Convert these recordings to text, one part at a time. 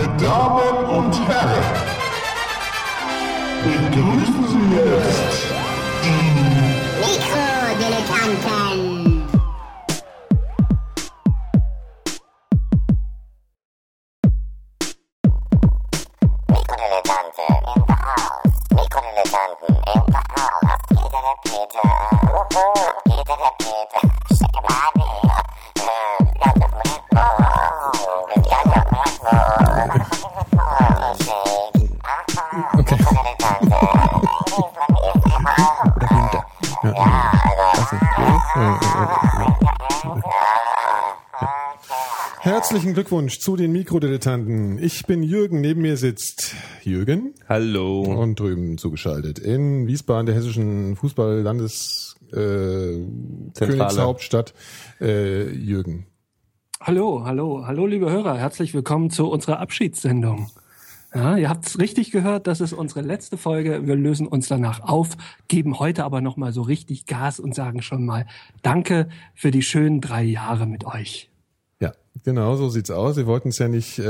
Meine Damen und Herren, begrüßen Sie jetzt die Mikrodilettanten. Herzlichen Glückwunsch zu den Mikrodilettanten. Ich bin Jürgen, neben mir sitzt Jürgen Hallo. und drüben zugeschaltet in Wiesbaden, der hessischen Fußball-Landes äh, Königshauptstadt, äh, Jürgen. Hallo, hallo, hallo, liebe Hörer. Herzlich willkommen zu unserer Abschiedssendung. Ja, ihr habt es richtig gehört, das ist unsere letzte Folge. Wir lösen uns danach auf, geben heute aber nochmal so richtig Gas und sagen schon mal Danke für die schönen drei Jahre mit euch. Ja, genau, so sieht's aus. Wir wollten es ja nicht, äh,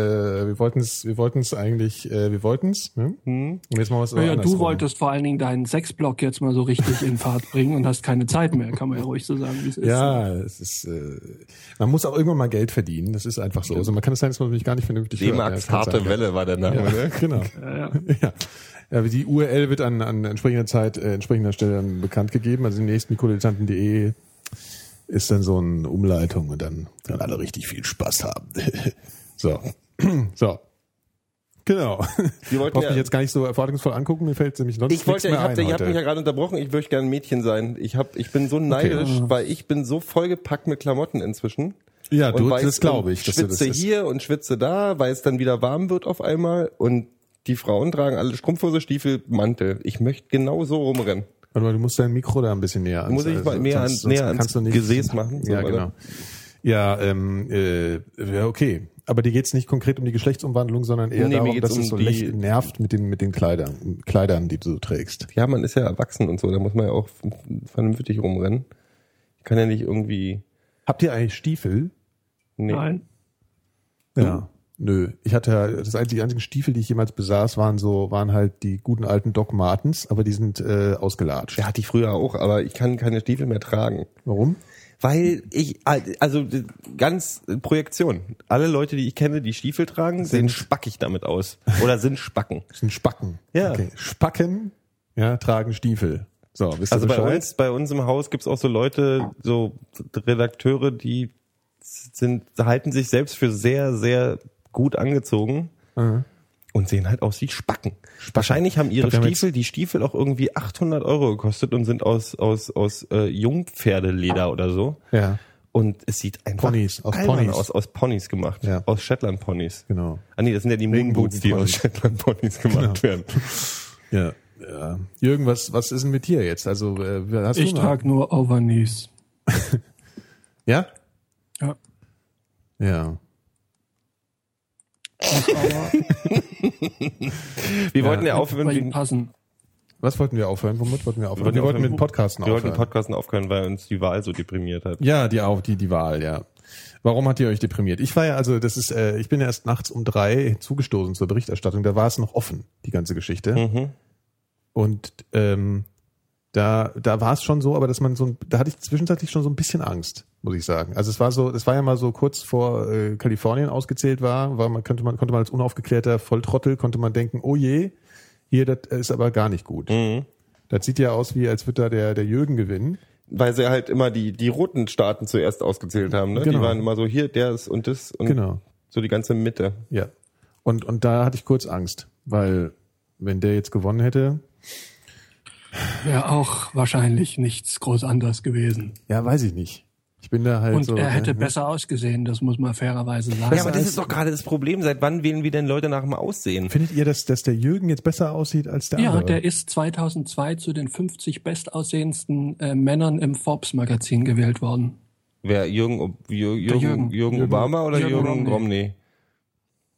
wir wollten es, wir wollten es eigentlich, äh, wir wollten es. Ne? Und jetzt machen wir es Naja, du wolltest vor allen Dingen deinen Sexblock jetzt mal so richtig in Fahrt bringen und hast keine Zeit mehr, kann man ja ruhig so sagen, wie es ist. Ja, es ist, äh, man muss auch irgendwann mal Geld verdienen. Das ist einfach so. Also man kann es sein, dass man mich gar nicht vernünftig hört. Ja, D-Max harte sein, ja. Welle war der Name. Ja, ne? genau. Ja, Ja. ja. Die URL wird an, an entsprechender Zeit, äh, entsprechender Stelle dann bekannt gegeben. Also demnächst mikrodilettanten.de ist dann so eine Umleitung und dann werden alle richtig viel Spaß haben. so. so. Genau. Wir wollten ja- mich jetzt gar nicht so erwartungsvoll angucken, mir fällt nämlich sonst Ich wollte, nichts ich mehr habe ein ich hab heute. mich ja gerade unterbrochen. Ich möchte gerne ein Mädchen sein. Ich hab, ich bin so neidisch, weil ich bin so vollgepackt mit Klamotten inzwischen. Ja, du, weiß- das glaube ich. Schwitze hier und schwitze da, weil es dann wieder warm wird auf einmal. Und die Frauen tragen alle Strumpfhose, Stiefel, Mantel. Ich möchte genau so rumrennen. Warte mal, du musst dein Mikro da ein bisschen näher ans, Muss ich mal näher ans- näher ans kannst du nicht, Gesäß machen, so, ja, oder? genau. Ja, ähm, äh, ja, okay. Aber dir geht's nicht konkret um die Geschlechtsumwandlung, sondern eher Nee, darum, dass es um so die- nervt mit den, mit den Kleidern, Kleidern, die du so trägst. Ja, man ist ja erwachsen und so. Da muss man ja auch vernünftig rumrennen. Ich kann ja nicht irgendwie. Habt ihr eigentlich Stiefel? Nee. Nein. Ja. Nö. Ich hatte ja, das einzige, die einzigen Stiefel, die ich jemals besaß, waren so, waren halt die guten alten Doc Martens, aber die sind äh, ausgelatscht. Ja, hatte ich früher auch, aber ich kann keine Stiefel mehr tragen. Warum? Weil ich, also ganz Projektion. Alle Leute, die ich kenne, die Stiefel tragen, sehen spackig damit aus. Oder sind Spacken. Sind Spacken. Ja. Okay. Spacken, ja, tragen Stiefel. So, wisst Also bei uns, bei uns im Haus gibt's auch so Leute, so Redakteure, die sind, halten sich selbst für sehr, sehr gut angezogen und sehen halt aus wie Spacken. Wahrscheinlich haben ihre Stiefel, die Stiefel auch irgendwie 800 Euro gekostet und sind aus, aus, aus äh, Jungpferdeleder oder so. Ja, Und es sieht einfach Ponys, aus Ponys. aus, aus Ponys gemacht. Ja. Aus Shetland Ponys. genau. Ah nee, das sind ja die Moonboots, die aus. Shetland Ponys gemacht Genau. werden. Ja. ja. Jürgen, was, was ist denn mit dir jetzt? Also, äh, hast Ich trage nur Overknees. Ja? Ja. Ja. Wir wollten ja aufhören, wir, passen. Was wollten wir aufhören? Womit wollten wir aufhören? Wir wollten aufhören- mit dem Podcasten wir wollten aufhören. Podcasten aufhören, weil uns die Wahl so deprimiert hat. ja, die auch, die, die Wahl, ja. Warum hat ihr euch deprimiert? Ich war ja, also das ist, äh, ich bin ja erst nachts um drei zugestoßen zur Berichterstattung. Da war es noch offen, die ganze Geschichte. Mhm. Und ähm, da, da war es schon so, aber dass man so, ein- da hatte ich zwischenzeitlich schon so ein bisschen Angst, muss ich sagen. Also es war so, es war ja mal so kurz vor äh, Kalifornien ausgezählt war, war man könnte man konnte man als unaufgeklärter Volltrottel konnte man denken, oh je, hier das ist aber gar nicht gut. Mhm. Das sieht ja aus wie, als wird da der der Jürgen gewinnen. Weil sie halt immer die, die roten Staaten zuerst ausgezählt haben. Ne? Genau. Die waren immer so hier, der ist und das und Genau. so die ganze Mitte. Ja. Und und da hatte ich kurz Angst, weil wenn der jetzt gewonnen hätte, Wäre auch wahrscheinlich nichts groß anders gewesen. ja, weiß ich nicht. Ich bin da halt Und so. er hätte äh, besser ausgesehen, das muss man fairerweise sagen. Ja, aber das ist doch gerade das Problem. Seit wann wählen wir denn Leute nach dem Aussehen? Findet ihr, dass, dass der Jürgen jetzt besser aussieht als der Ja, andere? der ist 2002 zu den 50 bestaussehendsten äh, Männern im Forbes-Magazin gewählt worden. Wer Jürgen, Jürgen, Jürgen, Jürgen. Obama oder Jürgen Jürgen Romney.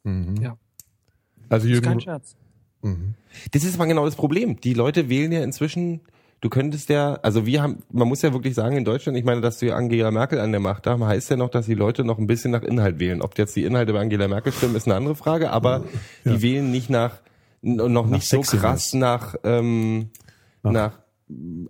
Romney? Ja, also ist Jürgen, Scherz. Das ist aber genau das Problem. Die Leute wählen ja inzwischen du könntest ja, also wir haben, man muss ja wirklich sagen, in Deutschland, ich meine, dass wir Angela Merkel an der Macht haben, heißt ja noch, dass die Leute noch ein bisschen nach Inhalt wählen. Ob jetzt die Inhalte bei Angela Merkel stimmen, ist eine andere Frage, aber die wählen nicht nach, noch nicht so krass nach, ähm, nach,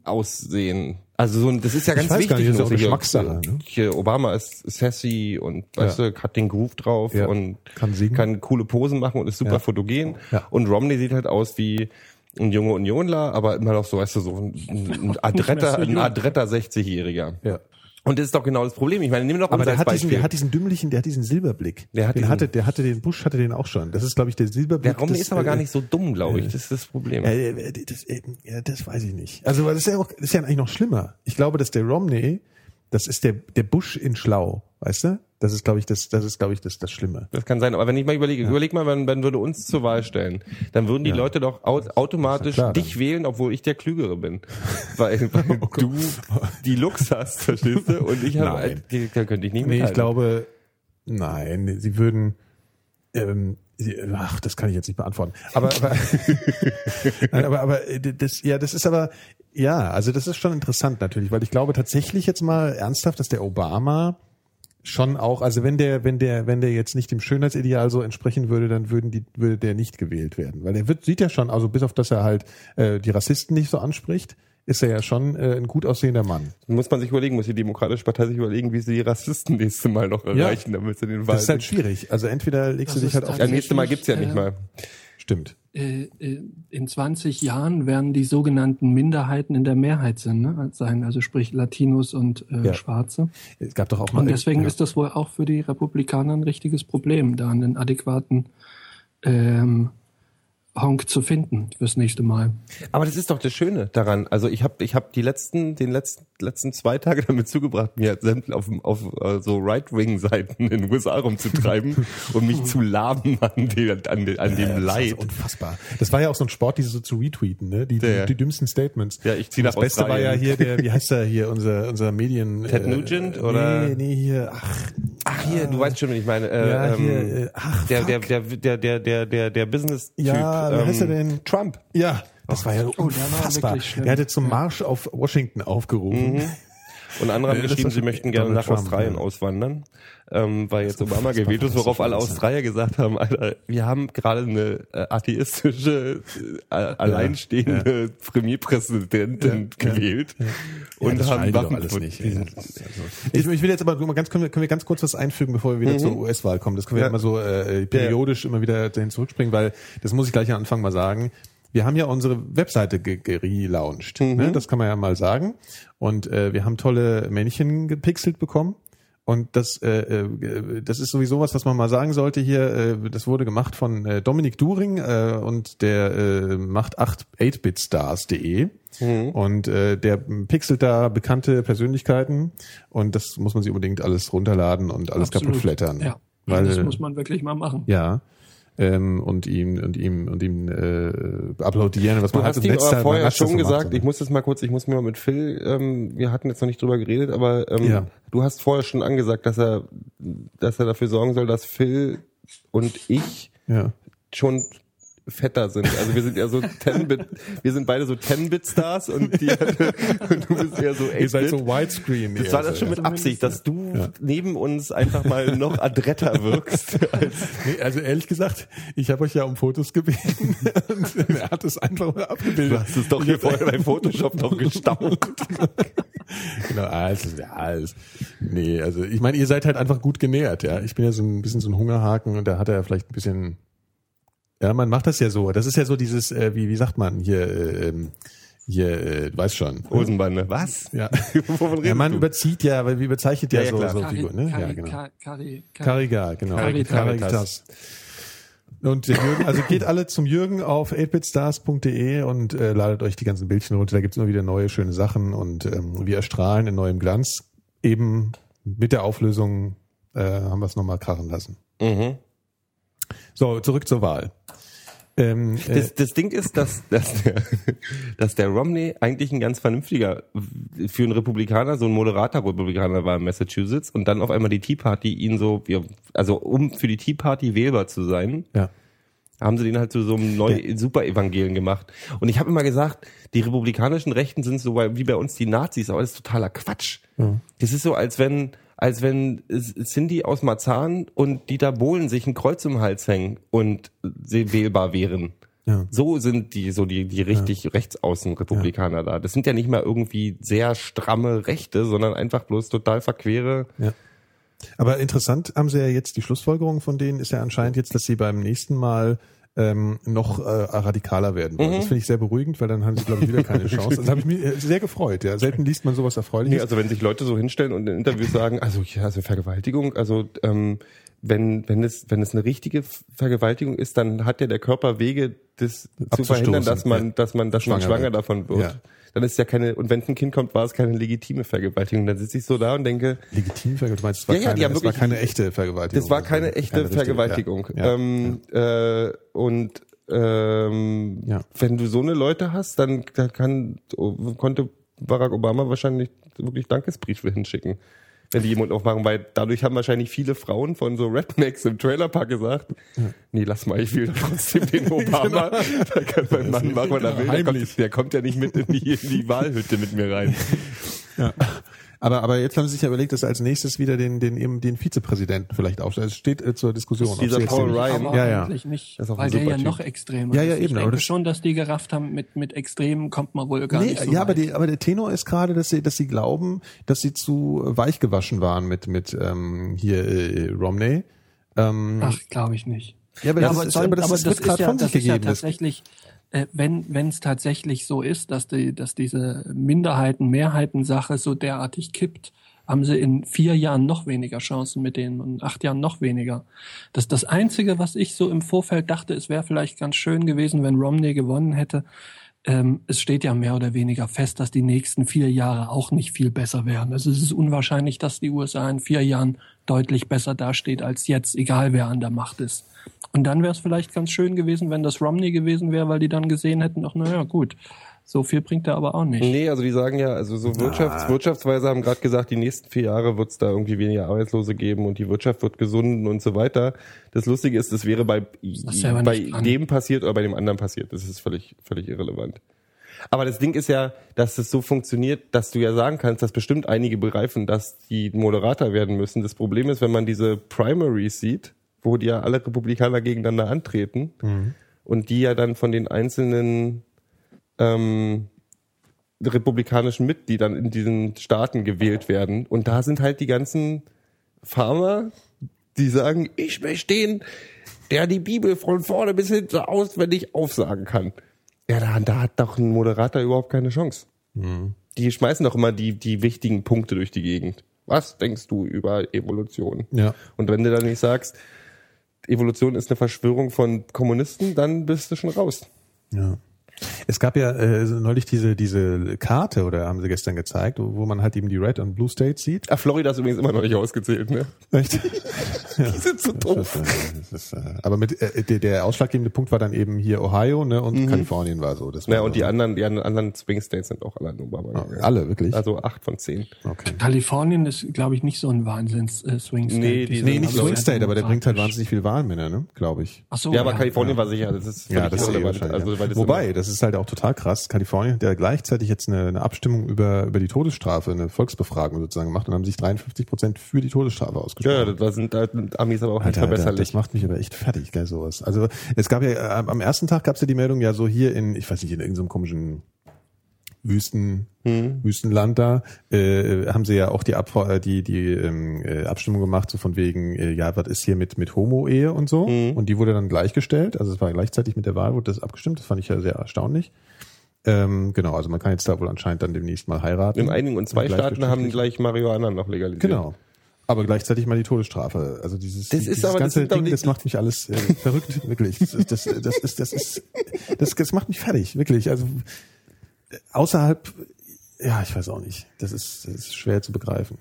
Aussehen. Also so, ein- das ist ja ganz wichtig. gar nicht, das ist auch Geschmackssache, ne? Obama ist sassy und weißt Ja. du, hat den Groove drauf Ja. und Kann singen. kann coole Posen machen und ist super Ja. fotogen. Und Romney sieht halt aus wie ein junger Unionler, aber immer noch so, weißt du, so ein, ein adretter, ein adretter 60-Jähriger. Ja. Und das ist doch genau das Problem. Ich meine, nimm doch Aber der hat, diesen, der hat diesen dümmlichen, der hat diesen Silberblick. Der hat den diesen- hatte, der hatte den Busch, hatte den auch schon. Das ist, glaube ich, der Silberblick. der Romney ist aber gar äh, nicht so dumm, glaube ich. Das ist das Problem. Äh, äh, das, äh, das weiß ich nicht. Also das ist ja auch, das ist ja eigentlich noch schlimmer. Ich glaube, dass der Romney, das ist der der Bush in Schlau, weißt du? Das ist, glaube ich, das, das ist, glaube ich, das das Schlimme. Das kann sein, aber wenn ich mal überlege, überleg mal, wenn, wenn würde uns zur Wahl stellen, dann würden die Leute doch au automatisch Ja klar, dich wählen, obwohl ich der Klügere bin. Weil, weil du die Looks hast, verstehst du? Und ich habe, Nein. die, da könnte ich nicht Nee, ich glaube, nein, sie würden, ähm, ach, das kann ich jetzt nicht beantworten. Aber, aber, nein, aber, aber äh, das, ja, das ist aber, ja, also das ist schon interessant natürlich, weil ich glaube tatsächlich jetzt mal ernsthaft, dass der Obama schon auch, also wenn der, wenn der, wenn der jetzt nicht dem Schönheitsideal so entsprechen würde, dann würden die, würde der nicht gewählt werden, weil er wird, sieht ja schon, also bis auf dass er halt äh, die Rassisten nicht so anspricht, ist er ja schon äh, ein gut aussehender Mann. Muss man sich überlegen, muss die Demokratische Partei sich überlegen, wie sie die Rassisten nächste Mal noch erreichen, damit sie den Wahl. Das ist halt schwierig. Also entweder legst Das du dich halt auf ja, nächste Mal gibt's ja nicht Äh, mal. Stimmt. Äh, äh, in 20 Jahren werden die sogenannten Minderheiten in der Mehrheit sind, ne? sein, also sprich Latinos und äh, Ja. Schwarze. Es gab doch auch mal. Und deswegen ja. ist das wohl auch für die Republikaner ein richtiges Problem, da einen adäquaten ähm, Honk zu finden fürs nächste Mal. Aber das ist doch das Schöne daran. Also ich habe ich hab die letzten, den letzten, letzten zwei Tage damit zugebracht, mir sämtlich auf, auf äh, so Right-Wing-Seiten in den USA rumzutreiben und mich zu laben an, den, an, den, an Ja, dem das Leid. so unfassbar. Das war ja auch so ein Sport, diese so zu retweeten, ne? Die, die, die dümmsten Statements. Ja, ich zieh Und Das Beste war ja hier der, wie heißt er hier, unser, unser Medien. Ted Nugent, oder? Nee, nee, hier, ach, Ach hier, du weißt schon, wen ich meine. Äh, Ja, ähm, hier, äh, ach, der, der, der, der, der, der, der, der Business-Typ. Ja, wie heißt er denn? Trump. ja, das war ja Oh, der war unfassbar. schlimm. Der hatte zum Marsch auf Washington aufgerufen. Mhm. Und andere haben geschrieben, sie möchten gerne nach Trump, Australien ja. auswandern, ähm, weil jetzt Obama gewählt ist, worauf alle Australier gesagt haben, Alter, wir haben gerade eine äh, atheistische, äh, alleinstehende Premierpräsidentin gewählt und das haben Waffen alles nicht. Ja, also- Ich, ich will jetzt aber mal ganz, können wir, können wir ganz kurz was einfügen, bevor wir wieder zur US-Wahl kommen. Das können wir Ja. immer so äh, periodisch immer wieder dahin zurückspringen, weil das muss ich gleich am Anfang mal sagen. Wir haben ja unsere Webseite ge- gelauncht. Ne? Das kann man ja mal sagen. Und äh, wir haben tolle Männchen gepixelt bekommen. Und das, äh, äh, das ist sowieso was, was man mal sagen sollte hier. Äh, das wurde gemacht von äh, Dominik During äh, und der äh, macht 8 8bitstars.de und äh, der pixelt da bekannte Persönlichkeiten und das muss man sich unbedingt alles runterladen und alles Absolut. kaputt flattern. Ja, Weil, das muss man wirklich mal machen. ja. Ähm, und ihm und ihm und ihm äh, applaudieren, was Du man halt hast im ihm vorher hat schon gesagt, macht, ich muss das mal kurz, ich muss mir mal mit Phil, ähm, wir hatten jetzt noch nicht drüber geredet, aber ähm, Ja. du hast vorher schon angesagt, dass er, dass er dafür sorgen soll, dass Phil und ich ja. schon fetter sind. Also wir sind ja so 10-Bit, wir sind beide so 10-Bit-Stars und, die, und du bist eher so 8-Bit. Ihr seid so Widescreen. das war das schon ja. mit Absicht, dass du neben uns einfach mal noch adretter wirkst. Als Nee, also ehrlich gesagt, ich habe euch ja um Fotos gebeten und er hat es einfach mal abgebildet. du hast es doch hier vorher bei Photoshop noch gestaucht. Genau, alles, ja, alles. Nee, also ich meine, ihr seid halt einfach gut genährt, ja. Ich bin ja so ein bisschen so ein Hungerhaken und da hat er vielleicht ein bisschen. Ja, man macht das ja so. Das ist ja so dieses, äh, wie, wie sagt man hier, äh, ähm, hier, äh, du weißt schon. Hosenbande. Was? Ja. Wovon redest ja, man du? überzieht ja, weil wie bezeichnet ja, Ja, ja, so, klar. so Kari, Figuren, ne? Kari, ja, genau. Kari, Kari, Kari. Cariga, genau. Caritas. Caritas. Und der Jürgen, also geht alle zum Jürgen auf 8bitstars.de und äh, ladet euch die ganzen Bildchen runter. Da gibt's immer wieder neue schöne Sachen und ähm, wir erstrahlen in neuem Glanz. Eben mit der Auflösung äh, haben wir es nochmal krachen lassen. Mhm. So, zurück zur Wahl. Ähm, äh, Das, das Ding ist, dass, dass, der, dass der Romney eigentlich ein ganz vernünftiger, für einen Republikaner, so ein moderater Republikaner war in Massachusetts und dann auf einmal die Tea Party ihn so, also um für die Tea Party wählbar zu sein, ja. haben sie den halt zu so einem neu Superevangelien gemacht. Und ich habe immer gesagt, die republikanischen Rechten sind so wie bei uns die Nazis, aber das ist totaler Quatsch. Das ist so, als wenn als wenn Cindy aus Marzahn und Dieter Bohlen sich ein Kreuz im Hals hängen und sie wählbar wären. Ja. So sind die so die die richtig rechtsaußen Republikaner da. Das sind ja nicht mal irgendwie sehr stramme Rechte, sondern einfach bloß total verquere. Ja. Aber interessant haben sie ja jetzt, die Schlussfolgerung von denen ist ja anscheinend jetzt, dass sie beim nächsten Mal ähm, noch äh, radikaler werden wollen. Das finde ich sehr beruhigend, weil dann haben sie, glaube ich, wieder keine Chance. Das habe ich mich äh, sehr gefreut. Ja. Selten liest man sowas Erfreuliches. Nee, also wenn sich Leute so hinstellen und in Interviews sagen, also ja, also Vergewaltigung, also ähm, wenn wenn es wenn es eine richtige Vergewaltigung ist, dann hat ja der Körper Wege, das zu verhindern, dass man ja. dass man dass man Schwanger schwanger davon wird. Ja. Dann ist ja keine und wenn ein Kind kommt, war es keine legitime Vergewaltigung. Dann sitze ich so da und denke, Legitim Vergewaltigung. Du meinst, es war, Ja, ja, keine, haben es war wirklich- keine echte Vergewaltigung. das war Also keine echte richtige, Vergewaltigung. Ja. Ja. Ähm, Äh, und ähm, Ja. wenn du so eine Leute hast, dann, dann kann, konnte Barack Obama wahrscheinlich wirklich Dankesbriefe hinschicken, wenn die jemand aufmachen, weil dadurch haben wahrscheinlich viele Frauen von so Rednecks im Trailerpark gesagt, nee, lass mal, ich will trotzdem den Obama. da kann mein Mann machen, was er will. Der kommt, der kommt ja nicht mit in die, in die Wahlhütte mit mir rein. Ja. Aber, aber jetzt haben sie sich ja überlegt, dass sie als nächstes wieder den, den, eben den Vizepräsidenten vielleicht aufstellen. Es steht äh, zur Diskussion. Dieser Paul Ryan. Aber Ja, ja. eigentlich nicht, Das ist auch weil der ja noch extremer Ja, ja, ist. eben, Ich aber denke das- schon, dass die gerafft haben, mit, mit Extremen kommt man wohl gar Nee, nicht so ja, aber, weit. die, aber der Tenor ist gerade, dass sie, dass sie glauben, dass sie zu weich gewaschen waren mit, mit ähm, hier äh, Romney. Ähm, Ach, glaube ich nicht. Ja, aber das ist- aber das ist- wird grad ja, von sich das ist ja gegeben, das- tatsächlich, äh, wenn wenn es tatsächlich so ist, dass die, dass diese Minderheiten Mehrheiten Sache so derartig kippt, haben sie in vier Jahren noch weniger Chancen mit denen und in acht Jahren noch weniger. Das das einzige, was ich so im Vorfeld dachte, es wäre vielleicht ganz schön gewesen, wenn Romney gewonnen hätte. Ähm, es steht ja mehr oder weniger fest, dass die nächsten vier Jahre auch nicht viel besser werden. Also es ist unwahrscheinlich, dass die USA in vier Jahren deutlich besser dasteht als jetzt, egal wer an der Macht ist. Und dann wäre es vielleicht ganz schön gewesen, wenn das Romney gewesen wäre, weil die dann gesehen hätten, ach naja, gut, so viel bringt er aber auch nicht. Nee, also die sagen ja, also so Wirtschafts Wirtschaftsweise haben gerade gesagt, die nächsten vier Jahre wird es da irgendwie weniger Arbeitslose geben und die Wirtschaft wird gesunden und so weiter. Das Lustige ist, das wäre bei, selber bei dem passiert oder bei dem anderen passiert. Das ist völlig, völlig irrelevant. Aber das Ding ist ja, dass es so funktioniert, dass du ja sagen kannst, dass bestimmt einige begreifen, dass die Moderator werden müssen. Das Problem ist, wenn man diese Primaries sieht, wo die ja alle Republikaner gegeneinander antreten und die ja dann von den einzelnen ähm, republikanischen Mitgliedern in diesen Staaten gewählt werden. Und da sind halt die ganzen Farmer, die sagen, ich möchte den, der die Bibel von vorne bis hinten auswendig aufsagen kann. Ja, da, da hat doch ein Moderator überhaupt keine Chance. Die schmeißen doch immer die, die wichtigen Punkte durch die Gegend. Was denkst du über Evolution? Ja. Und wenn du dann nicht sagst, Evolution ist eine Verschwörung von Kommunisten, dann bist du schon raus. Ja. Es gab ja äh, neulich diese diese Karte oder haben sie gestern gezeigt, wo wo man halt eben die Red und Blue States sieht. Ah, Florida ist übrigens immer noch nicht ausgezählt, ne? Echt? Die sind so doof. Das, äh, das ist, äh, aber mit äh, der, der ausschlaggebende Punkt war dann eben hier Ohio, ne, und Kalifornien war so. Das war Naja, so. und die anderen, die anderen Swing States sind auch alle an Obama gegangen. alle wirklich. Also acht von zehn. okay. Kalifornien ist, glaube ich, nicht so ein Wahnsinns-Swing State. Nee, die sind Nee, nicht Swing State, aber der bringt halt wahnsinnig viel Wahlmänner, ne, glaube ich. Ach so, Ja, aber Kalifornien war sicher, das ist Ja, das ist eh. Also, weil das Wobei, das ist halt auch total krass. Kalifornien hat ja gleichzeitig jetzt eine, eine Abstimmung über, über die Todesstrafe, eine Volksbefragung sozusagen gemacht und haben sich 53 Prozent für die Todesstrafe ausgesprochen. ja, da sind, da Amis aber auch nicht Alter, Alter, verbesserlich. das macht mich aber echt fertig, gell, sowas. Also es gab ja, äh, am ersten Tag gab es ja die Meldung, ja so hier in, ich weiß nicht, in irgendeinem komischen Wüsten, Wüstenland da, äh, haben sie ja auch die, Ab äh, die, die ähm, äh, Abstimmung gemacht, so von wegen, äh, ja, was ist hier mit, mit Homo-Ehe und so. Und die wurde dann gleichgestellt, also es war gleichzeitig mit der Wahl, wurde das abgestimmt, das fand ich ja sehr erstaunlich. Ähm, genau, also man kann jetzt da wohl anscheinend dann demnächst mal heiraten. in einigen und zwei Staaten haben gleich Marihuana noch legalisiert. Genau. Aber gleichzeitig mal die Todesstrafe. Also dieses, Das dieses ist aber- das ganze doch Ding, das macht mich alles äh, verrückt, wirklich. Das, das, das ist, das ist, das, das macht mich fertig, wirklich. Also außerhalb, ja, ich weiß auch nicht. Das ist, das ist schwer zu begreifen.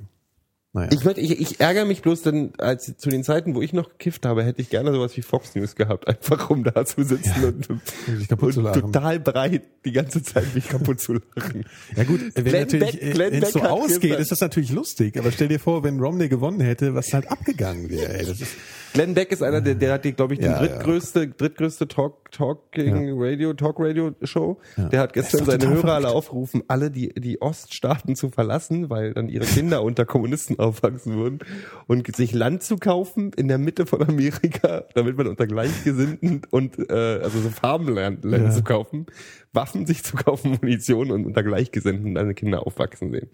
Naja. Ich, möchte, ich, ich ärgere mich bloß, denn als zu den Zeiten, wo ich noch gekifft habe, hätte ich gerne sowas wie Fox News gehabt, einfach um da zu sitzen und, kaputt zu und lachen. total breit die ganze Zeit mich kaputt zu lachen. Ja gut, wenn Glenn natürlich, Beck- wenn es so ausgeht, ist das natürlich lustig. Aber stell dir vor, wenn Romney gewonnen hätte, was halt abgegangen wäre. Ey, das ist, Glenn Beck ist einer, der, der hat, die, glaube ich, die Ja, ja. drittgrößte, drittgrößte Talk, Talking Radio, Talk Radio Show. Der hat gestern seine Hörer alle verrückt. aufgerufen, alle die, die Oststaaten zu verlassen, weil dann ihre Kinder unter Kommunisten aufwachsen würden und sich Land zu kaufen in der Mitte von Amerika, damit man unter Gleichgesinnten und, äh, also so Farbenland Land Ja. zu kaufen, Waffen sich zu kaufen, Munition und unter Gleichgesinnten deine Kinder aufwachsen sehen.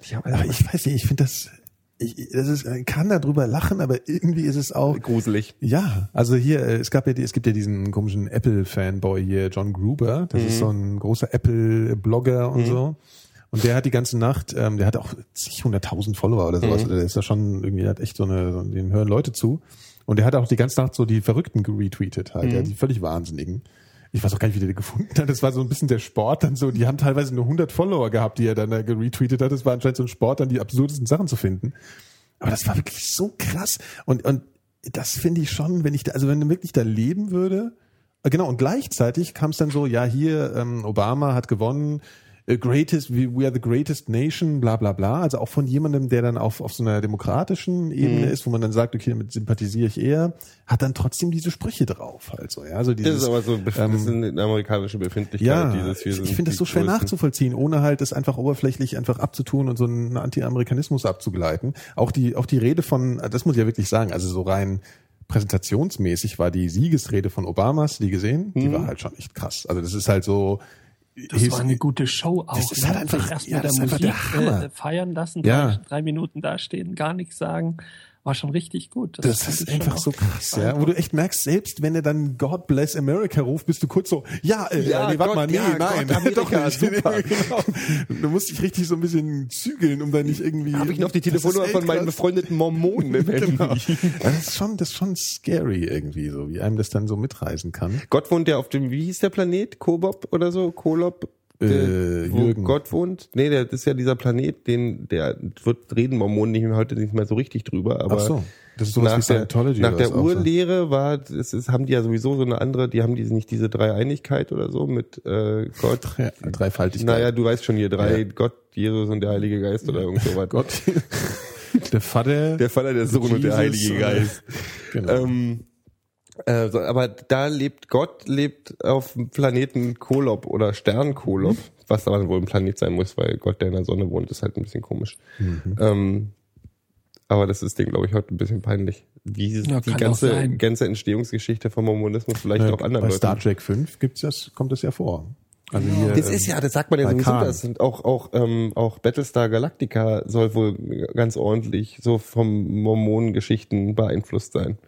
Ich hab, aber ich weiß nicht, ich finde das, ich, das ist, man kann darüber lachen, aber irgendwie ist es auch, gruselig. Ja, also hier, äh, es gab ja, die, es gibt ja diesen komischen Apple-Fanboy hier, John Gruber. Das ist so ein großer Apple-Blogger und so. Und der hat die ganze Nacht, ähm, der hat auch zig hunderttausend Follower oder sowas. Der ist ja schon irgendwie, der hat echt so eine, so, den hören Leute zu. Und der hat auch die ganze Nacht so die Verrückten retweetet halt, ja, die völlig Wahnsinnigen. Ich weiß auch gar nicht, wie der gefunden hat. Das war so ein bisschen der Sport dann so. Die haben teilweise nur 100 Follower gehabt, die er dann da geretweetet hat. Das war anscheinend so ein Sport, dann die absurdesten Sachen zu finden. Aber das war wirklich so krass. Und, und das finde ich schon, wenn ich da, also wenn du wirklich da leben würde, äh, genau, und gleichzeitig kam es dann so, ja, hier, ähm, Obama hat gewonnen, äh, greatest, we, are the greatest nation, bla bla bla. Also auch von jemandem, der dann auf, auf so einer demokratischen Ebene ist, wo man dann sagt, okay, damit sympathisiere ich eher, hat dann trotzdem diese Sprüche drauf halt so. Ja, also dieses, Das ist aber so, das ähm, ist eine amerikanische Befindlichkeit. ja, dieses, ich, ich finde das so schwer Größten. nachzuvollziehen, ohne halt das einfach oberflächlich einfach abzutun und so einen Anti-Amerikanismus abzugleiten. Auch die, auch die Rede von, das muss ich ja wirklich sagen, also so rein präsentationsmäßig war die Siegesrede von Obama, hast du die gesehen? Die war halt schon echt krass. Also das ist halt so, Das war eine gute Show auch. Das ist ne? halt einfach- erst ja, mit der das ist einfach Musik der äh, feiern lassen, Ja. drei, drei Minuten dastehen, gar nichts sagen, war schon richtig gut. Das fand ist einfach so krass, ja. Wo du echt merkst, selbst wenn er dann God bless America ruft, bist du kurz so, ja, äh, Ja, nee, warte mal, nee, ja, nein, Gott, Amerika, doch nicht. super. genau. Du musst dich richtig so ein bisschen zügeln, um da nicht irgendwie. Habe ich noch die Das Telefonnummer von meinen befreundeten Mormonen im. Genau. Das ist schon, das ist schon scary irgendwie, so wie einem das dann so mitreisen kann. Gott wohnt ja auf dem, wie hieß der Planet? Kobob oder so? Kolob? Äh, wo Jürgen. Gott wohnt? Nee, der, das ist ja dieser Planet, den, der wird reden Mormonen nicht mehr, heute nicht mehr so richtig drüber, aber. Ach so. Das ist sowas nach wie der, Scientology nach oder der auch so. Urlehre war, es ist, haben die ja sowieso so eine andere, die haben diese nicht diese Dreieinigkeit oder so mit äh, Gott. Ja, Dreifaltigkeit. Naja, du weißt schon hier, drei, Ja. Gott, Jesus und der Heilige Geist oder irgend sowas. Gott. Der Vater. Der Vater, der Sohn und der Jesus Heilige Geist. genau. Ähm, äh, so, aber da lebt Gott, lebt auf dem Planeten Kolob oder Stern Kolob, was aber wohl ein Planet sein muss, weil Gott, der in der Sonne wohnt, ist halt ein bisschen komisch. Ähm, aber das ist dem, glaube ich, heute ein bisschen peinlich. Wie Ja, die ganze, ganze Entstehungsgeschichte vom Mormonismus vielleicht Ja, auch anderen bei Leuten. Star Trek 5 gibt's das, kommt das ja vor. Also hier, Das ähm, ist ja, das sagt man ja sowieso, das sind auch, auch, ähm, auch Battlestar Galactica soll wohl ganz ordentlich so vom Mormonengeschichten beeinflusst sein.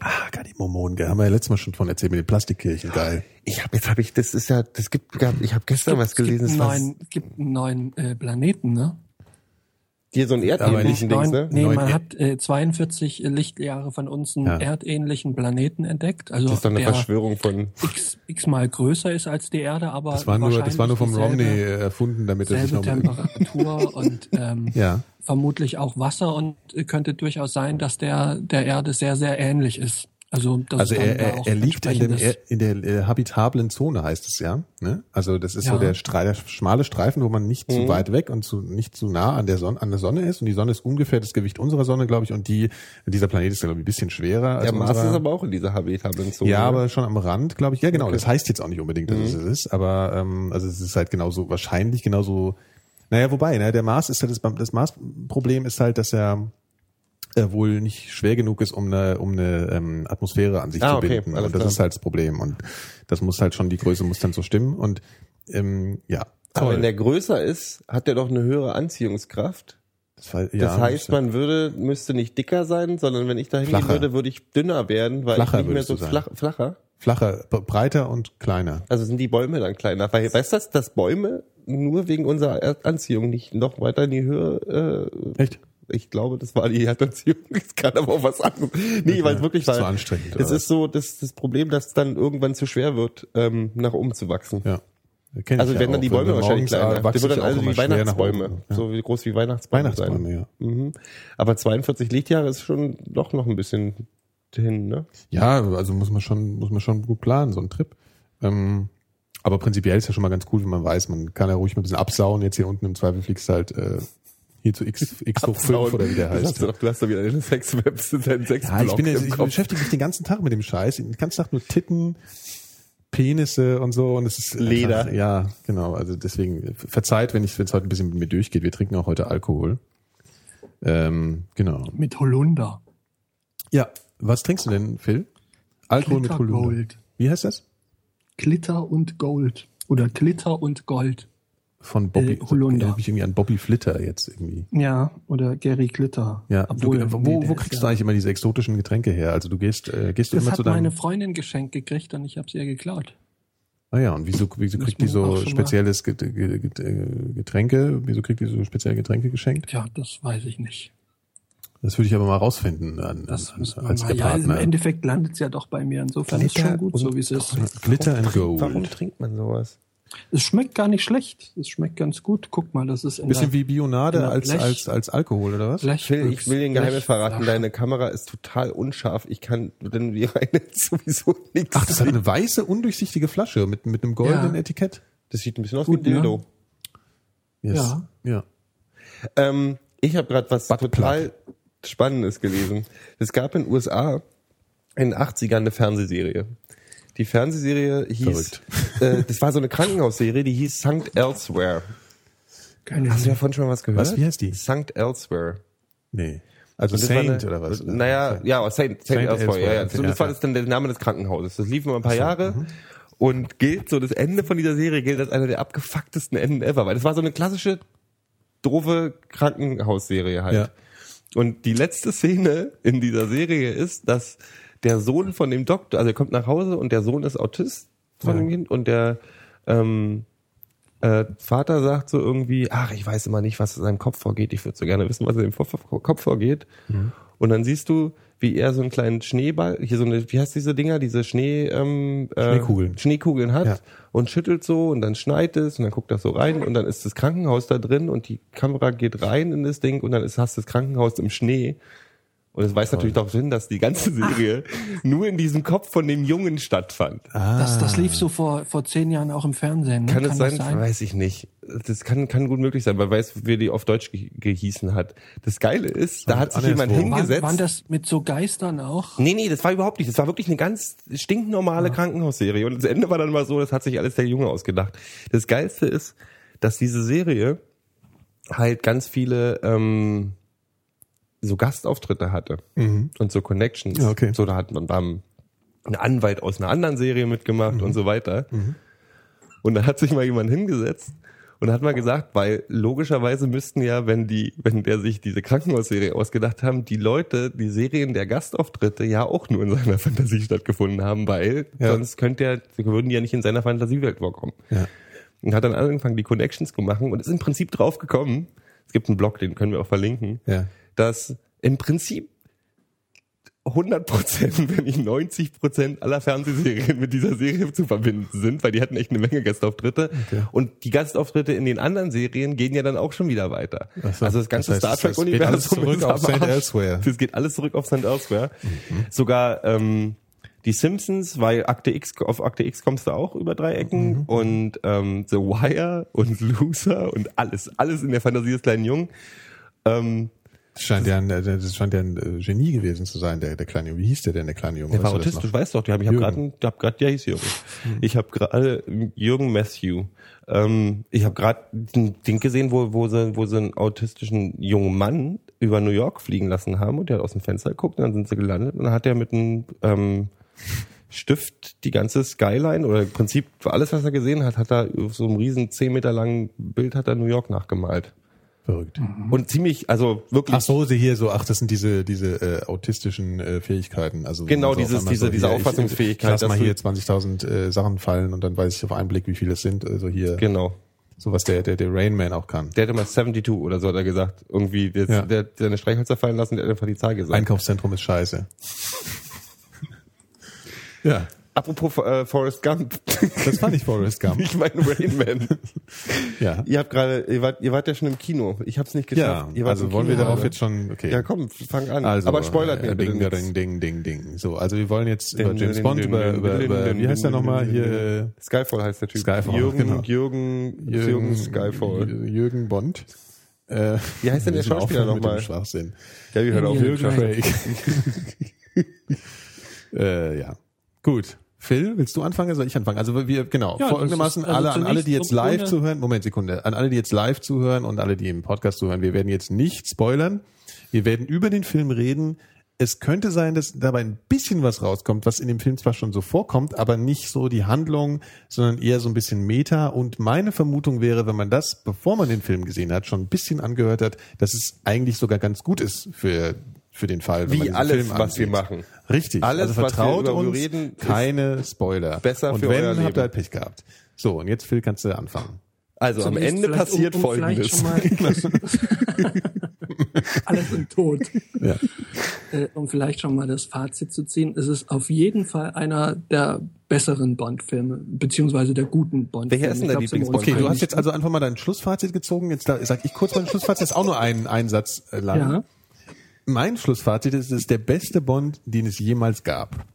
Ah, gar die Mormonen, gell. Haben wir ja letztes Mal schon von erzählt mit den Plastikkirchen, geil. Ich habe jetzt habe ich, das ist ja, das gibt, ich habe gestern was es gibt gelesen, einen neuen, es gibt einen neuen äh, Planeten, ne? Hier so ein erdähnlichen Dings, ne? nee, man hat äh, 42 Lichtjahre von uns einen Ja. erdähnlichen Planeten entdeckt. Also Das ist doch eine Verschwörung von. x, x mal größer ist als die Erde, aber Das war nur, das war nur vom Romney äh, erfunden, damit er sich selbe noch Temperatur und ähm, Ja. vermutlich auch Wasser und äh, könnte durchaus sein, dass der der Erde sehr sehr ähnlich ist. Also, Also er, er, er liegt in, dem, er, in der äh, habitablen Zone, heißt es ja. Ne? Also das ist so Ja. der, Stre der schmale Streifen, wo man nicht Mhm. zu weit weg und zu, nicht zu nah an der, Sonne, an der Sonne ist. Und die Sonne ist ungefähr das Gewicht unserer Sonne, glaube ich. Und die, dieser Planet ist, glaube ich, ein bisschen schwerer. als Der Mars unserer. ist aber auch in dieser habitablen Zone. Ja, aber schon am Rand, glaube ich. Ja, genau. Das heißt jetzt auch nicht unbedingt, dass es es ist, aber ähm, also es ist halt genauso wahrscheinlich genauso. Naja, wobei, ne, der Mars ist halt das, das Mars-Problem ist halt, dass er äh, wohl nicht schwer genug ist, um eine, um eine ähm, Atmosphäre an sich Ah, zu okay, binden. und das klar. ist halt das Problem. Und das muss halt schon, die Größe muss dann so stimmen. Und ähm, ja, aber toll. wenn der größer ist, hat der doch eine höhere Anziehungskraft. das, war, Das ja, heißt, man würde, müsste nicht dicker sein, sondern wenn ich da hingehen würde, würde ich dünner werden, weil Flacher ich nicht mehr so flach, flacher. flacher, breiter und kleiner. Also sind die Bäume dann kleiner. Weil, weißt du, dass Bäume nur wegen unserer Erdanziehung nicht noch weiter in die Höhe äh, Echt? Ich glaube, das war die Erdanziehung. Es kann aber auch was anderes. Nee, weil es wirklich war. zu anstrengend, Es ist so, das, das Problem, dass es dann irgendwann zu schwer wird, ähm, nach oben zu wachsen. Ja. Kenn Also werden ja dann die. Bäume wahrscheinlich kleiner. Die ich dann auch also wie Weihnachtsbäume. Ja. So wie groß wie Weihnachtsbäume. Weihnachtsbäume, sein. ja. Mhm. Aber 42 Lichtjahre ist schon doch noch ein bisschen hin, ne? Ja, also muss man schon, muss man schon gut planen, so ein Trip. Ähm, aber prinzipiell ist ja schon mal ganz cool, wenn man weiß, man kann ja ruhig mal ein bisschen absauen. Jetzt hier unten im Zweifel fliegst halt äh, hier zu X, X hoch 5 oder wie der Das hast heißt. du, doch, du hast doch wieder eine Sexwebs, deinen Sexblog Ja, ich bin ich Kopf. beschäftige mich den ganzen Tag mit dem Scheiß. Den ganzen Tag nur Titten, Penisse und so und es ist Leder. Einfach, ja, genau. Also deswegen verzeiht, wenn ich wenn es heute ein bisschen mit mir durchgeht. Wir trinken auch heute Alkohol. Ähm, genau. Mit Holunder. Ja, was trinkst du denn, Phil? Alkohol mit Glitter Holunder. Gold. Wie heißt das? Glitter und Gold. Oder Glitter und Gold. Von Bobby. Äh, Holunder. Erinnert mich irgendwie an Bobby Flitter jetzt irgendwie. Ja, oder Gary Glitter. Ja, Obwohl, du, wo, nee, wo der kriegst ist du ja- eigentlich immer diese exotischen Getränke her? Also du gehst, äh, gehst du Das immer hat zu deinem. meine Freundin geschenkt gekriegt und ich habe sie ihr geklaut. Ah ja, und wieso, wieso Das kriegt die so spezielles äh, Getränke? Wieso kriegt die so spezielle Getränke geschenkt? Tja, das weiß ich nicht. Das würde ich aber mal rausfinden an, Das an, als mal. Ja, also im Partner. Endeffekt landet es ja doch bei mir. Insofern ist Glitter schon gut, so wie es ist. Glitter and Gold. Warum trinkt man sowas? Es schmeckt gar nicht schlecht. Es schmeckt ganz gut. Guck mal, das ist in Bisschen der wie Bionade als, Blech- als, als Alkohol, oder was? Blech- Phil, ich will dir ein Geheimnis verraten. Deine Kamera ist total unscharf. Ich kann denn die rein sowieso nichts. Ach, das hat eine weiße, undurchsichtige Flasche mit, mit einem goldenen Ja. Etikett. Das sieht ein bisschen aus Gut, wie ein ne? Dildo. Yes. Ja. Ja. Ähm, ich habe gerade was total Spannendes gelesen. Es gab in den USA in den 80ern eine Fernsehserie. Die Fernsehserie hieß, äh, das war so eine Krankenhausserie, die hieß Sankt Elsewhere. Keine Hast du davon schon mal was gehört? Was? Wie heißt die? Sankt Elsewhere. Nee. Also war Saint eine, oder was? Naja, ja, Saint, Saint, Saint Elsewhere, ja, ja. Elsewhere, So, das war ja. das dann der Name des Krankenhauses. Das lief immer ein paar Jahre und gilt so, das Ende von dieser Serie gilt als einer der abgefucktesten Enden ever, weil das war so eine klassische doofe Krankenhausserie halt. Ja. Und die letzte Szene in dieser Serie ist, dass der Sohn von dem Doktor, also er kommt nach Hause und der Sohn ist Autist von Ja. dem Kind und der ähm, äh, Vater sagt so irgendwie, ach, ich weiß immer nicht, was in seinem Kopf vorgeht. Ich würde so gerne wissen, was in dem Kopf vorgeht. Mhm. Und dann siehst du, wie er so einen kleinen Schneeball, hier so eine, wie heißt diese Dinger, diese Schnee, ähm, äh, Schneekugeln. Schneekugeln hat Ja. und schüttelt so und dann schneit es und dann guckt das so rein und dann ist das Krankenhaus da drin und die Kamera geht rein in das Ding und dann ist, hast du das Krankenhaus im Schnee. Und es weist natürlich darauf hin, dass die ganze Serie nur in diesem Kopf von dem Jungen stattfand. Das, das lief so vor, vor zehn Jahren auch im Fernsehen. Ne? Kann, es das sein? Weiß ich nicht. Das kann, kann gut möglich sein, weil weiß, wie die auf Deutsch ge gehießen hat. Das Geile ist, da hat sich jemand hingesetzt. waren das mit so Geistern auch? Nee, nee, das war überhaupt nicht. Das war wirklich eine ganz stinknormale Krankenhausserie. Und das Ende war dann mal so, das hat sich alles der Junge ausgedacht. Das Geilste ist, dass diese Serie halt ganz viele ähm, so Gastauftritte hatte und so Connections. Ja, okay. So, da hat man beim ein Anwalt aus einer anderen Serie mitgemacht und so weiter. Und da hat sich mal jemand hingesetzt und hat mal gesagt, weil logischerweise müssten ja, wenn die, wenn der sich diese Krankenhausserie ausgedacht haben, die Leute, die Serien der Gastauftritte ja auch nur in seiner Fantasie stattgefunden haben, weil Ja. sonst könnte er, würden die ja nicht in seiner Fantasiewelt vorkommen. Ja. Und hat dann angefangen, die Connections zu machen und ist im Prinzip drauf gekommen, es gibt einen Blog, den können wir auch verlinken, Ja. Dass im Prinzip 100 Prozent, wenn nicht 90 Prozent aller Fernsehserien mit dieser Serie zu verbinden sind, weil die hatten echt eine Menge Gastauftritte. Okay. Und die Gastauftritte in den anderen Serien gehen ja dann auch schon wieder weiter. So. Also das ganze Das heißt, Star das geht alles Trek-Universum zurück auf St. Elsewhere. Das geht alles zurück auf St. Elsewhere. Sogar ähm, die Simpsons, weil Akte X, auf Akte X kommst du auch über drei Ecken und ähm, The Wire und Loser und alles, alles in der Fantasie des kleinen Jungen. Ähm, Das scheint ja ein, äh, das scheint ja ein äh, Genie gewesen zu sein, der, der kleine Junge. Wie hieß der denn, der kleine Junge? Der war Weißt du autistisch, weißt doch. Ich habe hab gerade, hab grad, ja, hieß Jürgen. Ich habe gerade Jürgen Matthew. Ähm, ich habe gerade den Ding gesehen, wo, wo sie, wo sie einen autistischen jungen Mann über New York fliegen lassen haben und der hat aus dem Fenster geguckt und dann sind sie gelandet und dann hat er mit einem ähm, Stift die ganze Skyline oder im Prinzip alles, was er gesehen hat, hat er auf so einem riesen 10 Meter langen Bild hat er New York nachgemalt. Verrückt. Und ziemlich, also wirklich Ach so, sie hier so, ach, das sind diese, diese äh, autistischen äh, Fähigkeiten. Also Genau, so dieses- diese- diese hier, ich- Auffassungsfähigkeit, Ich lass dass mal hier 20.000 äh, Sachen fallen und dann weiß ich auf einen Blick, wie viele es sind. Also hier, genau. so was der, der, der Rain Man auch kann. Der hat immer 72 oder so hat er gesagt. Irgendwie, der, Ja. der hat seine Streichhölzer fallen lassen, der hat einfach die Zahl gesagt. Einkaufszentrum ist scheiße. ja. Apropos äh, Forrest Gump. Das war nicht Forrest Gump. ich meine Rain Man. Ja. Ihr habt gerade, ihr wart, ihr wart ja schon im Kino. Ich hab's nicht geschafft. Ja, ihr wart also wollen wir Kino, darauf oder? jetzt schon, okay. Ja, komm, fang an. Also, Aber spoilert mir äh, bitte ding, nichts. ding, ding, ding, ding. So, also wir wollen jetzt über James Bond, über, über, über wie heißt der nochmal hier? Skyfall heißt der Typ. Skyfall, Jürgen, genau. Jürgen, äh, Jürgen, Skyfall. Jürgen Bond. Äh, Wie heißt denn der wir Schauspieler nochmal? Schwachsinn. Ja, wir hören auf. Jürgen Jürgen Craig. äh, ja. Gut. Phil, willst du anfangen? oder Soll ich anfangen? Also wir, genau, Ja, folgendermaßen, also alle, an alle, die jetzt live ohne- zuhören, Moment, Sekunde, an alle, die jetzt live zuhören und alle, die im Podcast zuhören, wir werden jetzt nicht spoilern. Wir werden über den Film reden. Es könnte sein, dass dabei ein bisschen was rauskommt, was in dem Film zwar schon so vorkommt, aber nicht so die Handlung, sondern eher so ein bisschen Meta. Und meine Vermutung wäre, wenn man das, bevor man den Film gesehen hat, schon ein bisschen angehört hat, dass es eigentlich sogar ganz gut ist für für den Fall, wenn Wie alles, Film was wir machen. Richtig. Alles, also was wir vertraut uns, reden, keine Spoiler. besser und für wenn, euer habt Leben. ihr halt Pech gehabt. So, und jetzt Phil, kannst du anfangen. Also am Zunächst Ende passiert um, um Folgendes. Schon mal alles im Tod. Ja. Äh, um vielleicht schon mal das Fazit zu ziehen, es ist auf jeden Fall einer der besseren Bond-Filme, beziehungsweise der guten Bond-Filme. Welcher ist denn sind uns Lieblingsbond-Film? Okay, du hast jetzt also einfach mal dein Schlussfazit gezogen. Jetzt da, sag ich kurz mein Schlussfazit. Das ist auch nur ein, ein Satz äh, lang. Ja, Mein Schlussfazit ist, es ist der beste Bond, den es jemals gab.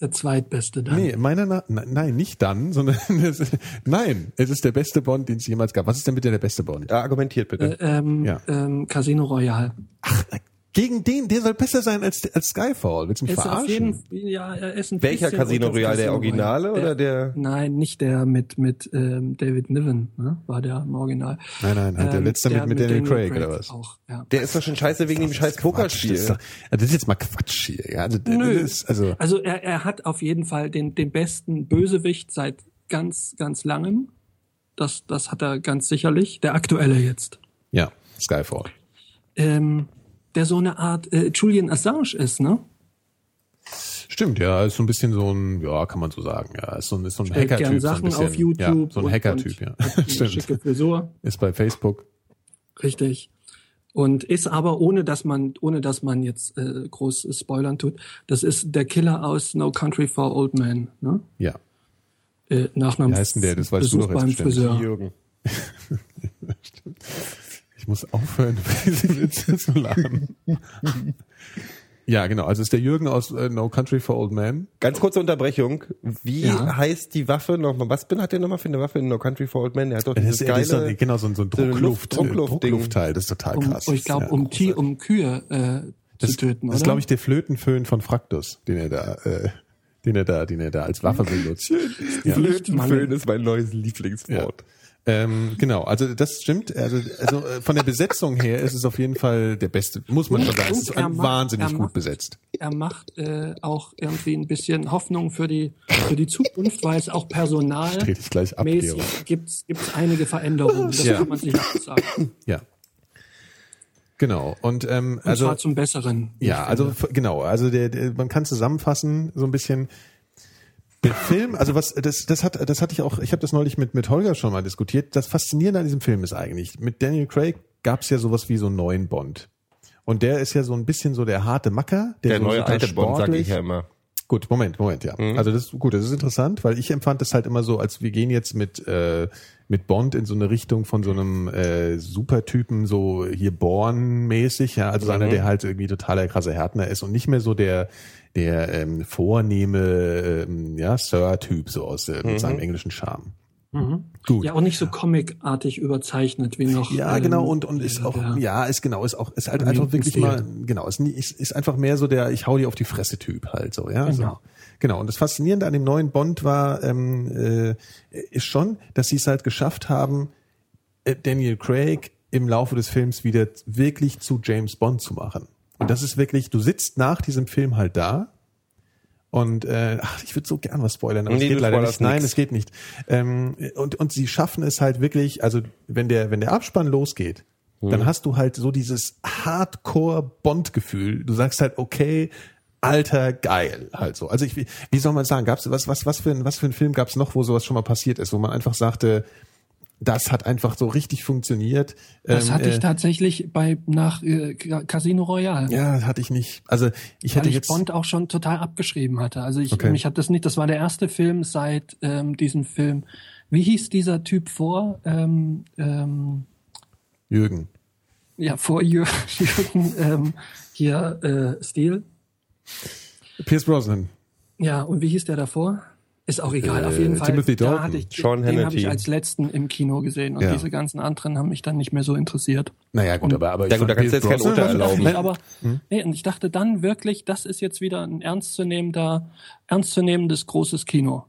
der zweitbeste dann. Nee, meiner Na na- nein, nicht dann, sondern es ist, nein, es ist der beste Bond, den es jemals gab. Was ist denn bitte der beste Bond? Ja, argumentiert bitte. Ähm, Ja. ähm, Casino Royale. Gegen den, der soll besser sein als, als Skyfall. Willst du mich Ist verarschen? jeden, ja, er ist ein Welcher bisschen Casino Royale? Der Originale Royale. oder der- Nein, nicht der mit mit ähm, David Niven, ne? war der im Original. Nein, nein, halt der Ähm, letzte mit- mit Daniel Craig, oder was? Auch, ja. Der ist doch schon scheiße wegen dem scheiß Pokerspiel. Das ist, doch, also das ist jetzt mal Quatsch hier. Ja, also, Nö. Ist, also Also er, er hat auf jeden Fall den, den besten Bösewicht seit ganz, ganz langem. Das, das hat er ganz sicherlich. Der aktuelle jetzt. ja, Skyfall. Ähm, der so eine Art äh, Julian Assange ist, ne? Stimmt, ja, ist so ein bisschen so ein, ja, kann man so sagen, ja, ist so ein, ist so ein Hacker-Typ. gern so ein Sachen bisschen. auf YouTube. Ja, so ein Hacker-Typ, ja. Stimmt. Schicke Frisur. Ist bei Facebook. Richtig. Und ist aber ohne dass man ohne dass man jetzt äh, groß spoilern tut, das ist der Killer aus No Country for Old Men, ne? Ja. Äh, Nachnamen Wie heißt denn der? Das weißt du doch jetzt beim bestimmt. Friseur. Jürgen. Ich muss aufhören, diese Witze zu lachen. Ja, genau. Also es ist der Jürgen aus äh, No Country for Old Men. Ganz kurze Unterbrechung. Wie Ja. heißt die Waffe nochmal? Was bin hat der nochmal für eine Waffe in No Country for Old Men? Der hat doch Das dieses ist, das ist so, geile... ein- genau so ein, so ein so eine Druckluft, Luft- Druckluftding. Druckluftteil. Das ist total Um, krass. ich glaube, Ja, um, Tier, um Kühe äh, das, zu töten, Das ist, glaube ich, der Flötenföhn von Fraktus, den er da, äh, den er da, den er da als Waffe benutzt. Ja. Flötenföhn ist mein neues Lieblingswort. Ähm, genau, also das stimmt. Also, also äh, von der Besetzung her ist es auf jeden Fall der beste, muss man schon sagen. Es ist macht- wahnsinnig er gut macht- besetzt. er macht äh, auch irgendwie ein bisschen Hoffnung für die für die Zukunft, weil es auch personal Dreh dich gleich ab, mäßig Georg. gibt's gibt's einige Veränderungen. Das Ja. kann man sicher auch sagen. Ja. Genau. Und ähm, Und also zwar zum Besseren. Ja, also genau, also der, der man kann zusammenfassen so ein bisschen der Film, also was das das hat das hatte ich auch, ich habe das neulich mit mit Holger schon mal diskutiert. Das faszinierende an diesem Film ist eigentlich, mit Daniel Craig gab es ja sowas wie so einen neuen Bond. Und der ist ja so ein bisschen so der harte Macker, der, Der so neue alte Bond, sag sportlich- ich ja immer. Gut, Moment, Moment, ja. Also das ist gut, das ist interessant, weil ich empfand das halt immer so, als wir gehen jetzt mit äh, mit Bond in so eine Richtung von so einem äh, Supertypen, so hier Born-mäßig, ja, also so einer, der halt irgendwie totaler krasser Härtner ist und nicht mehr so der der ähm, vornehme ähm, ja Sir-Typ so aus äh, mit seinem englischen Charme. Gut. ja auch nicht so comicartig überzeichnet wie noch. Ja, ähm, genau, und, und ist der- auch, der- ja, ist genau, ist auch, ist halt einfach wirklich Stil. mal, genau, ist, ist, ist einfach mehr so der, ich hau dir auf die Fresse Typ halt so, ja. So. Genau. Genau, und das Faszinierende an dem neuen Bond war, ähm, äh, ist schon, dass sie es halt geschafft haben, äh, Daniel Craig im Laufe des Films wieder wirklich zu James Bond zu machen. Und das ist wirklich, du sitzt nach diesem Film halt da und äh, ach, ich würde so gern was spoilern, aber Nee, es geht leider nicht. Nein, es geht nicht. Ähm, und und sie schaffen es halt wirklich, also wenn der wenn der Abspann losgeht, Hm. dann hast du halt so dieses Hardcore Bond Gefühl. Du sagst halt okay, alter geil halt so. Also ich wie, wie soll man sagen, gab's was was was für ein was für ein Film gab's noch, wo sowas schon mal passiert ist, wo man einfach sagte das hat einfach so richtig funktioniert. Das Ähm, hatte ich äh, tatsächlich bei nach äh, Casino Royale. Ja, hatte ich nicht. Also ich weil hätte ich jetzt Bond auch schon total abgeschrieben hatte. Also ich, Okay. mich hat das nicht, das war der erste Film seit ähm, diesem Film. Wie hieß dieser Typ vor? Ähm, ähm, Jürgen. ja, vor Jür- Jürgen ähm, hier äh, Stil. Pierce Brosnan. Ja, und wie hieß der davor? Ist auch egal, auf jeden Äh, Fall. Timothy da Dalton. hatte ich, Sean den habe ich als letzten im Kino gesehen und Ja. diese ganzen anderen haben mich dann nicht mehr so interessiert. Naja, gut, aber, aber Ja, gut, da kannst du jetzt kein Urteil erlauben. Nee, aber nee, und ich dachte dann wirklich, das ist jetzt wieder ein ernstzunehmender, ernstzunehmendes großes Kino.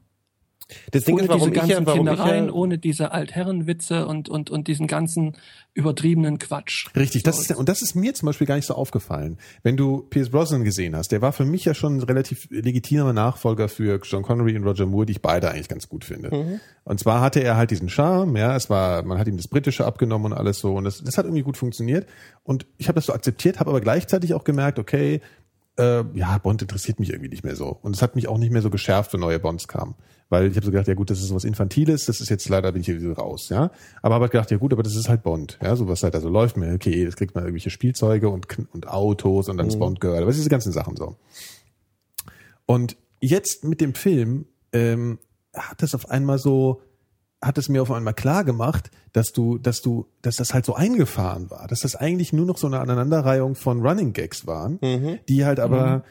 Das Ding ohne ist, warum diese ich ganzen ja, warum ich Kindereien, ja, ohne diese Altherrenwitze und, und, und diesen ganzen übertriebenen Quatsch. Richtig, das ist, und das ist mir zum Beispiel gar nicht so aufgefallen. Wenn du Pierce Brosnan gesehen hast, der war für mich ja schon ein relativ legitimer Nachfolger für John Connery und Roger Moore, die ich beide eigentlich ganz gut finde. Und zwar hatte er halt diesen Charme, ja, es war, man hat ihm das Britische abgenommen und alles so, und das, das hat irgendwie gut funktioniert. Und ich habe das so akzeptiert, habe aber gleichzeitig auch gemerkt, okay, äh, ja, Bond interessiert mich irgendwie nicht mehr so. Und es hat mich auch nicht mehr so geschärft, wenn neue Bonds kamen. Weil ich habe so gedacht, ja gut, das ist so was Infantiles, das ist jetzt leider bin ich hier raus, ja. Aber habe halt gedacht, ja gut, aber das ist halt Bond, ja, so was halt da so läuft mir, okay, das kriegt man irgendwelche Spielzeuge und, und Autos und dann ist Bond Girl, aber diese ganzen Sachen so. Und jetzt mit dem Film ähm, hat es auf einmal so, hat es mir auf einmal klar gemacht, dass du, dass du, dass das halt so eingefahren war, dass das eigentlich nur noch so eine Aneinanderreihung von Running Gags waren, die halt aber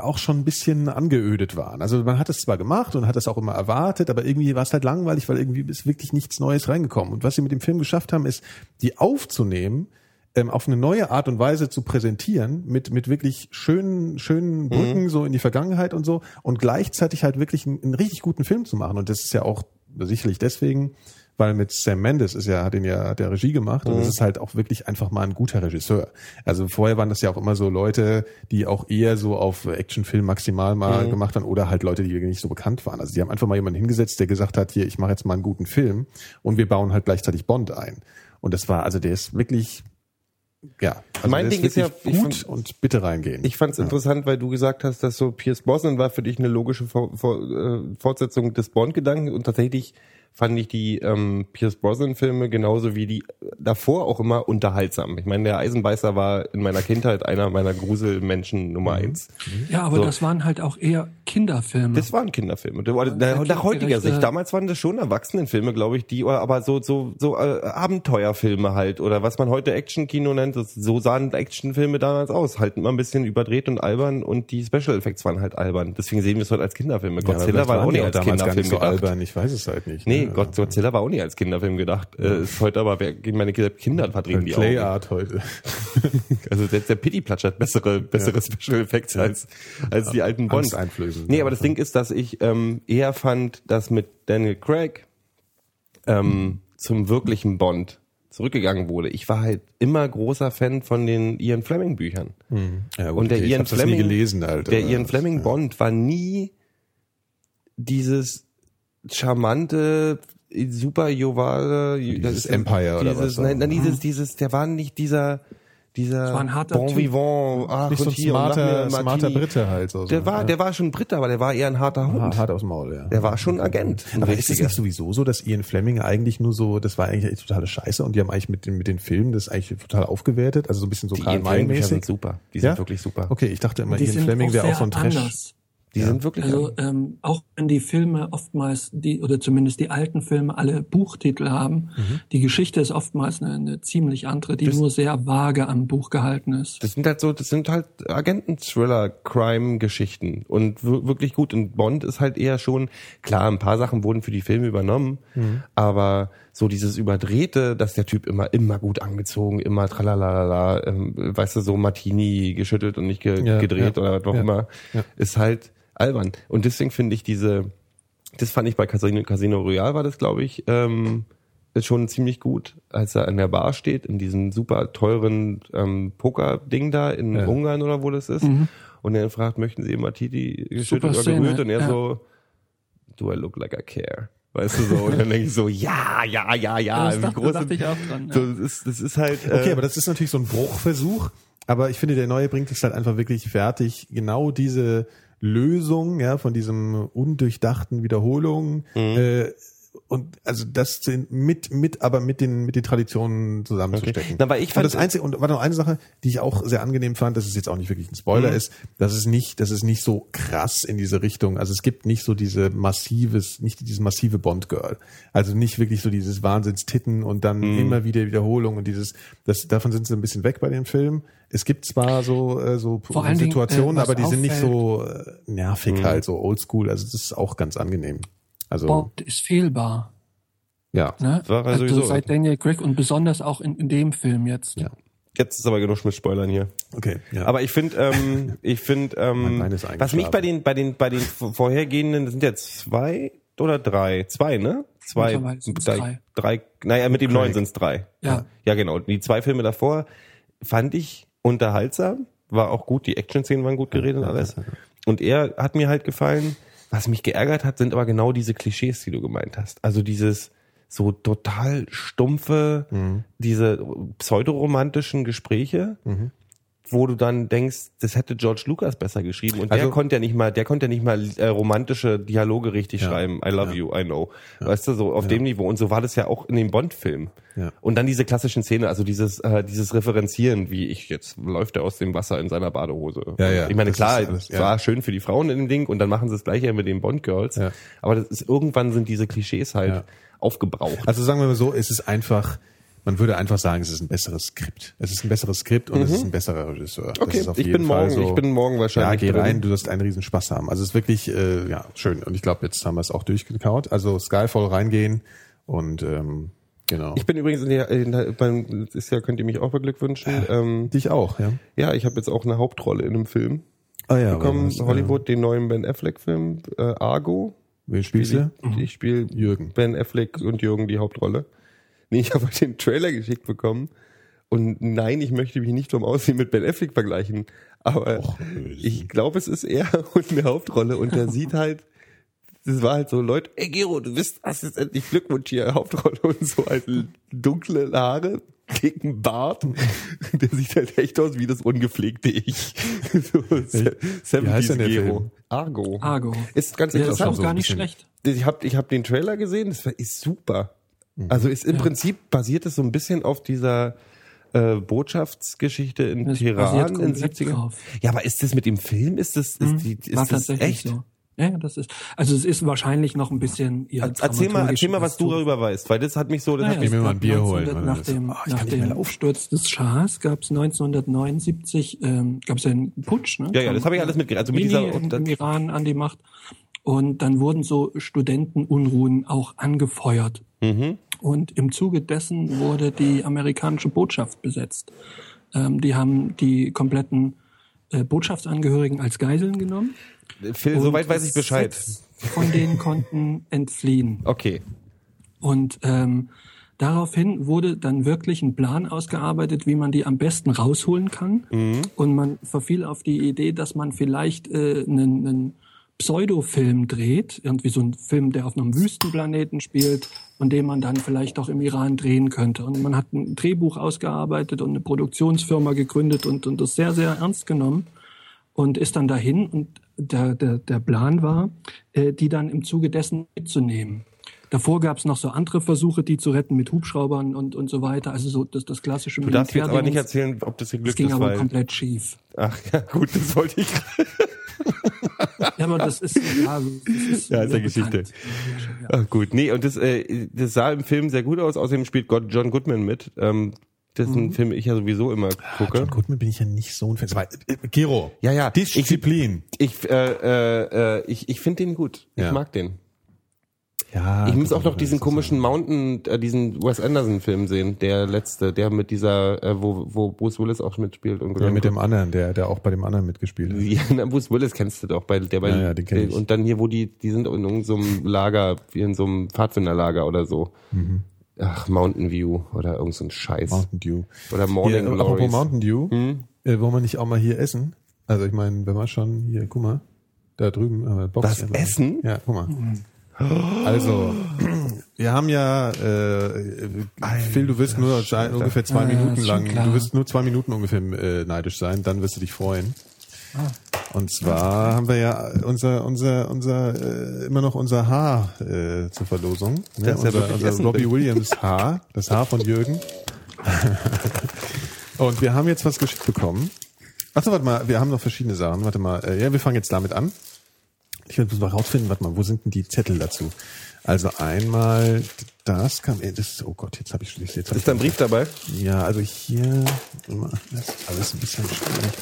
auch schon ein bisschen angeödet waren. Also man hat es zwar gemacht und hat es auch immer erwartet, aber irgendwie war es halt langweilig, weil irgendwie ist wirklich nichts Neues reingekommen. Und was sie mit dem Film geschafft haben, ist, die aufzunehmen, ähm, auf eine neue Art und Weise zu präsentieren, mit, mit wirklich schönen, schönen Brücken so in die Vergangenheit und so und gleichzeitig halt wirklich einen, einen richtig guten Film zu machen. Und das ist ja auch sicherlich deswegen, weil mit Sam Mendes ist ja, hat ihn ja, hat der Regie gemacht und es ist halt auch wirklich einfach mal ein guter Regisseur. Also vorher waren das ja auch immer so Leute, die auch eher so auf Actionfilm maximal mal gemacht haben oder halt Leute, die nicht so bekannt waren. Also die haben einfach mal jemanden hingesetzt, der gesagt hat, hier, ich mache jetzt mal einen guten Film und wir bauen halt gleichzeitig Bond ein. Und das war, also der ist wirklich, ja, also Mein Ding ist ja, gut fand- und bitte reingehen. ich fand es interessant, weil du gesagt hast, dass so Pierce Brosnan war für dich eine logische äh, Fortsetzung des Bond-Gedanken und tatsächlich fand ich die ähm, Pierce Brosnan-Filme genauso wie die davor auch immer unterhaltsam. Ich meine, der Eisenbeißer war in meiner Kindheit einer meiner Gruselmenschen Nummer eins. Ja, aber So. das waren halt auch eher Kinderfilme. Das waren Kinderfilme. Das war- Nach, nach heutiger Sicht. Damals waren das schon Erwachsenenfilme, glaube ich, die aber so so so äh, Abenteuerfilme halt oder was man heute Actionkino nennt. Das, so sahen Actionfilme damals aus. Halt immer ein bisschen überdreht und albern und die Special Effects waren halt albern. Deswegen sehen wir es heute als Kinderfilme. Ja, Godzilla vielleicht war waren auch nicht als Kinderfilm nicht so gedacht. albern, ich weiß es halt nicht. Nee, ne? Gott, Godzilla war auch nicht als Kinderfilm gedacht. Äh, ist heute aber wer, gegen meine Kinder verdrehen die Clay Augen. Art heute. Also selbst der Pittiplatsch hat bessere, bessere Special Effects als, als die alten Bonds. Angsteinflößend. Nee, aber das Ding ist, dass ich ähm, eher fand, dass mit Daniel Craig ähm, zum wirklichen Bond zurückgegangen wurde. Ich war halt immer großer Fan von den Ian Fleming Büchern. Ja, gut, Und der okay, Ian Fleming, gelesen halt. der Ian Fleming Bond war nie dieses charmante, super jovale, Dieses Empire oder dieses, was da. Nein, nein, dieses, dieses, der war nicht dieser, dieser war ein harter Bon Typ. Vivant, ach, Nicht so und ein hier smarter, smarter. Brite halt. So, Der so, war, ja. der war schon Brite, aber der war eher ein harter Hund. hart, hart aus dem Maul, ja. Der war schon Agent. ein aber ist es richtiger. nicht sowieso so, dass Ian Fleming eigentlich nur so, das war eigentlich totale Scheiße und die haben eigentlich mit den, mit den Filmen das eigentlich total aufgewertet, also so ein bisschen so Die Karl Ian Fleming Bücher May-mäßig. sind super. Die sind wirklich super. Okay, ich dachte immer, Ian Fleming wäre auch so ein Trash. anders. Die sind wirklich Also ähm, auch wenn die Filme oftmals die oder zumindest die alten Filme alle Buchtitel haben, Mhm. die Geschichte ist oftmals eine, eine ziemlich andere, die nur sehr vage am Buch gehalten ist. Das sind halt so, das sind halt Agenten-Thriller, Crime-Geschichten und wir- wirklich gut. Und Bond ist halt eher schon, klar, ein paar Sachen wurden für die Filme übernommen, Mhm. aber so dieses Überdrehte, dass der Typ immer, immer gut angezogen, immer tralalala, ähm, weißt du, so Martini geschüttelt und nicht ge Ja, gedreht ja, oder was auch ja, immer, ja. ist halt albern. Und deswegen finde ich diese, das fand ich bei Casino, Casino Royale war das, glaube ich, ähm, schon ziemlich gut, als er an der Bar steht, in diesem super teuren ähm, Poker-Ding da in Ja. Ungarn oder wo das ist. Und er fragt, möchten Sie Martini geschüttelt oder gerührt? Und er ja. so, do I look like I care? Weißt du so? Und dann denke ich so, ja, ja, ja, ja. das wie dachte, groß dachte ich auch dran. Ja. so, das, ist, das ist halt. Äh, Okay, aber das ist natürlich so ein Bruchversuch. Aber ich finde, der neue bringt es halt einfach wirklich fertig, genau diese Lösung ja von diesem undurchdachten Wiederholung Mhm. äh, und also das zu- mit mit aber mit den mit den Traditionen zusammenzustecken. Na, weil ich und fand- das einzige und war noch eine Sache, die ich auch sehr angenehm fand, das ist jetzt auch nicht wirklich ein Spoiler Mhm. ist, dass es nicht, dass es nicht so krass in diese Richtung, also es gibt nicht so diese massives, nicht dieses massive Bond Girl, also nicht wirklich so dieses Wahnsinns Titten und dann Mhm. immer wieder Wiederholung und dieses, das davon sind sie ein bisschen weg bei dem Film. Es gibt zwar so äh, so Vor allen Dingen, Situationen, äh, aber die sind nicht auffällt- so äh, nervig Mhm. halt, so oldschool. Also das ist auch ganz angenehm. Also Bond ist fehlbar. ja. Ne? War er also sowieso. seit Daniel Craig und besonders auch in, in dem Film jetzt. Ja. Jetzt ist aber genug mit Spoilern hier. Okay. Ja. Aber ich finde, ähm, ich finde, ähm, was mich bei den, bei den, bei den vorhergehenden, das sind ja zwei oder drei, zwei, ne? Zwei, drei, drei. drei, naja, mit dem neuen sind es drei. Ja. Ja, genau. Die zwei Filme davor fand ich unterhaltsam, war auch gut, die Action-Szenen waren gut geredet und alles. Und er hat mir halt gefallen. Was mich geärgert hat, sind aber genau diese Klischees, die du gemeint hast. Also dieses so total stumpfe, Mhm. diese pseudoromantischen Gespräche, wo du dann denkst, das hätte George Lucas besser geschrieben und der Also- konnte ja nicht mal, der konnte ja nicht mal äh, romantische Dialoge richtig Ja. schreiben. I love you, I know. Weißt du, so auf dem Niveau. Und so war das ja auch in dem Bond-Film. Ja. Und dann diese klassischen Szene, also dieses, äh, dieses Referenzieren, wie ich jetzt läuft er aus dem Wasser in seiner Badehose. Ja, ja, Ich meine, klar, alles, es ja. war schön für die Frauen in dem Ding und dann machen sie das gleiche mit den Bond-Girls. Ja. Aber das ist, irgendwann sind diese Klischees halt Ja. aufgebraucht. Also sagen wir mal so, es ist einfach, man würde einfach sagen, es ist ein besseres Skript. Es ist ein besseres Skript und es ist ein besserer Regisseur. Mhm. Okay, ist ich bin Fall morgen- so. ich bin morgen wahrscheinlich Ja, geh drin. rein, du wirst einen riesen Spaß haben. Also es ist wirklich, äh, ja, schön. Und ich glaube, jetzt haben wir es auch durchgekaut. Also Skyfall reingehen und ähm, genau. Ich bin übrigens in der, in der beim, das Jahr könnt ihr mich auch beglückwünschen. Ähm, Dich auch, ja. ja, ich habe jetzt auch eine Hauptrolle in einem Film Ah ja, bekommen. was, äh, Hollywood, den neuen Ben Affleck-Film, äh, Argo. Wen spielst du? Ich, ich spiele Jürgen. Ben Affleck und Jürgen die Hauptrolle. Nee, ich habe den Trailer geschickt bekommen. Und nein, ich möchte mich nicht vom Aussehen mit Ben Affleck vergleichen. Aber ich glaube, es ist er und eine Hauptrolle. Und der sieht halt, das war halt so, Leute, ey Gero, du bist, hast jetzt endlich Glückwunsch hier, Hauptrolle und so halt dunkle Haare, dicken Bart. Der sieht halt echt aus wie das ungepflegte Ich. So, wie heißt denn der Film? Argo. Argo. Ist ganz Der ist interessant. auch gar nicht schlecht. Ich habe ich hab den Trailer gesehen, das war- ist super. Also ist im Prinzip basiert es so ein bisschen auf dieser äh, Botschaftsgeschichte in Das basiert in komplett 70 drauf. Ja, aber ist das mit dem Film? Ist das, ist die, ist War das echt? so. Ja, das ist, also es ist wahrscheinlich noch ein bisschen eher Erzähl mal, erzähl mal, was du darüber weißt, weil das hat mich so, das Naja, hat mich, mir mal ein Bier holen, 1900 weil Nach dem, oh, nach dem laufen. Sturz des Schahs gab es 1979 ähm, gab es einen Putsch. Ne? Ja, ja, das habe ich alles mitgekriegt. Also mit dieser- im, im Iran an die Macht. Und dann wurden so Studentenunruhen auch angefeuert. Mhm. Und im Zuge dessen wurde die amerikanische Botschaft besetzt. Ähm, die haben die kompletten äh, Botschaftsangehörigen als Geiseln genommen. Phil, soweit weiß ich Bescheid. Von denen konnten entfliehen. Okay. Und ähm, daraufhin wurde dann wirklich ein Plan ausgearbeitet, wie man die am besten rausholen kann. Und man verfiel auf die Idee, dass man vielleicht äh, einen, einen Pseudofilm dreht, irgendwie so ein Film, der auf einem Wüstenplaneten spielt und den man dann vielleicht auch im Iran drehen könnte. Und man hat ein Drehbuch ausgearbeitet und eine Produktionsfirma gegründet und, und das sehr, sehr ernst genommen und ist dann dahin und der, der, der Plan war, äh, die dann im Zuge dessen mitzunehmen. Davor gab es noch so andere Versuche, die zu retten mit Hubschraubern und, und so weiter. Also so das, das klassische Du darfst jetzt aber nicht erzählen, ob das Das geglückt ging ist, aber weil, komplett schief. ach ja, gut, das wollte ich. Ja, aber das ist, ja, das ist, Ja, ist ja Geschichte. Ja. Ach gut, nee, und das, äh, das sah im Film sehr gut aus. Außerdem spielt Gott John Goodman mit, ähm, dessen Film ich ja sowieso immer gucke. John Goodman bin ich ja nicht so ein Fan. Aber, äh, Gero. Ja, ja. Disziplin. Ich, äh, äh, äh, ich, ich finde den gut. Ich Ja. mag den. Ja. ich muss auch noch diesen komischen Mountain, äh, diesen Wes Anderson Film sehen, der letzte, der mit dieser, äh, wo, wo Bruce Willis auch mitspielt und Ja, mit dem anderen, der, der auch bei dem anderen mitgespielt hat. Ja, na, Bruce Willis kennst du doch, bei der bei Ja, ja, den kenn ich. und dann hier, wo die, die sind in irgendeinem so einem Lager, wie in so einem Pfadfinderlager oder so. Ach, Mountain View oder irgend so ein Scheiß. Mhm. Mountain Dew. Oder Morning Hier, apropos. Mountain Dew, Hm? äh, wollen wir nicht auch mal hier essen? Also ich meine, wenn wir schon hier, guck mal, da drüben, äh, Box Das Essen? Ja, guck mal. Also, wir haben ja, äh, Phil, du wirst nur sein, ungefähr zwei Ja, Minuten lang, klar. du wirst nur zwei Minuten ungefähr äh, neidisch sein, dann wirst du dich freuen. Und zwar haben wir ja unser, unser, unser, äh, immer noch unser Haar äh, zur Verlosung. Ne? Das ist ja unser unser Robbie. Williams Haar, das Haar von Jürgen. Und wir haben jetzt was geschickt bekommen. Achso, warte mal, wir haben noch verschiedene Sachen. Warte mal, äh, ja, wir fangen jetzt damit an. Ich muss mal rausfinden, warte mal, wo sind denn die Zettel dazu? Also einmal das kam, äh, das, oh Gott, jetzt habe ich jetzt hab Ist da ein Brief dabei? ja, also hier, immer, das ist alles ein bisschen schwierig.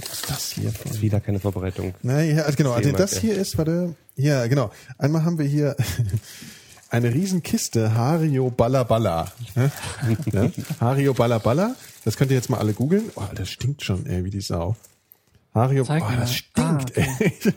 Was ist das hier? Von? Wieder keine Vorbereitung. Na, ja, also genau, also das hier ist, warte, ja, genau. Einmal haben wir hier eine Riesenkiste Hario Balla Balla. Ne? ja? Hario Balla Balla. Das könnt ihr jetzt mal alle googeln. Oh, das stinkt schon, ey, wie die Sau. Hario, Zeig oh, mal. das stinkt, Ah, ey.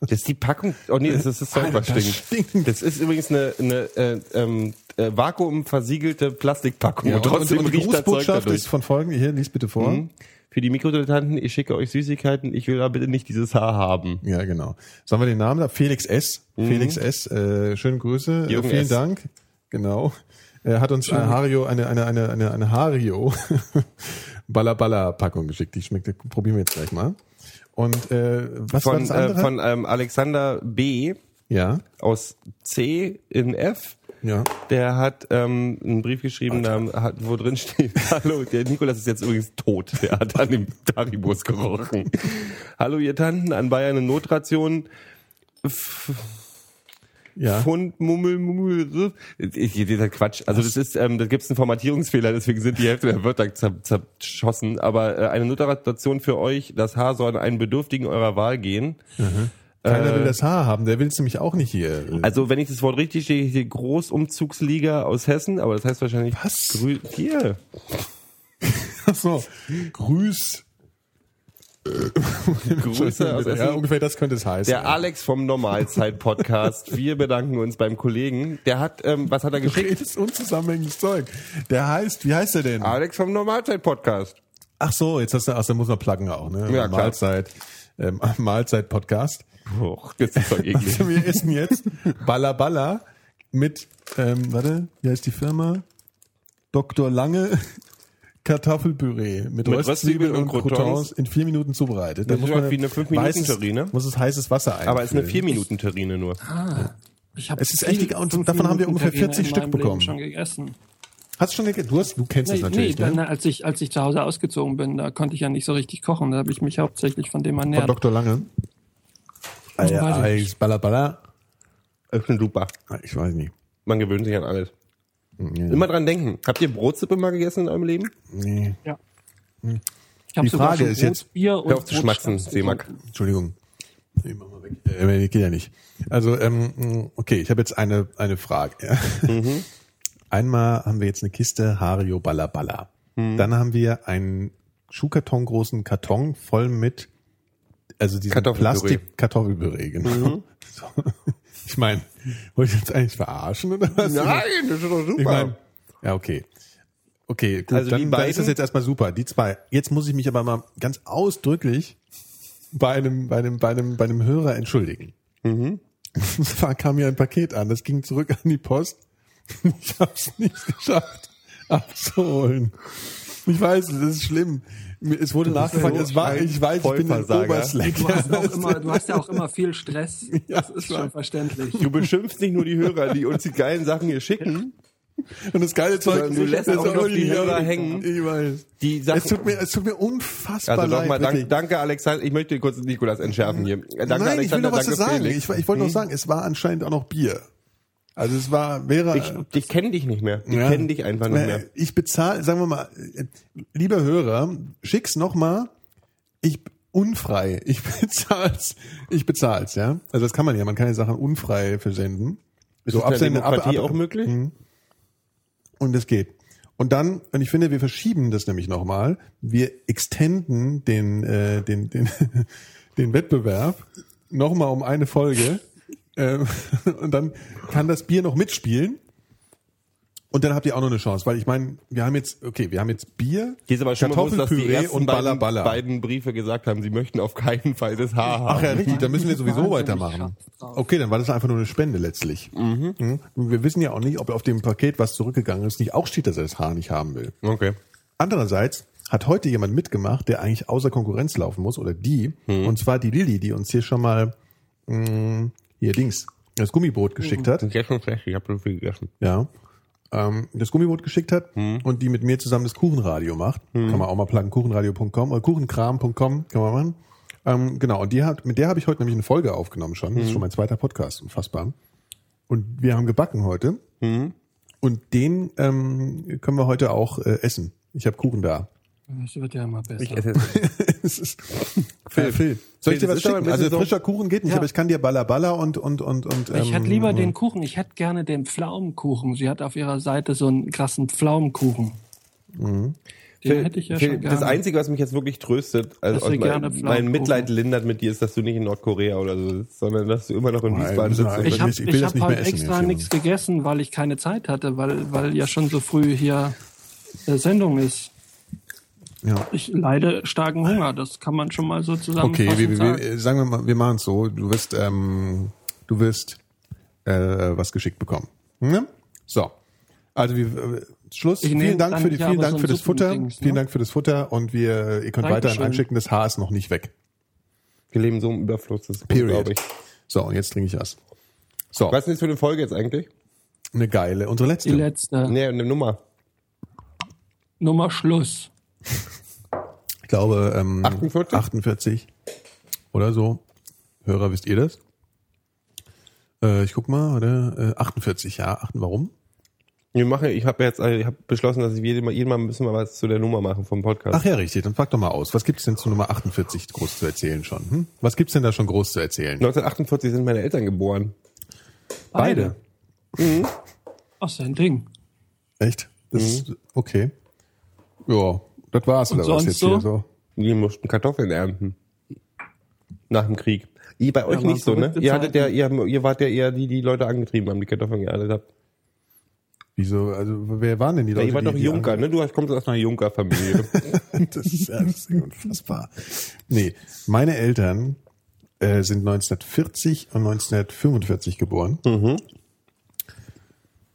Das ist die Packung. Oh nee, das ist das Zeug, was stinkt. stinkt. Das ist übrigens eine, eine äh, ähm, äh, vakuumversiegelte Plastikpackung. Ja, und trotzdem und, und die Grußbotschaft ist von folgendem, hier, lies bitte vor. Mhm. Für die Mikrodilettanten, ich schicke euch Süßigkeiten, ich will aber bitte nicht dieses Haar haben. Ja, genau. Sagen wir den Namen da? Felix S. Felix S. Äh, schöne Grüße. Mhm. Jürgen äh, vielen S. Dank. Genau. Er hat uns eine Hario, eine, eine, eine, eine, eine Hario Balla Balla Packung geschickt. Die schmeckt, probieren wir jetzt gleich mal. Und äh, was war Von, das äh, andere? von ähm, Alexander B. ja, aus C in F. ja. Der hat ähm, einen Brief geschrieben, da hat, wo drin steht, hallo, der Nikolas ist jetzt übrigens tot, der hat an dem Daribus gerochen. hallo ihr Tanten, an Bayern eine Notration, Ja. Pfund, Mummel, Mummel, ich, dieser Quatsch. Also das ist, ähm, da gibt es einen Formatierungsfehler, deswegen sind die Hälfte der Wörter zer- zerschossen. Aber äh, eine Notation für euch, das Haar soll an einen Bedürftigen eurer Wahl gehen. Keiner will das Haar haben, der will es nämlich auch nicht hier. Also wenn ich das Wort richtig stehe, hier Großumzugsliga aus Hessen, aber das heißt wahrscheinlich Was? Grü hier. Ach so. Grüß. Grüße aus ja, ungefähr das könnte es heißen. Der Alex vom Normalzeit-Podcast. Wir bedanken uns beim Kollegen. Der hat, ähm, was hat er geschickt? redest unzusammenhängendes Zeug. Der heißt, wie heißt der denn? Alex vom Normalzeit-Podcast. Ach so, jetzt hast du, ach, da muss man pluggen auch, ne? Ja. Mahlzeit, ähm, Mahlzeit-Podcast. Och, das ist doch eklig. Also wir essen jetzt Balla Balla mit, ähm, warte, wie heißt die Firma? Dr. Lange Kartoffelpüree mit, Mit Röstzwiebeln und und Croutons Croutons. in vier Minuten zubereitet. Das ist ja wie eine Fünf-Minuten-Terrine. Muss es heißes Wasser einfüllen. Aber es ist eine 4-Minuten-Terrine nur. Ich hab Es ist echt die- und davon haben wir Minuten ungefähr Terrine 40 in Stück bekommen. schon gegessen. Hast du schon gegessen? Du, hast, du kennst Nee, es natürlich, nee ne? dann, als ich als ich zu Hause ausgezogen bin, da konnte ich ja nicht so richtig kochen. Da habe ich mich hauptsächlich von dem Von ernährt. Dr. Lange. Ah, ich Alex Balla Balla. Das ist super. Ah, Ich weiß nicht. Man gewöhnt sich an alles. Ja. Immer dran denken. Habt ihr Brotsuppe mal gegessen in eurem Leben? Nee. Ja. Ich hab Die Frage ist jetzt- Bier und Hör auf zu schmatzen, getrunken. Entschuldigung. Nee, mach mal weg. Äh, geht ja nicht. Also, ähm, okay, ich habe jetzt eine, eine Frage. Ja. Mhm. Einmal haben wir jetzt eine Kiste Hario Balla Balla. Mhm. Dann haben wir einen Schuhkarton großen Karton voll mit, also diesem Kartoffelpüree. Plastik Kartoffelpüree, genau. Mhm. So. Ich meine, wollte ich jetzt eigentlich verarschen oder was? das ist doch super. Ich meine, ja, okay. Okay, gut, Also die dann, dann ist das jetzt erstmal super. Die zwei. Jetzt muss ich mich aber mal ganz ausdrücklich bei einem, bei einem, bei einem, bei einem Hörer entschuldigen. Mhm. Zwar kam mir ein Paket an, das ging zurück an die Post. Ich habe es nicht geschafft abzuholen. Ich weiß, das ist schlimm. Es wurde nachgefragt, so es war, ich weiß, ich bin ein. Oberslack. Du hast, auch immer, du hast ja auch immer viel Stress. Ja, Das ist schon verständlich. Du beschimpfst nicht nur die Hörer, die uns die geilen Sachen hier schicken. Und das geile Zeug, du lässt auch noch die Hörer hängen. Ich weiß. Die Sachen, Es tut mir, es tut mir unfassbar also leid. nochmal, wirklich. dank, danke Alexander. Ich möchte kurz Nikolas entschärfen hier. Danke Nein, ich will Alexander, noch was danke sagen. Felix. Ich, ich wollte noch sagen, es war anscheinend auch noch Bier. Also es war, wäre. Ich, ich kenne dich nicht mehr. Ich Ja. kenne dich einfach nicht Äh, mehr. Ich bezahle, sagen wir mal, äh, lieber Hörer, schick's noch mal. Ich unfrei. Ich bezahl's. Ich bezahl's, ja. Also das kann man ja. Man kann ja Sachen unfrei versenden. Ist das in der Demokratie auch möglich? Mhm. Und es geht. Und dann, und ich finde, wir verschieben das nämlich nochmal. Wir extenden den, äh, den, den, den Wettbewerb nochmal um eine Folge. Ähm, und dann kann das Bier noch mitspielen. Und dann habt ihr auch noch eine Chance, weil ich meine, wir haben jetzt, okay, wir haben jetzt Bier, Hier ist aber schon bewusst, dass die ersten und Balla beiden, Balla. beiden Briefe gesagt haben, sie möchten auf keinen Fall das Haar haben. Ach ja, richtig, da müssen wir sowieso weitermachen. Okay, dann war das einfach nur eine Spende letztlich. Mhm. Wir wissen ja auch nicht, ob auf dem Paket, was zurückgegangen ist, nicht auch steht, dass er das Haar nicht haben will. Okay. Andererseits hat heute jemand mitgemacht, der eigentlich außer Konkurrenz laufen muss, oder die, Hm. und zwar die Lilly, die uns hier schon mal mh, hier Dings, das Gummiboot geschickt hat. Ich schon schlecht, ich habe so viel gegessen. Ja. Ähm, das Gummiboot geschickt hat Hm. und die mit mir zusammen das Kuchenradio macht. Kann man auch mal pluggen, kuchenradio.com oder kuchenkram.com kann man machen. Ähm, genau, und die hat, mit der habe ich heute nämlich eine Folge aufgenommen schon. Hm. Das ist schon mein zweiter Podcast, unfassbar. Und wir haben gebacken heute. Hm. Und den ähm, können wir heute auch äh, essen. Ich habe Kuchen da. Das wird ja immer besser. Ich esse Es ist Phil, Phil. Soll ich dir das was schicken? Also frischer Kuchen geht nicht, Ja. aber ich kann dir Balla Balla und und und und. ich ähm, hätte lieber den Kuchen. Ich hätte gerne den Pflaumenkuchen. Sie hat auf ihrer Seite so einen krassen Pflaumenkuchen. Den hätte ich ja Phil, schon gerne. das Einzige, was mich jetzt wirklich tröstet, also mein, mein Mitleid lindert mit dir, ist, dass du nicht in Nordkorea oder so sitzt, sondern dass du immer noch in Nein, Wiesbaden sitzt. eigentlich- ich habe ich ich hab essen extra nichts gegessen, weil ich keine Zeit hatte, weil, weil ja schon so früh hier äh, Sendung ist. Ja. Ich leide starken Hunger, das kann man schon mal so zusammenfassen. Okay, wir, wir, sagen. wir, sagen wir mal, wir machen es so. Du wirst, ähm, du wirst äh, was geschickt bekommen. Ne? So, also wir, äh, Schluss. Ich Vielen Dank für die, vielen Dank so für das Futter. Ne? Vielen Dank für das Futter und wir, ihr könnt weiterhin Dankeschön. einschicken. Das Haar ist noch nicht weg. Wir leben so im Überfluss, das glaube ich. So, und jetzt trinke ich was. So, Was ist denn das für eine Folge jetzt eigentlich? eine geile. Unsere letzte. Die letzte Nee, eine Nummer. Nummer Schluss. Ich glaube ähm, 48? 48 oder so. Hörer, wisst ihr das? Äh, ich guck mal, oder? Äh, 48, ja. Achten, warum? Wir machen, ich habe jetzt, ich habe beschlossen, dass ich jeden Mal, jeden Mal müssen wir was zu der Nummer machen vom Podcast. Ach ja, richtig. Dann frag doch mal aus. Was gibt's denn zu Nummer 48 groß zu erzählen schon? Hm? Was gibt's denn da schon groß zu erzählen? 1948 sind meine Eltern geboren. Beide. Ach, sein Ding. Echt? Das ist, okay. Ja, das war's oder was jetzt so? hier so? Die mussten Kartoffeln ernten. Nach dem Krieg. Ihr bei euch waren nicht so, ne? Ihr hattet ja, ihr, ihr wart ja eher die, die Leute angetrieben haben, die Kartoffeln geerntet habt. Wieso? Also wer waren denn die Ja, Leute? ihr wart die, doch die Junker, ne? Du kommst aus einer Junker-Familie. das ist ja das ist unfassbar. Nee, meine Eltern äh, sind 1940 und 1945 geboren. Mhm.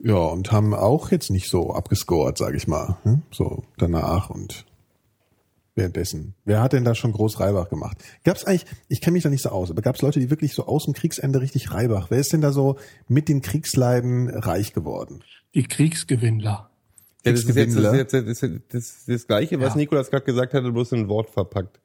Ja, und haben auch jetzt nicht so abgescored, sage ich mal. hm? So danach und währenddessen. Wer hat denn da schon groß Reibach gemacht? Gab's eigentlich, ich kenne mich da nicht so aus, aber gab's Leute, die wirklich so aus dem Kriegsende richtig Reibach? Wer ist denn da so mit den Kriegsleiden reich geworden? Die Kriegsgewinnler. Ja, das ist jetzt das, ist jetzt, das, ist das, das Gleiche, was Ja. Nikolas gerade gesagt hatte, bloß in ein Wort verpackt.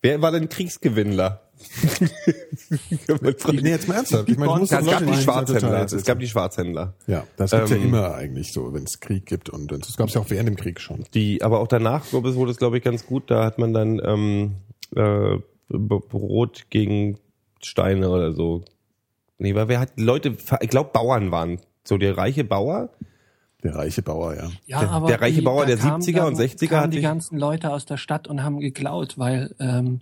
Wer war denn Kriegsgewinnler? Nee, jetzt mal ernsthaft. Ich meine, ich muss Ja, es gab die Schwarzhändler. Es gab die Schwarzhändler. Ja, das gibt's ja Ähm, immer eigentlich so, wenn es Krieg gibt und das gab's ja auch während dem Krieg schon. Die, aber auch danach glaube ich, wurde es, glaube ich, ganz gut. Da hat man dann ähm, äh, Brot gegen Steine oder so. Nee, weil wer hat Leute, ich glaube Bauern waren. So der reiche Bauer. Der reiche Bauer, ja. Ja, Der- aber der reiche die, Bauer der kamen 70er und dann- 60er kamen hatte die ich- ganzen Leute aus der Stadt und haben geklaut, weil ähm,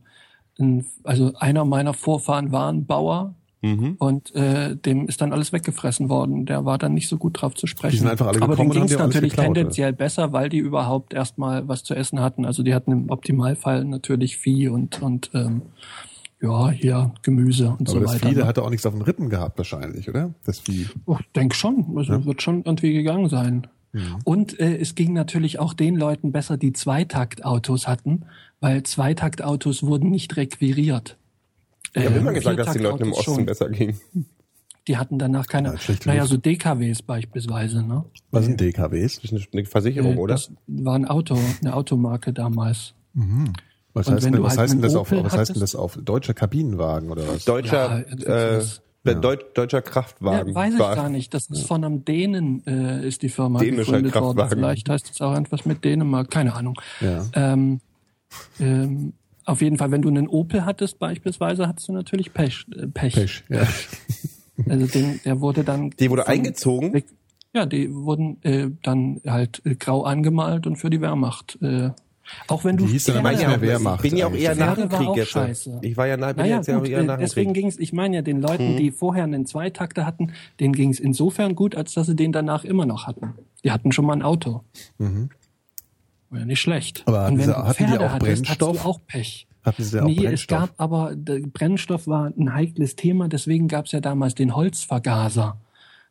ein, also einer meiner Vorfahren war ein Bauer Mhm. und äh, dem ist dann alles weggefressen worden. Der war dann nicht so gut drauf zu sprechen. Die sind einfach alle Aber denen ging es natürlich geklaut, tendenziell besser, weil die überhaupt erstmal was zu essen hatten. Also die hatten im Optimalfall natürlich Vieh und und ähm, ja hier Gemüse und Aber so das weiter. Vieh, der ne? hatte auch nichts auf den Rippen gehabt wahrscheinlich, oder? Das Vieh. Oh, Ich denke schon. Also wird schon irgendwie gegangen sein. Und äh, es ging natürlich auch den Leuten besser, die Zweitaktautos hatten, weil Zweitaktautos wurden nicht requiriert. Ich habe Äh, immer gesagt, dass den Leuten im Osten schon. besser ging. Die hatten danach keine, Ja, naja, so DKWs beispielsweise, ne? Was sind DKWs? Das ist eine- eine Versicherung, Äh, oder? Das war ein Auto, eine Automarke damals. Was Und heißt, denn, was halt heißt denn das auf, was heißt denn das auf deutscher Kabinenwagen oder was? Deutscher, Ja, irgendwie äh, der Deut, deutscher Kraftwagen. Ja, weiß ich gar nicht. Das ist von einem Dänen, äh, ist die Firma Dänischer gegründet worden. Kraftwagen. Vielleicht heißt es auch etwas mit Dänemark, keine Ahnung. Ja. Ähm, ähm, auf jeden Fall, wenn du einen Opel hattest beispielsweise, hattest du natürlich Pech. Äh, Pech. Pech, ja. Also den, der wurde dann. Die wurde von- eingezogen? Ja, die wurden äh, dann halt äh, grau angemalt und für die Wehrmacht. Auch wenn du Die hieß dann aber nicht mehr. Wehrmacht. Ich bin ja auch eher nach dem Krieg jetzt. scheiße. Ich war ja, nach, bin Naja, jetzt ja auch gut, eher äh, nach dem deswegen Krieg. ging's. ich meine ja, den Mhm. Leuten, die vorher einen Zweitakter hatten, denen ging's insofern gut, als dass sie den danach immer noch hatten. Die hatten schon mal ein Auto. War ja nicht schlecht. Mhm. Aber Und wenn diese- du hatten die Pferde auch hattest, Brennstoff? hattest du auch Pech. Hatten sie auch nee, es Brennstoff? gab aber, der Brennstoff war ein heikles Thema, deswegen gab's ja damals den Holzvergaser.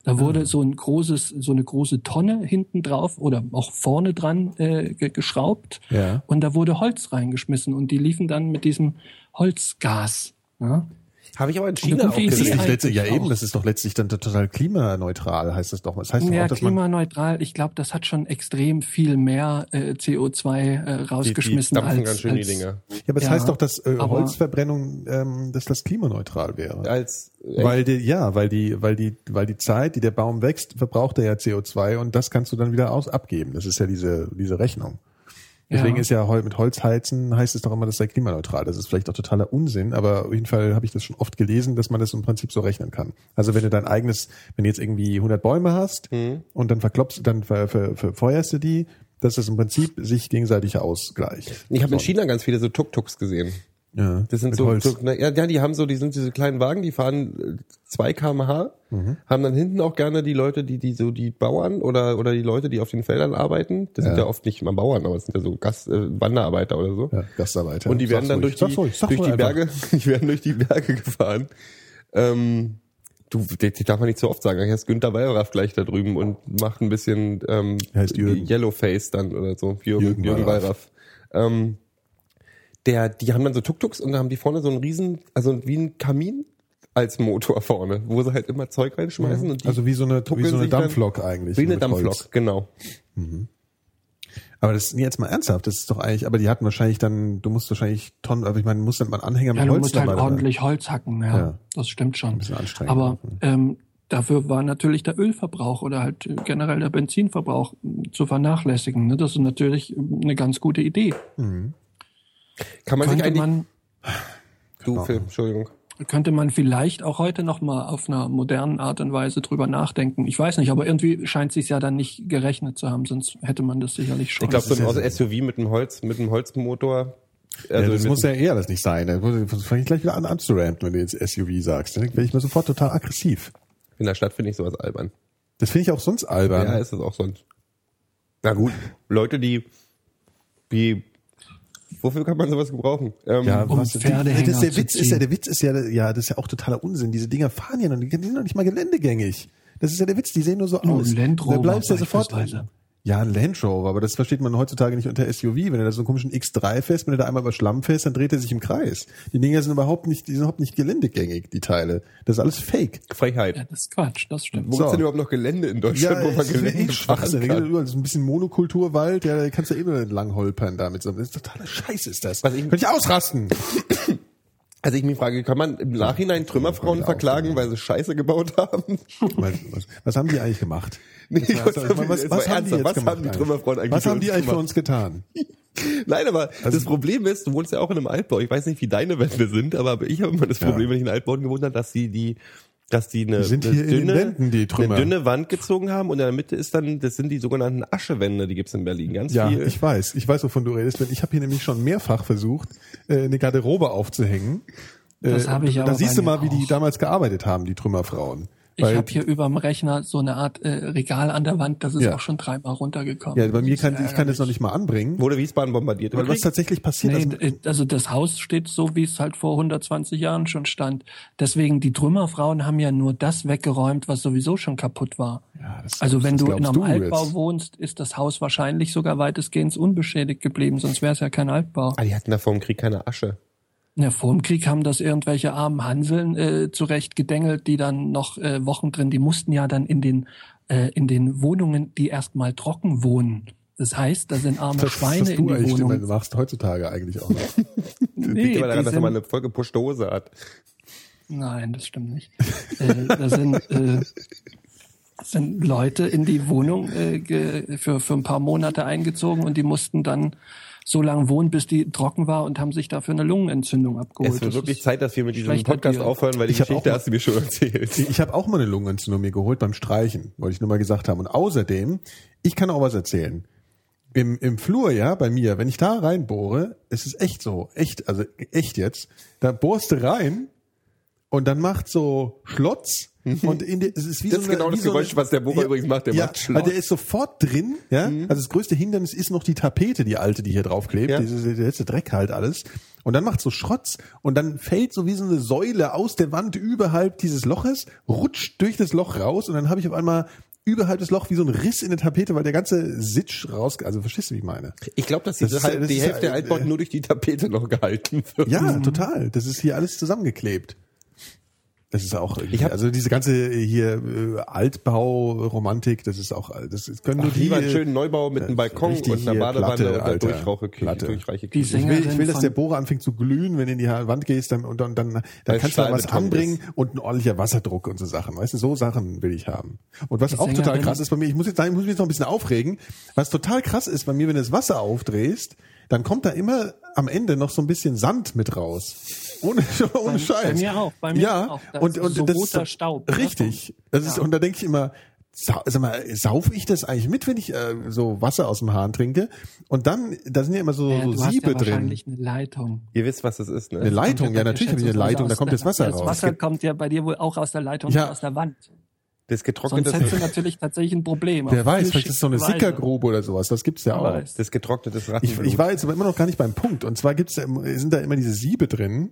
Da wurde so ein großes, so eine große Tonne hinten drauf oder auch vorne dran äh, ge- geschraubt Ja. und da wurde Holz reingeschmissen und die liefen dann mit diesem Holzgas. Ja? Habe ich aber in China auch die Ist das letztlich, ja eben, das ist doch letztlich dann total klimaneutral, heißt das doch. Das heißt doch Ja, auch, dass man klimaneutral. Ich glaube, das hat schon extrem viel mehr äh, CO2 äh, Die, die rausgeschmissen dampfen als, ganz schön die als Dinger. Ja, aber das Ja, heißt doch, dass äh, aber- Holzverbrennung, ähm, dass das klimaneutral wäre. Als äh, Weil die, ja, weil die, weil die, weil die Zeit, die der Baum wächst, verbraucht er ja CO2 und das kannst du dann wieder aus abgeben. Das ist ja diese, diese Rechnung. Deswegen Ja. ist ja mit Holz heizen heißt es doch immer, das sei klimaneutral. Das ist vielleicht auch totaler Unsinn, aber auf jeden Fall habe ich das schon oft gelesen, dass man das im Prinzip so rechnen kann. Also wenn du dein eigenes, wenn du jetzt irgendwie 100 Bäume hast und dann verklopst, dann ver, ver, verfeuerst du die, dass das im Prinzip sich gegenseitig ausgleicht. ich habe in China ganz viele so Tuk-Tuks gesehen. Ja, Das sind so, so ja, ja, die haben so, die sind diese kleinen Wagen, die fahren äh, 2 kmh, Mhm. haben dann hinten auch gerne die Leute, die, die so die Bauern oder oder die Leute, die auf den Feldern arbeiten. Das sind Ja. ja oft nicht mal Bauern, aber das sind ja so Gast, äh, Wanderarbeiter oder so. ja, Gastarbeiter. Und die werden dann durch die, durch die. Berge, die werden durch die Berge gefahren. Ähm, du, die, die darf man nicht so oft sagen. Hier ist Günther Wallraff gleich da drüben und macht ein bisschen ähm, heißt Jürgen. Yellowface dann oder so. Jürgen, Jürgen Jürgen. Wallraff. Ähm, der, die haben dann so Tuk-Tuks und da haben die vorne so einen riesen, also wie ein Kamin als Motor vorne, wo sie halt immer Zeug reinschmeißen und die Also wie so eine, wie so eine dann- Dampflok eigentlich. Wie eine mit Holz. Dampflok, genau. Aber das ist jetzt mal ernsthaft, das ist doch eigentlich, aber die hatten wahrscheinlich dann, du musst wahrscheinlich Tonnen, aber ich meine, du musst dann mal Anhänger Ja, mit du Holz musst halt dabei ordentlich Holz hacken, ja, Ja. das stimmt schon. bisschen anstrengend. Aber ähm, dafür war natürlich der Ölverbrauch oder halt generell der Benzinverbrauch äh, zu vernachlässigen. Ne? Das ist natürlich eine ganz gute Idee. Kann man sich Könnte eigentlich, man, du Phil, Entschuldigung. könnte man vielleicht auch heute noch mal auf einer modernen Art und Weise drüber nachdenken. Ich weiß nicht, aber irgendwie scheint sich ja dann nicht gerechnet zu haben, sonst hätte man das sicherlich schon. Ich glaube, so ein ja SUV mit einem Holz, mit einem Holzmotor. Ja, Also das mit- muss ja eher das nicht sein. Da fange ich gleich wieder an anzuranten, wenn du jetzt SUV sagst. Dann werde ich mir sofort total aggressiv. in der Stadt finde ich sowas albern. Das finde ich auch sonst albern. Ja, ist es auch sonst. Na gut, Leute, die, die, wofür kann man sowas gebrauchen? Ähm, Ja, Um Pferdehänger das ist der Witz ist ja, der Witz ist ja, ja, das ist ja auch totaler Unsinn. Diese Dinger fahren ja noch, die sind noch nicht mal geländegängig. Das ist ja der Witz, die sehen nur so aus. Da bleibst du ja sofort. Ja, ein Land Rover, aber das versteht man heutzutage nicht unter SUV. Wenn du da so einen komischen X3 fährst, wenn du da einmal über Schlamm fährst, dann dreht er sich im Kreis. Die Dinger sind überhaupt nicht, die sind überhaupt nicht geländegängig, die Teile. Das ist alles Fake. Frechheit. ja, das ist Quatsch, das stimmt. Wo So. gibt's denn überhaupt noch Gelände in Deutschland, wo man das ist Gelände fahren Schwachsinn. kann? Überall so ein bisschen Monokulturwald, ja, da kannst du eh nur entlang holpern damit. Das ist totaler Scheiß ist das. Was ich- Könnte ich ausrasten. Also ich mich frage, kann man im Nachhinein Trümmerfrauen Ja, verklagen, weil sie Scheiße gebaut haben? was, was, was haben die eigentlich gemacht? Nee, Was, was, was, haben die jetzt was gemacht? haben die Trümmerfrauen eigentlich was für haben die eigentlich für gemacht? uns getan? Nein, aber Also das Problem ist, du wohnst ja auch in einem Altbau. Ich weiß nicht, wie deine Wände sind, aber ich habe immer das Ja. Problem, wenn ich in Altbauten gewohnt habe, dass die die dass die eine, Die sind eine hier in den dünne, Wänden, die eine dünne Wand gezogen haben und in der Mitte ist dann, das sind die sogenannten Aschewände, die gibt's in Berlin. Ganz Ja, viel. ich weiß. Ich weiß, wovon du redest. Denn ich habe hier nämlich schon mehrfach versucht, äh, eine Garderobe aufzuhängen. Das Äh, habe ich Da aber siehst du mal, wie die auch. damals gearbeitet haben, die Trümmerfrauen. Ich habe hier überm Rechner so eine Art äh, Regal an der Wand, das ist Ja. auch schon dreimal runtergekommen. ja, bei mir kann ich kann das noch nicht mal anbringen. Wurde Wiesbaden bombardiert. Weil was tatsächlich passiert, Nee, also, d- also das Haus steht so, wie es halt vor 120 Jahren schon stand. Deswegen, die Trümmerfrauen haben ja nur das weggeräumt, was sowieso schon kaputt war. Ja, das- also wenn das du in einem du Altbau jetzt. wohnst, ist das Haus wahrscheinlich sogar weitestgehend unbeschädigt geblieben, sonst wäre es ja kein Altbau. Ah, die hatten da vor dem Krieg keine Asche. Ja, vor dem Krieg haben das irgendwelche armen Hanseln äh, zurecht gedengelt, die dann noch äh, Wochen drin, die mussten ja dann in den äh, in den Wohnungen, die erstmal trocken wohnen. Das heißt, da sind arme das, Schweine was in du die Wohnung. machst heutzutage eigentlich auch noch. Nee, Liegt aber daran, dass er mal sind- eine vollgepuschte Hose hat. Nein, das stimmt nicht. äh, da sind, äh, sind Leute in die Wohnung äh, ge, für, für ein paar Monate eingezogen und die mussten dann so lange wohnen, bis die trocken war und haben sich dafür eine Lungenentzündung abgeholt. Es wird Das wirklich Zeit, dass wir mit diesem Podcast aufhören, weil die Ich hab Geschichte auch- hast du mir schon erzählt. Ich habe auch mal eine Lungenentzündung mir geholt beim Streichen, wollte ich nur mal gesagt haben. Und außerdem, ich kann auch was erzählen. Im, Im Flur, ja, bei mir, wenn ich da reinbohre, es ist echt so, echt, also echt jetzt, da bohrst du rein und dann macht so Schlotz und in der, es ist wie Das so ist eine, genau das so eine- Geräusch, was der Bohrer übrigens macht, der ja, macht Schlotz. Also der ist sofort drin, ja. Also das größte Hindernis ist noch die Tapete, die alte, die hier draufklebt, Ja. diese, der letzte Dreck halt alles. und dann macht so Schrotz und dann fällt so wie so eine Säule aus der Wand überhalb dieses Loches, rutscht durch das Loch raus und dann habe ich auf einmal überhalb des Loch wie so ein Riss in der Tapete, weil der ganze Sitsch raus, also verstehst du, wie ich meine? Ich glaube, dass Das ist- halb, das die Hälfte der äh, Altbauten nur durch die Tapete noch gehalten wird. Ja, total. Das ist hier alles zusammengeklebt. Das ist auch, irgendwie- Ich hab- also diese ganze hier äh, Altbau-Romantik, das ist auch, das ist, können nur Ach, die, lieber einen schönen Neubau mit einem Balkon richtig und einer Badewanne Platte, und einer. Durchrauche, Platte. durchreiche Die Küche. Ich will, ich will, dass der Bohrer anfängt zu glühen, wenn du in die Wand gehst, dann, und dann, dann, dann kannst du da was anbringen ist. und ein ordentlicher Wasserdruck und so Sachen. Weißt du, so Sachen will ich haben. Und was Die auch total Sängerin- krass ist bei mir, ich muss jetzt sagen, ich muss mich jetzt noch ein bisschen aufregen, was total krass ist bei mir, wenn du das Wasser aufdrehst, dann kommt da immer am Ende noch so ein bisschen Sand mit raus. Ohne, ohne Bei- Scheiß. bei mir auch, bei mir ja, auch. Da und, ist und so das roter ist, Staub, ne? Richtig. Das ist, und da denke ich immer, Sau, sag mal, sauf ich das eigentlich mit, wenn ich äh, so Wasser aus dem Hahn trinke? Und dann, da sind ja immer so, Ja, so du hast Siebe ja drin. wahrscheinlich eine Leitung. Ihr wisst, was das ist, ne? Eine Leitung, ja, natürlich habe ich eine Leitung, da kommt das Wasser Das raus. Wasser kommt ja bei dir wohl auch aus der Leitung, Ja. nicht aus der Wand. Das Sonst getrocknete, hättest du natürlich tatsächlich ein Problem. Wer weiß, viel vielleicht ist es so eine. Sickergrube oder sowas, das gibt's ja Wer auch. weiß. das getrocknetes Ich, Rattenblut. ich war jetzt aber immer noch gar nicht beim Punkt. Und zwar gibt's, ja- sind da immer diese Siebe drin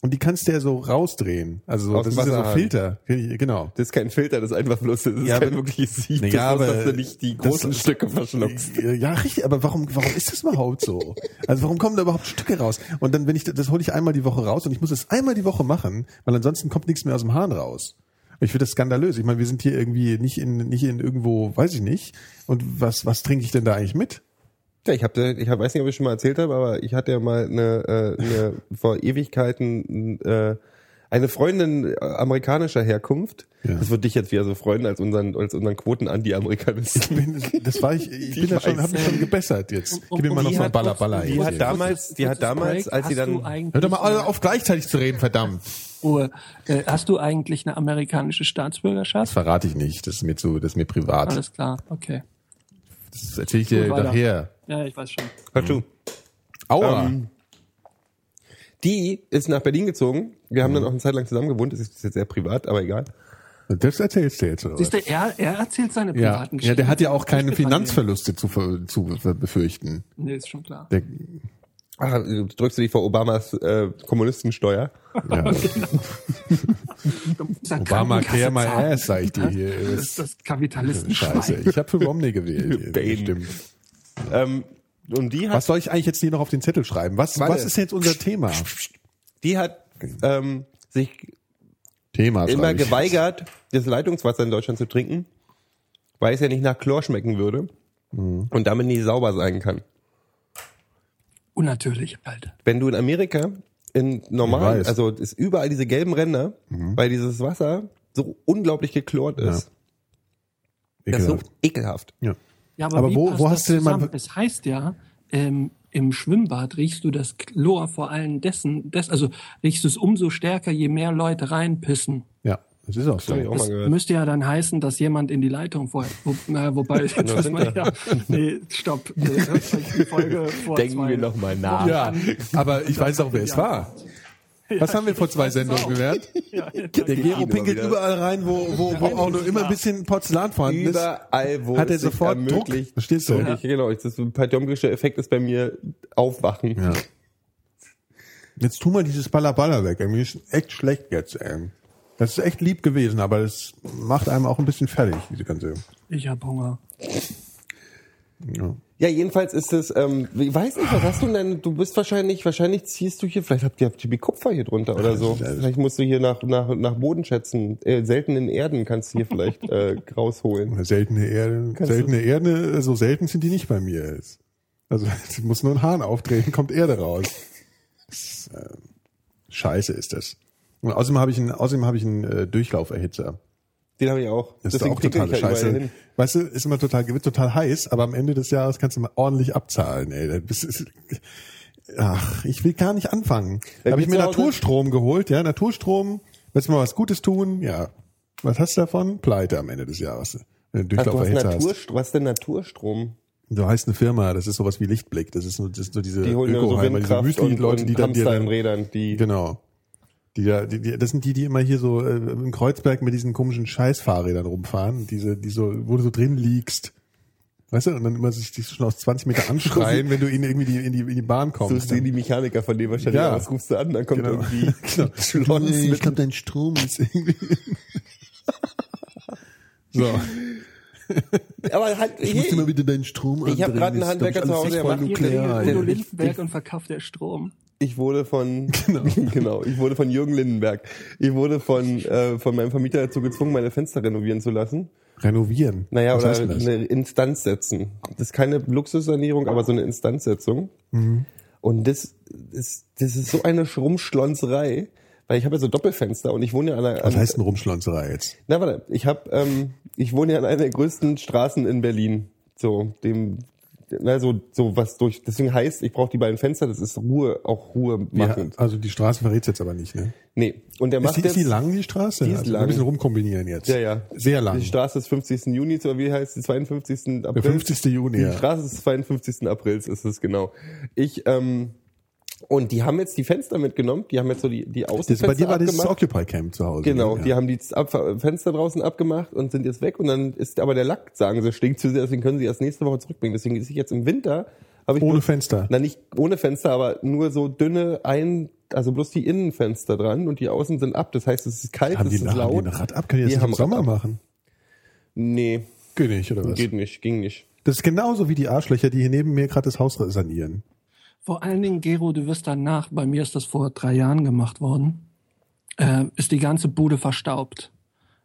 und die kannst du ja so rausdrehen. Also so, Aus das ist ja so Wasserhahn. Filter. Genau. das ist kein Filter, das ist einfach bloß, das ist Ja, kein wirkliches Sieb. Das aber ist, dass du nicht die das- großen Stücke verschluckst. Ja, richtig, aber warum, warum ist das überhaupt so? Also warum kommen da überhaupt Stücke raus? Und dann, wenn ich, das hole ich einmal die Woche raus und ich muss es einmal die Woche machen, weil ansonsten kommt nichts mehr aus dem Hahn raus. Ich finde das skandalös. Ich meine, wir sind hier irgendwie nicht in, nicht in irgendwo, weiß ich nicht. Und was, was trinke ich denn da eigentlich mit? Ja, ich habe, ich hab, weiß nicht, ob ich schon mal erzählt habe, aber ich hatte ja mal eine, äh, eine vor Ewigkeiten äh, eine Freundin äh, amerikanischer Herkunft. Ja. Das wird dich jetzt wieder so freuen als unseren als unseren Quoten Anti-Amerikanisten. Bin- Das war ich, ich bin Ich ja schon, habe mich schon gebessert jetzt. Und- Gib mir mal und noch die so ein hat- Baller Baller. die hat damals- die hat damals, als sie dann- Hört doch mal auf gleichzeitig zu reden, verdammt. Ruhe. Äh, hast du eigentlich eine amerikanische Das Staatsbürgerschaft? verrate ich nicht. Das ist mir zu, das ist mir privat. Alles klar, okay. Das erzähle ich dir nachher. Ja, ich weiß schon. Hör zu. Aua. Ähm, Die ist nach Berlin gezogen. Wir haben dann auch eine Zeit lang zusammen gewohnt. Das ist jetzt sehr privat, aber egal. das erzählst du jetzt. Oder? was? Siehst du, er, er erzählt seine Ja, privaten ja, Geschichten. der hat ja auch keine. Finanzverluste zu, zu befürchten. Nee, ist schon klar. Der, du drückst du dich vor Obamas äh, Kommunistensteuer. ja. Ja Obama care my ass, sag ich dir hier. Das ist das Kapitalisten Scheiße, ich habe für Romney gewählt. Bane. Stimmt. Ähm, und die hat, Was soll ich eigentlich jetzt hier noch auf den Zettel schreiben? Was, Warte. was ist jetzt unser Thema? die hat ähm, sich Thema immer geweigert, das Leitungswasser in Deutschland zu trinken, weil es ja nicht nach Chlor schmecken würde Mhm. und damit nicht sauber sein kann. Unnatürlich, Alter. Wenn du in Amerika in normal, also ist überall diese gelben Ränder, weil dieses Wasser so unglaublich geklort ist. Das ist so Ekelhaft. ekelhaft. Ja. Ja, aber, Aber wie wo- passt wo das hast du denn mal-? Es heißt ja, ähm, im Schwimmbad riechst du das Chlor vor allem dessen, des, also riechst du es umso stärker, je mehr Leute reinpissen. ja, das ist auch so. hab ich auch mal Das gehört. müsste ja dann heißen, dass jemand in die Leitung vorher. Wo, na, wobei, das man ja, nee, stopp. Hört euch die Folge vor Denken zwei, wir noch mal nach. Ja, aber ich weiß auch, wer es war. Was haben wir vor zwei Sendungen gelernt? Ja, ja, Der Gero pinkelt überall rein, wo, wo, wo auch nur immer ein bisschen Porzellan vorhanden ist. Überall, wo Hat er sofort Druck. ermöglicht. Verstehst du? Ich, genau, das Patjomkische Effekt ist bei mir Aufwachen. Ja. Jetzt tu mal dieses Ballaballa weg. Irgendwie ist echt schlecht jetzt, ey. Das ist echt lieb gewesen, aber das macht einem auch ein bisschen fertig, diese ganze. Ich hab Hunger. Ja. Ja, jedenfalls ist es, ähm, ich weiß nicht, was hast du denn? Du bist wahrscheinlich, wahrscheinlich ziehst du hier, vielleicht habt ihr die Kupfer hier drunter oder so. Vielleicht musst du hier nach, nach, nach Boden schätzen. Äh, seltenen Erden kannst du hier vielleicht äh, rausholen. Seltene Erde, seltene Erde, so selten sind die nicht bei mir. Ist. Also es muss nur ein Hahn auftreten, kommt Erde raus. Das ist, äh, Scheiße ist das. Und außerdem habe ich einen, außerdem habe ich einen äh, Durchlauferhitzer. Den habe ich auch. Das ist Deswegen auch totale ich halt Scheiße. Weißt du, ist immer total, wird total heiß, aber am Ende des Jahres kannst du mal ordentlich abzahlen, ey. Ist, ach, ich will gar nicht anfangen. Da habe ich mir Naturstrom geholt, ja, Naturstrom. Willst du mal was Gutes tun? Ja. Was hast du davon? Pleite am Ende des Jahres. Wenn du Ach, du hast. Naturstrom, was ist denn Naturstrom? Du heißt eine Firma, das ist sowas wie Lichtblick. Das ist nur, das ist nur diese Die holen ja so Windkraft und, Müsli-Leute, und die dann dir dann, Rädern, die Genau. Die, da, die, die, das sind die, die immer hier so äh, im Kreuzberg mit diesen komischen Scheißfahrrädern rumfahren, diese, die so, wo du so drin liegst. Weißt du, und dann immer sich, sich schon aus 20 Meter anschreien, wenn du ihnen irgendwie die, in, die, in die Bahn So kommst. sehen die Mechaniker von dem wahrscheinlich Ja. aus, rufst du an, dann kommt Genau. irgendwie Genau. Schlons Nee, ich glaube, dein Strom ist irgendwie. so, Aber halt, ich muss dir mal bitte deinen Strom Ich hab andrehen, grad einen Handwerker zu Hause, der macht Hier nuklear. ey. Lindenberg und verkauft der Strom. Ich wurde von genau. ich wurde von Jürgen Lindenberg. Ich wurde von äh, von meinem Vermieter dazu gezwungen, meine Fenster renovieren zu lassen. Renovieren. Naja, Was oder eine Instanz setzen. Das ist keine Luxussanierung, aber so eine Instandsetzung. Mhm. Und das ist das ist so eine Schrummschlonzerei, weil ich habe ja so Doppelfenster und ich wohne ja an einer Was heißt denn Rumschlonzerei jetzt? Na warte, ich habe ähm, ich wohne ja an einer der größten Straßen in Berlin. So, dem na, so, so was durch, deswegen heißt, ich brauche die beiden Fenster, das ist Ruhe, auch Ruhe Ja, machend. also die Straße verrät's jetzt aber nicht, ne? Nee. Und der Ist macht die, ist die jetzt, lang, die Straße? Die ist also lang. Ein bisschen rumkombinieren jetzt. Ja, ja. Sehr lang. Die Straße des 50. Juni, oder wie heißt die 52. April? Der 50. Juni, Die ja. Straße des 52. Aprils ist es genau. Ich, ähm, und die haben jetzt die Fenster mitgenommen, die haben jetzt so die, die Das, Außenfenster bei dir war das abgemacht. Occupy Camp zu Hause. Genau, ne? die ja. haben die Fenster draußen abgemacht und sind jetzt weg und dann ist aber der Lack, sagen sie, stinkt zu sehr, deswegen können sie erst nächste Woche zurückbringen. Deswegen ist ich jetzt im Winter, Ohne bloß- Fenster. Na, nicht ohne Fenster, aber nur so dünne ein, also bloß die Innenfenster dran und die Außen sind ab. Das heißt, es ist kalt, Haben es die, ist haben die laut. Rad ab? Können die das im Sommer machen? Nee, Geht nicht, oder was? geht nicht, ging nicht. Das ist genauso wie die Arschlöcher, die hier neben mir gerade das Haus sanieren. Vor allen Dingen, Gero, du wirst danach, bei mir ist das vor drei Jahren gemacht worden, äh, ist die ganze Bude verstaubt,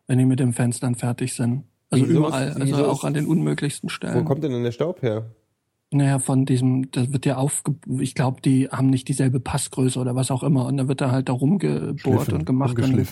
wenn die mit den Fenstern fertig sind. Also Wieso ist- überall, also wieso auch ist- an den unmöglichsten Wo Stellen. kommt denn denn der Staub her? Naja, von diesem, das wird ja aufge, ich glaube, die haben nicht dieselbe Passgröße oder was auch immer. Und dann wird da halt da rumgebohrt und gemacht. Und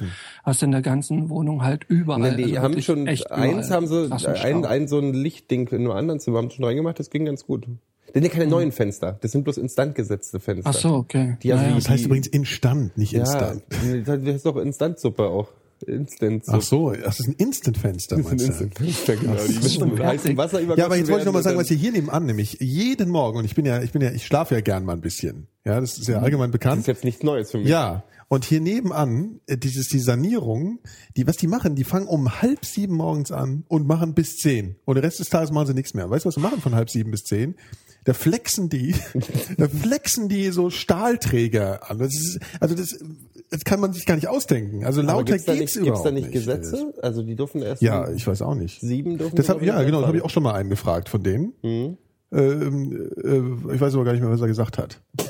hast in der ganzen Wohnung halt überall. Na, die also haben schon, echt eins haben sie, ein, ein so ein Lichtding in einem anderen Zimmer haben sie schon reingemacht, das ging ganz gut. Das sind ja keine neuen Fenster, das sind bloß instant gesetzte Fenster. Ach so, okay. Die Naja. die- Das heißt übrigens Instant, nicht Ja, Instant. das ist doch Instantsuppe auch. Instant Ach so, das ist ein Instant-Fenster, Das ist ein meinst du? Instant-Fenster, genau. Die so, müssen mit fertig. heißem Wasser übergossen Ja, aber jetzt wollte ich noch mal sagen, was hier hier nebenan, nämlich jeden Morgen, und ich bin ja, ich bin ja, ich schlafe ja gern mal ein bisschen. Ja, das ist ja allgemein Das bekannt. ist jetzt nichts Neues für mich. Ja, und hier nebenan, äh, dieses, die Sanierung, die, was die machen, die fangen um halb sieben morgens an und machen bis zehn. Und den Rest des Tages machen sie nichts mehr. Weißt du, was sie machen von halb sieben bis zehn? Da flexen die, da flexen die so Stahlträger an. Das ist, also das, das kann man sich gar nicht ausdenken. Also lauter gibt's da geht's nicht, überhaupt gibt's da nicht nicht. Gesetze? Also die dürfen erst Ja, ich weiß auch nicht. sieben dürfen Das die hab, ja, genau, das habe ich auch schon mal einen gefragt von denen. Mhm. Ähm, äh, ich weiß aber gar nicht mehr, was er gesagt hat.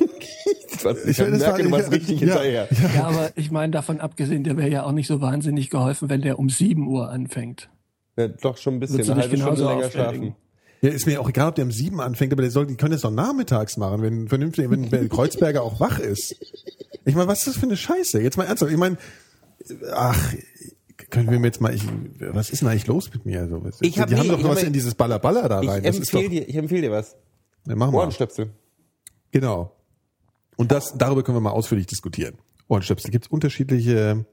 Was, ich, Ich- das merke, du warst ja, richtig ja. hinterher. Ja, aber ich meine, davon abgesehen, der wäre ja auch nicht so wahnsinnig geholfen, wenn der um 7 Uhr anfängt. Ja, doch schon ein bisschen, eine halbe Stunde genauso länger aufregen? schlafen. Ja, ist mir auch egal, ob der um sieben anfängt, aber der soll, die können das doch nachmittags machen, wenn vernünftig, wenn Kreuzberger auch wach ist. Ich meine, was ist das für eine Scheiße? Jetzt mal ernsthaft. Ich meine, ach, können wir mir jetzt mal, ich, was ist denn eigentlich los mit mir? Also, was, Ich hab die haben nie- doch ich was hab- in dieses Baller-Baller da Ich rein. Doch, empfehle dir, ich empfehle dir was. ja, machen wir. Ohrenstöpsel. Genau. Und das, darüber können wir mal ausführlich diskutieren. Ohrenstöpsel. Gibt es unterschiedliche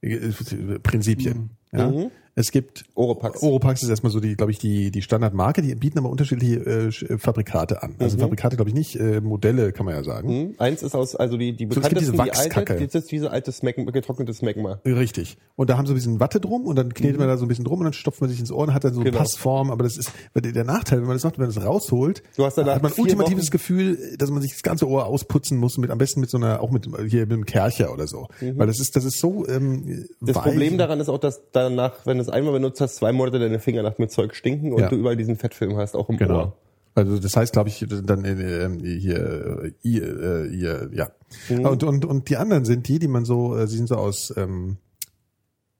äh, Prinzipien. Ja? Mhm. Es gibt Oropax. Oropax ist erstmal so die, glaube ich, die, die Standardmarke, die bieten aber unterschiedliche äh, Sch- Fabrikate an. Also Fabrikate, glaube ich, nicht, äh, Modelle kann man ja sagen. Hm? Eins ist aus, also die, die So, es gibt diese bekanntesten, die alte, das ist diese alte Smegma, getrocknete Smegma. Richtig. Und da haben sie ein bisschen Watte drum und dann knetet man da so ein bisschen drum und dann stopft man sich ins Ohr und hat dann so eine Mhm. Genau. Passform. Aber das ist der Nachteil, wenn man das macht, wenn man das rausholt, Du hast hat man vier ultimatives Wochen- Gefühl, dass man sich das ganze Ohr ausputzen muss, mit am besten mit so einer, auch mit hier mit einem Kercher oder so. Weil das ist, das ist so ähm, Mhm. Das weich. Problem daran ist auch, dass danach, wenn du es einmal benutzt hast, zwei Monate deine Finger nach mit Zeug stinken und Ja. du überall diesen Fettfilm hast, auch im Genau. Ohr. Also das heißt, glaube ich, dann äh, ähm, hier, äh, ihr, äh, ja. Mhm. Und, und, und die anderen sind die, die man so, äh, sie sind so aus ähm,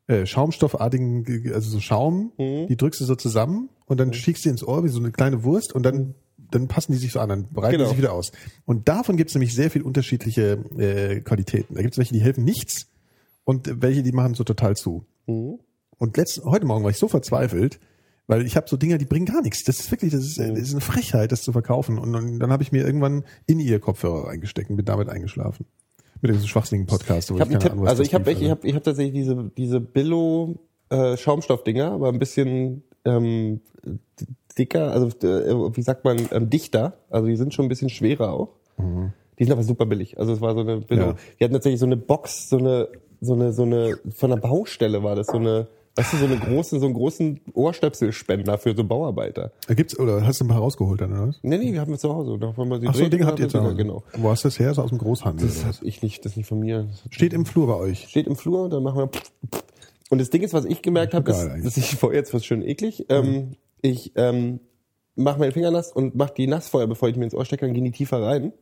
äh, Schaumstoffartigen, ge- also so Schaum, Mhm. die drückst du so zusammen und dann schickst du ins Ohr wie so eine kleine Wurst und dann dann passen die sich so an, dann breiten Genau. die sich wieder aus. Und davon gibt es nämlich sehr viel unterschiedliche äh, Qualitäten. Da gibt es welche, die helfen nichts und welche, die machen so total zu. Mhm. Und letzt, heute Morgen war ich so verzweifelt, weil ich habe so Dinger, die bringen gar nichts. Das ist wirklich, das ist, Mhm. das ist eine Frechheit, das zu verkaufen. Und, dann- dann habe ich mir irgendwann in ihr Kopfhörer reingesteckt und bin damit eingeschlafen. Mit diesem schwachsinnigen Podcast. wo Ich einen keine Tipp, Ahnung, also ich habe lief, ich habe ich habe tatsächlich diese diese Billo äh, Schaumstoffdinger, aber ein bisschen ähm, dicker, also äh, wie sagt man, ähm, dichter. Also die sind schon ein bisschen schwerer auch. Die sind aber super billig. Also es war so eine Billo. Ja. Die hatten tatsächlich so eine Box, so eine so eine so eine von einer Baustelle war das so eine Weißt du, so eine große, so einen großen Ohrstöpselspender für so Bauarbeiter. Da gibt's, oder hast du ein paar rausgeholt dann, oder was? Nee, nee, wir haben wir zu Hause. Da wollen wir sie Ach so, ein Ding habt ihr zu Hause. Genau. Wo hast du das her? Ist aus dem Großhandel. Das hab ich nicht, das ist nicht von mir. Steht im Flur bei euch. steht im Flur, dann machen wir. Und das Ding ist, was ich gemerkt habe, ist, dass ich vorher jetzt was schön eklig. Ähm, ich ähm, mache meinen Finger nass und mache die nass vorher, bevor ich mir ins Ohr stecke, dann gehen die tiefer rein.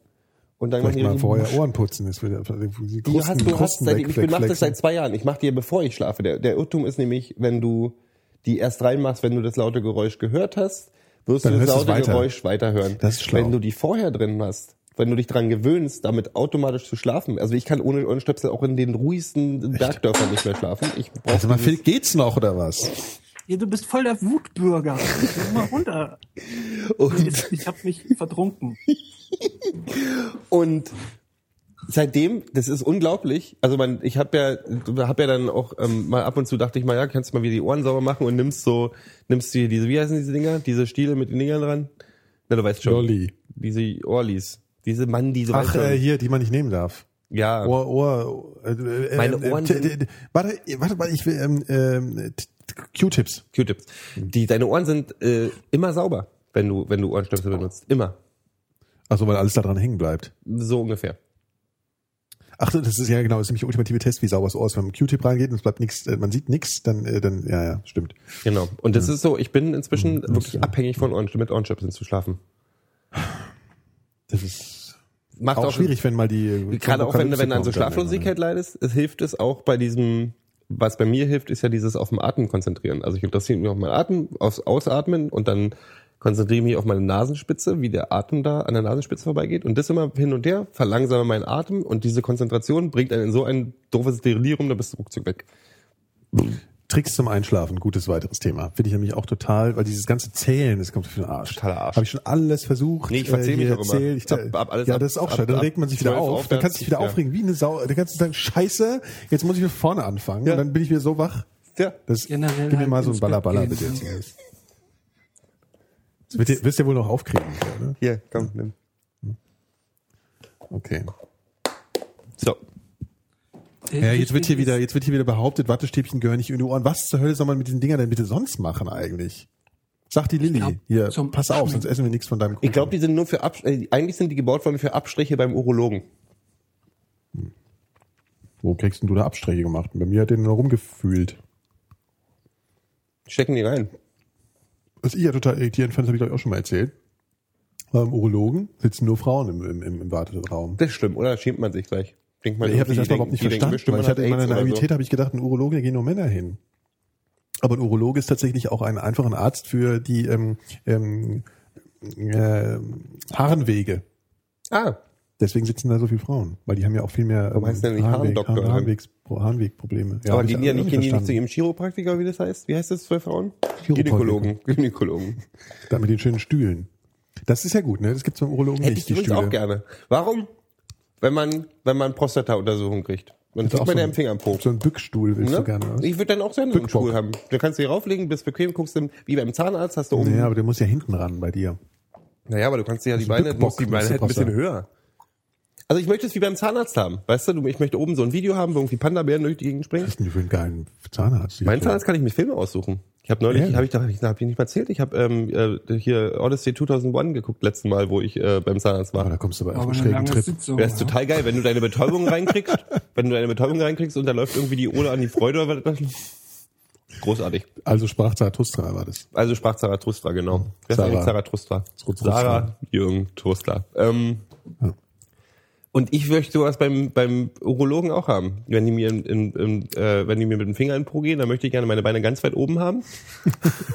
Und dann Vielleicht machen mal vorher Ohren putzen. Das wird, die Du hast, du hast, seit, ich mache das seit zwei Jahren. Ich mache die, bevor ich schlafe. Der, der Irrtum ist nämlich, wenn du die erst reinmachst, wenn du das laute Geräusch gehört hast, wirst Dann du das laute weiter. Geräusch weiterhören. Das ist schlau. Wenn du die vorher drin hast, wenn du dich dran gewöhnst, damit automatisch zu schlafen. Also ich kann ohne Ohrenstöpsel auch in den ruhigsten Bergdörfern nicht mehr schlafen. Ich Also mal, Phil, geht's noch oder was? Ja, du bist voll der Wutbürger. Geh mal runter. und, Ich, ich habe mich verdrunken. Und seitdem, das ist unglaublich. Also man, ich habe ja, hab ja dann auch ähm, mal ab und zu dachte ich mal, ja, kannst du mal wieder die Ohren sauber machen und nimmst so, nimmst du diese, wie heißen diese Dinger, diese Stiele mit den Dingern dran? Na, du weißt schon. Lolli. Diese Orlis. Diese Mann, die so Ach, äh, hier, die man nicht nehmen darf. ja. Ohr, Ohr, äh, äh, Meine äh, Ohren t- Warte, warte, warte, ich will, ähm, t- Q-Tips. Q-Tips. Die, deine Ohren sind äh, immer sauber, wenn du, wenn du Ohrenstöpsel benutzt. Immer. Also weil alles da dran hängen bleibt. So ungefähr. Ach, das ist ja genau, das ist nämlich der ultimative Test, wie sauber das Ohr ist. Wenn man Q-Tip reingeht und es bleibt nichts, äh, man sieht nichts, dann, äh, dann, ja, ja, stimmt. Genau. Und das ist so, ich bin inzwischen das wirklich ja. abhängig von Ohren, mit Ohrenstöpseln zu schlafen. Das ist Macht auch schwierig, wenn mal die Gerade auch wenn, wenn du an so kommt dann Schlaflosigkeit leidest, es hilft es auch bei diesem, was bei mir hilft, ist ja dieses auf dem Atem konzentrieren. Also ich interessiere mich auf meinen Atem, aufs Ausatmen und dann konzentriere ich mich auf meine Nasenspitze, wie der Atem da an der Nasenspitze vorbeigeht und das immer hin und her, verlangsame meinen Atem und diese Konzentration bringt einen in so ein doofes Delirium, da bist du ruckzuck weg. Tricks zum Einschlafen, gutes weiteres Thema. Finde ich nämlich auch total, weil dieses ganze Zählen, das kommt für den Arsch. Totaler Arsch. Habe ich schon alles versucht. Nee, ich verzähl äh, mich auch immer. Ich, Ab- ab alles ja, das ist auch ab- scheiße. Dann ab regt man sich wieder 12 auf. Dann kannst du dich wieder ja. aufregen, wie eine Sau. Dann kannst du sagen, scheiße, jetzt muss ich von vorne anfangen. Ja. Und dann bin ich wieder so wach. Ja. Das, Generell gib mir halt mal so ein Ballerballer bitte. jetzt. Das wird ihr, wirst ihr wohl noch aufkriegen. Ne? Hier, komm, nimm. Okay. So. Ja, jetzt wird hier wieder, jetzt wird hier wieder behauptet, Wattestäbchen gehören nicht in die Ohren. Was zur Hölle soll man mit diesen Dingern denn bitte sonst machen eigentlich? Sagt die Lilly. glaub, Hier, zum pass auf, sonst essen wir nichts von deinem Kuchen. Ich glaube, die sind nur für Abs äh, eigentlich sind die gebaut worden für Abstriche beim Urologen. Wo kriegst denn du da Abstriche gemacht? Bei mir hat der nur rumgefühlt. Stecken die rein. Was ich ja total irritierend fand, das habe ich glaube ich auch schon mal erzählt. Beim Urologen sitzen nur Frauen im, im, im, im Warteraum. Das ist schlimm, oder? Schämt man sich gleich. Denkt man, ich habe das erstmal überhaupt denken- nicht denken verstanden, bestimmt, weil ich hatte hat in meiner oder so. Naivität habe ich gedacht, ein Urologe, da gehen nur Männer hin. Aber ein Urologe ist tatsächlich auch ein einfacher Arzt für die ähm, ähm, äh, Harnwege. Ah, Deswegen sitzen da so viele Frauen, weil die haben ja auch viel mehr Warum heißt Harnweg, Harndoktor? Harnwegs, Harnwegprobleme. Ja, aber gehen die ja nicht, gehen die nicht zu ihrem Chiropraktiker, wie das heißt? Wie heißt das für Frauen? Gynäkologen. Gynäkologen. Da mit den schönen Stühlen. Das ist ja gut, ne? Das gibt's beim Urologen Hätte nicht, ich die Stühle. auch gerne. Warum? Wenn man, wenn man Prostata-Untersuchung kriegt. Man so ja ein- im Finger am Po. So einen Bückstuhl willst Ne? du gerne. Was? Ich würde dann auch so einen. Stuhl haben. Da kannst du dich rauflegen, bist bequem, guckst du, wie beim Zahnarzt hast du oben. Naja, aber der muss ja hinten ran bei dir. Naja, aber du kannst dir ja die ein Beine, die Beine halt ein bisschen höher. Also ich möchte es wie beim Zahnarzt haben. Weißt du, ich möchte oben so ein Video haben, wo irgendwie Panda-Bären durch die Gegend springen. Was ist denn für einen geilen Zahnarzt? Mein Zahnarzt kann ich mir Filme aussuchen. Ich habe neulich, habe ich da hab ich, hab ich nicht mal erzählt, ich habe ähm, äh, hier Odyssey 2001 geguckt letzten Mal, wo ich äh, beim Zahnarzt war. da kommst du aber auf einen eine schrägen Trip. Sitzung. Ist ja. total geil, wenn du deine Betäubung reinkriegst, wenn du deine Betäubung reinkriegst und da läuft irgendwie die Ole an die Freude oder was. Großartig. Also sprach Zarathustra war das. Also sprach Zarathustra, genau. Wer ist Sarah. eigentlich Zarathustra? Zarathustra. Sarah Jürgen Trostler. Ähm, Ja. Und ich möchte sowas beim, beim Urologen auch haben. Wenn die mir in, in, in, äh, wenn die mir mit dem Finger in den Po gehen, dann möchte ich gerne meine Beine ganz weit oben haben.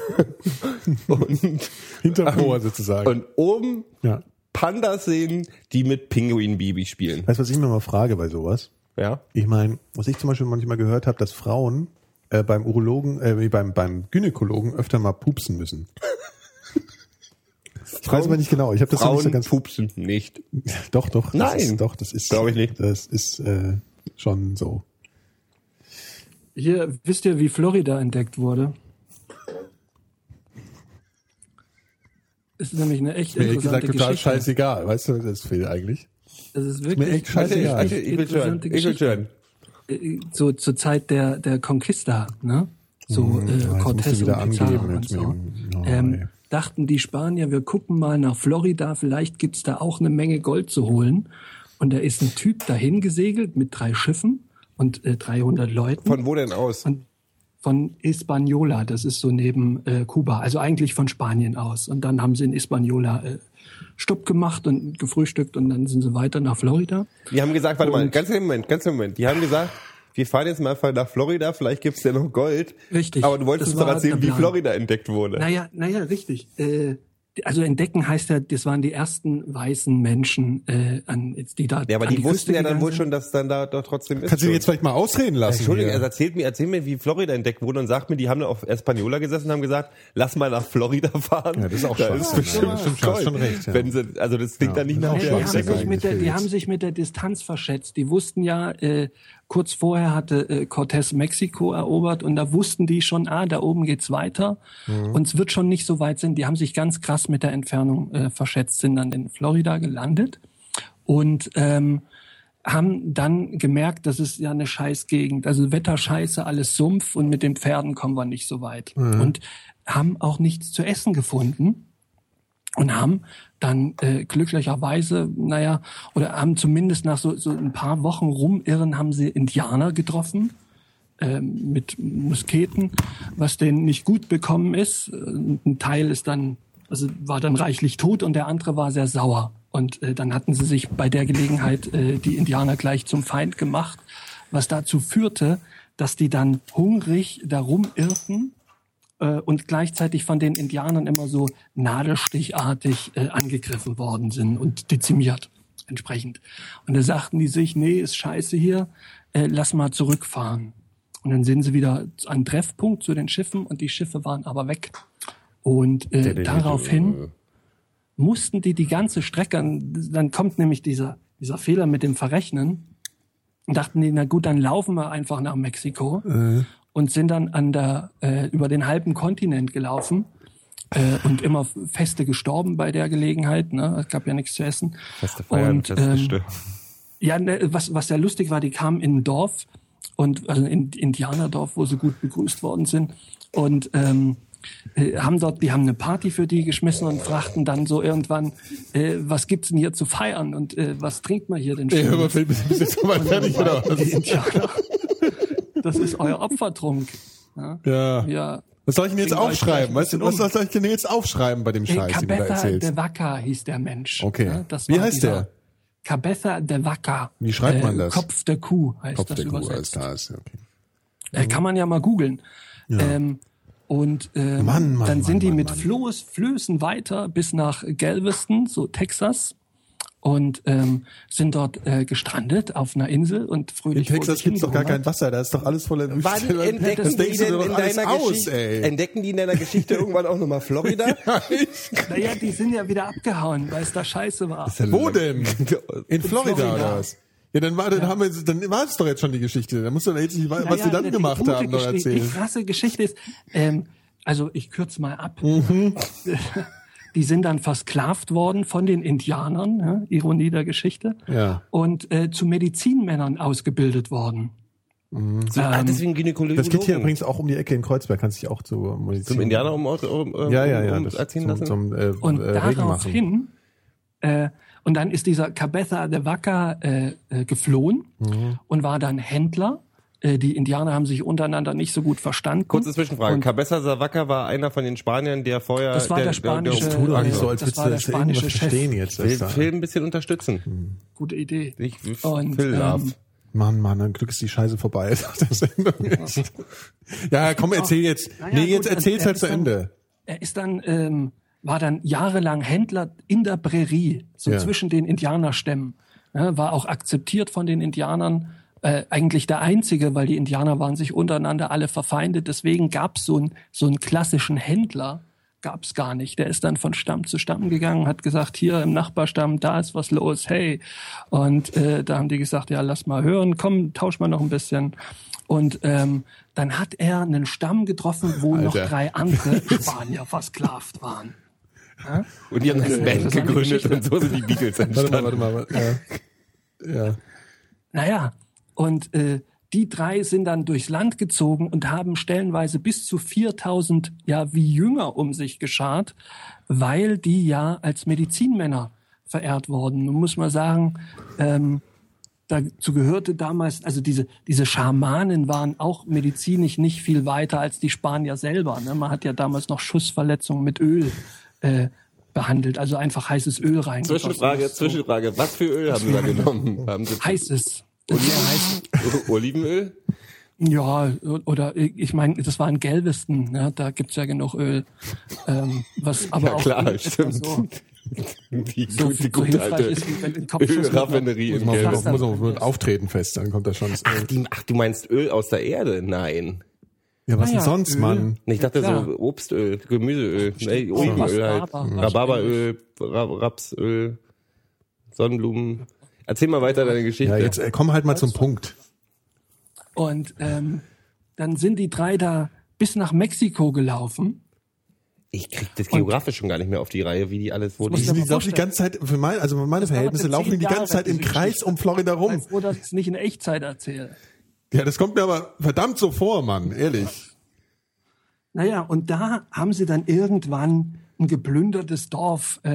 und, Hinterm Ohr sozusagen. und oben ja. Pandas sehen, die mit Pinguin-Bibi spielen. Weißt du, was ich mir mal frage bei sowas? Ja? Ich meine, was ich zum Beispiel manchmal gehört habe, dass Frauen äh, beim Urologen, äh, wie beim, beim Gynäkologen öfter mal pupsen müssen. Ich weiß aber nicht genau. Ich habe das noch nicht so Frauen ganz. pupsen nicht. Doch, doch. Das Nein. Ist, doch, das ist. Glaub ich nicht. Das ist äh, schon so. Hier, wisst ihr, wie Florida entdeckt wurde? Ist nämlich eine echt Mir ehrlich interessante gesagt total Geschichte. scheißegal. Weißt du, das Phil eigentlich. Es ist wirklich mir echt eine scheißegal. echt ich will interessante Ich will Geschichte. hören. Äh, So zur Zeit der der Conquista, ne? so Mhm. äh, Ja, musst Cortez und Pizarro angeben und so. oh, ähm. Dachten die Spanier, wir gucken mal nach Florida, vielleicht gibt's da auch eine Menge Gold zu holen. Und da ist ein Typ dahin gesegelt mit drei Schiffen und äh, 300 Leuten. Von wo denn aus? Von, von Hispaniola, das ist so neben äh, Kuba, also eigentlich von Spanien aus. Und dann haben sie in Hispaniola äh, Stopp gemacht und gefrühstückt und dann sind sie weiter nach Florida. Die haben gesagt, warte mal, ganz im Moment, ganz im Moment. Die haben gesagt, wir fahren jetzt mal nach Florida, vielleicht gibt's ja noch Gold. Richtig. Aber du wolltest uns doch erzählen, der wie. Florida entdeckt wurde. Naja, naja, richtig. Äh, also entdecken heißt ja, das waren die ersten weißen Menschen, äh, an, die da. ja, aber an die, wussten Küste ja dann wohl schon, dass dann da doch trotzdem ist. Kannst du ihn jetzt vielleicht mal ausreden lassen? Entschuldigung, also erzählt mir, erzähl mir, wie Florida entdeckt wurde und sagt mir, die haben da auf Espanola gesessen und haben gesagt, lass mal nach Florida fahren. Ja, das ist auch da ist Ja, bestimmt ja, stimmt schon, recht, ja. Wenn sie, also das klingt Ja, dann nicht nach auch die, haben sich mit der, die haben sich mit der Distanz verschätzt. Die wussten ja, äh, kurz vorher hatte äh, Cortés Mexiko erobert und da wussten die schon, ah, da oben geht's weiter Mhm. und es wird schon nicht so weit sein. Die haben sich ganz krass mit der Entfernung äh, verschätzt, sind dann in Florida gelandet und ähm, haben dann gemerkt, das ist ja eine Scheißgegend. Also Wetter scheiße, alles Sumpf und mit den Pferden kommen wir nicht so weit. Und haben auch nichts zu essen gefunden und haben dann äh, glücklicherweise, naja, oder haben zumindest nach so, so ein paar Wochen rumirren, haben sie Indianer getroffen ähm, mit Musketen, was denen nicht gut bekommen ist. Äh, Ein Teil ist dann, also war dann reichlich tot und der andere war sehr sauer. Und äh, dann hatten sie sich bei der Gelegenheit äh, die Indianer gleich zum Feind gemacht, was dazu führte, dass die dann hungrig darum irrten äh, und gleichzeitig von den Indianern immer so nadelstichartig äh, angegriffen worden sind und dezimiert entsprechend. Und da sagten die sich, nee, ist scheiße hier, äh, lass mal zurückfahren. Und dann sind sie wieder an einen Treffpunkt zu den Schiffen und die Schiffe waren aber weg. Und äh, daraufhin mussten die die ganze Strecke, dann kommt nämlich dieser, dieser Fehler mit dem Verrechnen, und dachten die, na gut, dann laufen wir einfach nach Mexiko und sind dann an der, äh, über den halben Kontinent gelaufen äh, und immer feste gestorben bei der Gelegenheit. Ne? Es gab ja nichts zu essen. Feste Feiern, und, feste ähm, ja, ne, was, was sehr lustig war, die kamen in ein Dorf und also in Indianerdorf, wo sie gut begrüßt worden sind und ähm, äh, haben dort, die haben eine Party für die geschmissen und fragten dann so irgendwann, äh, was gibt's denn hier zu feiern und äh, was trinkt man hier denn Ey, hör mal, bist du jetzt soweit fertig oder Die was? Indianer, das ist euer Opfertrunk. Ja. Ja. ja. Was soll ich denn jetzt aufschreiben? Weißt du, was soll ich denn jetzt aufschreiben bei dem Scheiß, den du da erzählst? de Vaca hieß der Mensch. Okay. Ja, das Wie heißt der? Cabeza de Vaca. Wie schreibt man das? Kopf der Kuh heißt Kopf das der Kuh, übersetzt. klar ist, okay. Äh, kann man ja mal googeln. Ähm, und ähm, Mann, Mann, dann sind Mann, die mit. Floß, Flößen weiter bis nach Galveston, so Texas. Und ähm, sind dort äh, gestrandet auf einer Insel und In fröhlich vor Texas gibt's doch gar kein Wasser, da ist doch alles voller Wüste. Wann entdecken das die denn in deiner aus, Geschichte, ey. entdecken die in deiner Geschichte irgendwann auch nochmal Florida? Naja, die sind ja wieder abgehauen, weil es da scheiße war. Wo denn? In Florida, Florida. oder was? Ja, dann war, dann haben wir, dann war es doch jetzt schon die Geschichte. Dann musst du doch jetzt nicht, was Naja, sie dann gemacht haben, noch erzählen. Die krasse Geschichte ist, ähm, also ich kürze mal ab. Mhm. Die sind dann versklavt worden von den Indianern, ja, Ironie der Geschichte, Ja. und äh, zu Medizinmännern ausgebildet worden. ah, deswegen Gynäkologen. Das geht hier übrigens auch um die Ecke in Kreuzberg, kannst dich auch zu Medizin. Zum Indianer um, um, um, Ja, ja, ja. um das erziehen zum, lassen? Zum, äh, Und äh, daraufhin, äh, und dann ist dieser Cabeza de Vaca äh, äh, geflohen Mhm. und war dann Händler. Äh, die Indianer haben sich untereinander nicht so gut verstanden. Kurze Zwischenfrage. Und Cabeza Savaca war einer von den Spaniern, der vorher... Das war der spanische- Tu doch nicht so, äh, als das war der spanische Chef. verstehen jetzt. will Film ein bisschen unterstützen. gute Idee. Ich Und, Phil ähm. Mann, Mann, dann Glück ist die Scheiße vorbei. der ja, komm, erzähl jetzt. Naja, nee, jetzt erzähl's er halt zu dann- Ende. Er ist dann, ähm, war dann jahrelang Händler in der Prärie, so Ja. zwischen den Indianerstämmen. Ja, war auch akzeptiert von den Indianern. Äh, eigentlich der einzige, weil die Indianer waren sich untereinander alle verfeindet. Deswegen gab's so, einen so einen klassischen Händler, gab's gar nicht. Der ist dann von Stamm zu Stamm gegangen, hat gesagt, hier im Nachbarstamm, da ist was los, hey. Und äh, da haben die gesagt, ja, lass mal hören, komm, tausch mal noch ein bisschen. Und ähm, dann hat er einen Stamm getroffen, wo noch Alter. drei andere Spanier versklavt waren. Und die haben eine Band gegründet und so sind die Beatles Warte mal, entstanden. warte mal. warte- Ja. ja. Naja, und äh, die drei sind dann durchs Land gezogen und haben stellenweise bis zu 4000 ja wie Jünger um sich geschart, weil die ja als Medizinmänner verehrt wurden. Nun muss man sagen, ähm, dazu gehörte damals, also diese, diese Schamanen waren auch medizinisch nicht viel weiter als die Spanier selber. Ne? Man hat ja damals noch Schussverletzungen mit Öl äh, behandelt, also einfach heißes Öl rein. Zwischenfrage, Zwischenfrage. Was für Öl haben Sie da genommen? Haben Sie Heißes. Das ist sehr heiß. Olivenöl? Ja, oder ich meine, das war in Galveston, ja, da gibt's ja genug Öl. Ähm, was aber Ja auch klar, stimmt. so, Die, so, die so gute alte ist, Ölraffinerie in einem Muss Gelb. man, mit Auftreten fest, dann kommt da schon. Ach, die, ach, du meinst Öl aus der Erde? Nein. Ja, was Ah denn ja, sonst, Öl. Mann? Ich dachte Klar. so Obstöl, Gemüseöl, nee, Olivenöl halt. Rhabarber. Rhabarberöl, Ra Rapsöl, Sonnenblumen. Erzähl mal weiter deine Geschichte. Ja, jetzt äh, komm halt mal zum Punkt. Und ähm, dann sind die drei da bis nach Mexiko gelaufen. Ich krieg das geografisch schon gar nicht mehr auf die Reihe, wie die alles, wo die, Die laufen die ganze Zeit, für mein, also für meine Verhältnisse laufen die die ganze Zeit im Kreis Geschichte. um Florida Ich rum. bin froh, dass ich es nicht in Echtzeit erzähle. Ja, das kommt mir aber verdammt so vor, Mann, ehrlich. Naja, und da haben sie dann irgendwann ein geplündertes Dorf äh,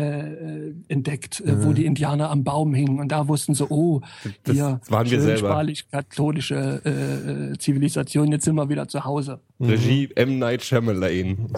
äh, entdeckt, äh, wo die Indianer am Baum hingen. Und da wussten sie, oh, Das hier waren wir selber. spanisch-katholische äh, äh, Zivilisation, jetzt sind wir wieder zu Hause. Regie M. Night Shyamalan.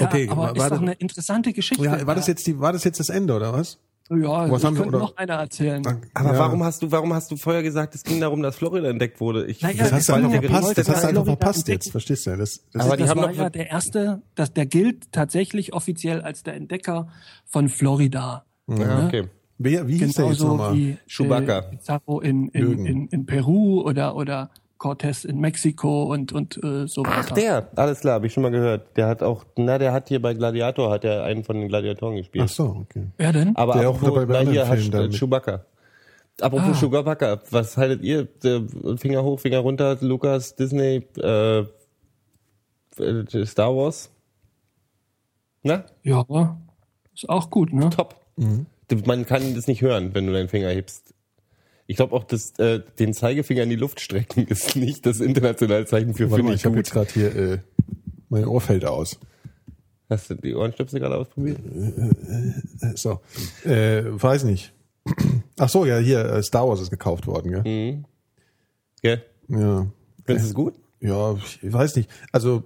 Ja, Okay, aber war- ist war doch das- eine interessante Geschichte. Ja, war das jetzt die, war das jetzt das Ende oder was? Ja, Was ich haben wir- könnte oder- noch einer erzählen. Aber Ja. warum hast du, warum hast du vorher gesagt, es ging darum, dass Florida entdeckt wurde? Ich, Naja, Das hast du einfach ja- verpasst. Das hast du einfach verpasst jetzt. Verstehst du? Das, das Aber die das haben war doch- ja der erste, das, der gilt tatsächlich offiziell als der Entdecker von Florida. ja, okay. wer, wie hieß der jetzt nochmal? wie Chewbacca. Äh, Pizarro in, in, in, in Peru oder, oder Cortés in Mexiko und, und äh, so weiter. Ach, der, alles klar, habe ich schon mal gehört. Der hat auch, na, der hat hier bei Gladiator, hat er einen von den Gladiatoren gespielt. Ach so, okay. Wer denn? Aber Der auch dabei bei hier Filmen hast da du mit- Chewbacca. Apropos Ah. Chewbacca, was haltet ihr? Der Finger hoch, Finger runter, Lukas, Disney, äh, äh, Star Wars? Na, Ja, ist auch gut, ne? top. Mhm. Man kann das nicht hören, wenn du deinen Finger hebst. Ich glaube auch, dass äh, den Zeigefinger in die Luft strecken ist nicht das internationale Zeichen für Warte finde mal, ich ich habe jetzt gerade hier, äh, mein Ohr fällt aus. Hast du die Ohrenstöpsel gerade ausprobiert? Äh, So, äh, weiß nicht. Ach so, ja, hier, äh, Star Wars ist gekauft worden, gell? Ja. Ja. Findest du es gut? Ja, ich weiß nicht. Also,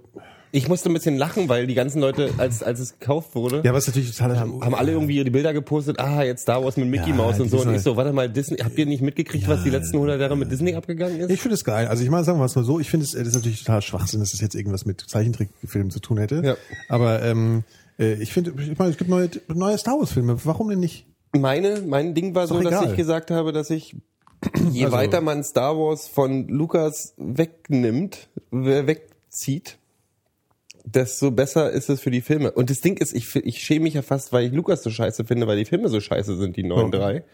Ich musste ein bisschen lachen, weil die ganzen Leute, als, als es gekauft wurde, ja, was natürlich total haben alle irgendwie ihre Bilder gepostet, ah, jetzt Star Wars mit Mickey Ja, Mouse und die so. Und ich so, warte mal, Disney, habt ihr nicht mitgekriegt, was die letzten 100 Jahre mit Disney abgegangen ist? Ich finde es geil. Also ich meine, sagen wir es mal so, ich finde es äh, das ist natürlich total Schwachsinn, dass das jetzt irgendwas mit Zeichentrickfilmen zu tun hätte. Ja. Aber ähm, äh, ich finde, ich meine, es gibt neue, neue Star Wars Filme. Warum denn nicht? Meine, mein Ding war so, doch dass egal. ich gesagt habe, dass ich, je Also- weiter man Star Wars von Lukas wegnimmt, äh, wegzieht, desto besser ist es für die Filme. Und das Ding ist, ich, ich schäme mich ja fast, weil ich Lukas so scheiße finde, weil die Filme so scheiße sind, die neuen Ja. drei.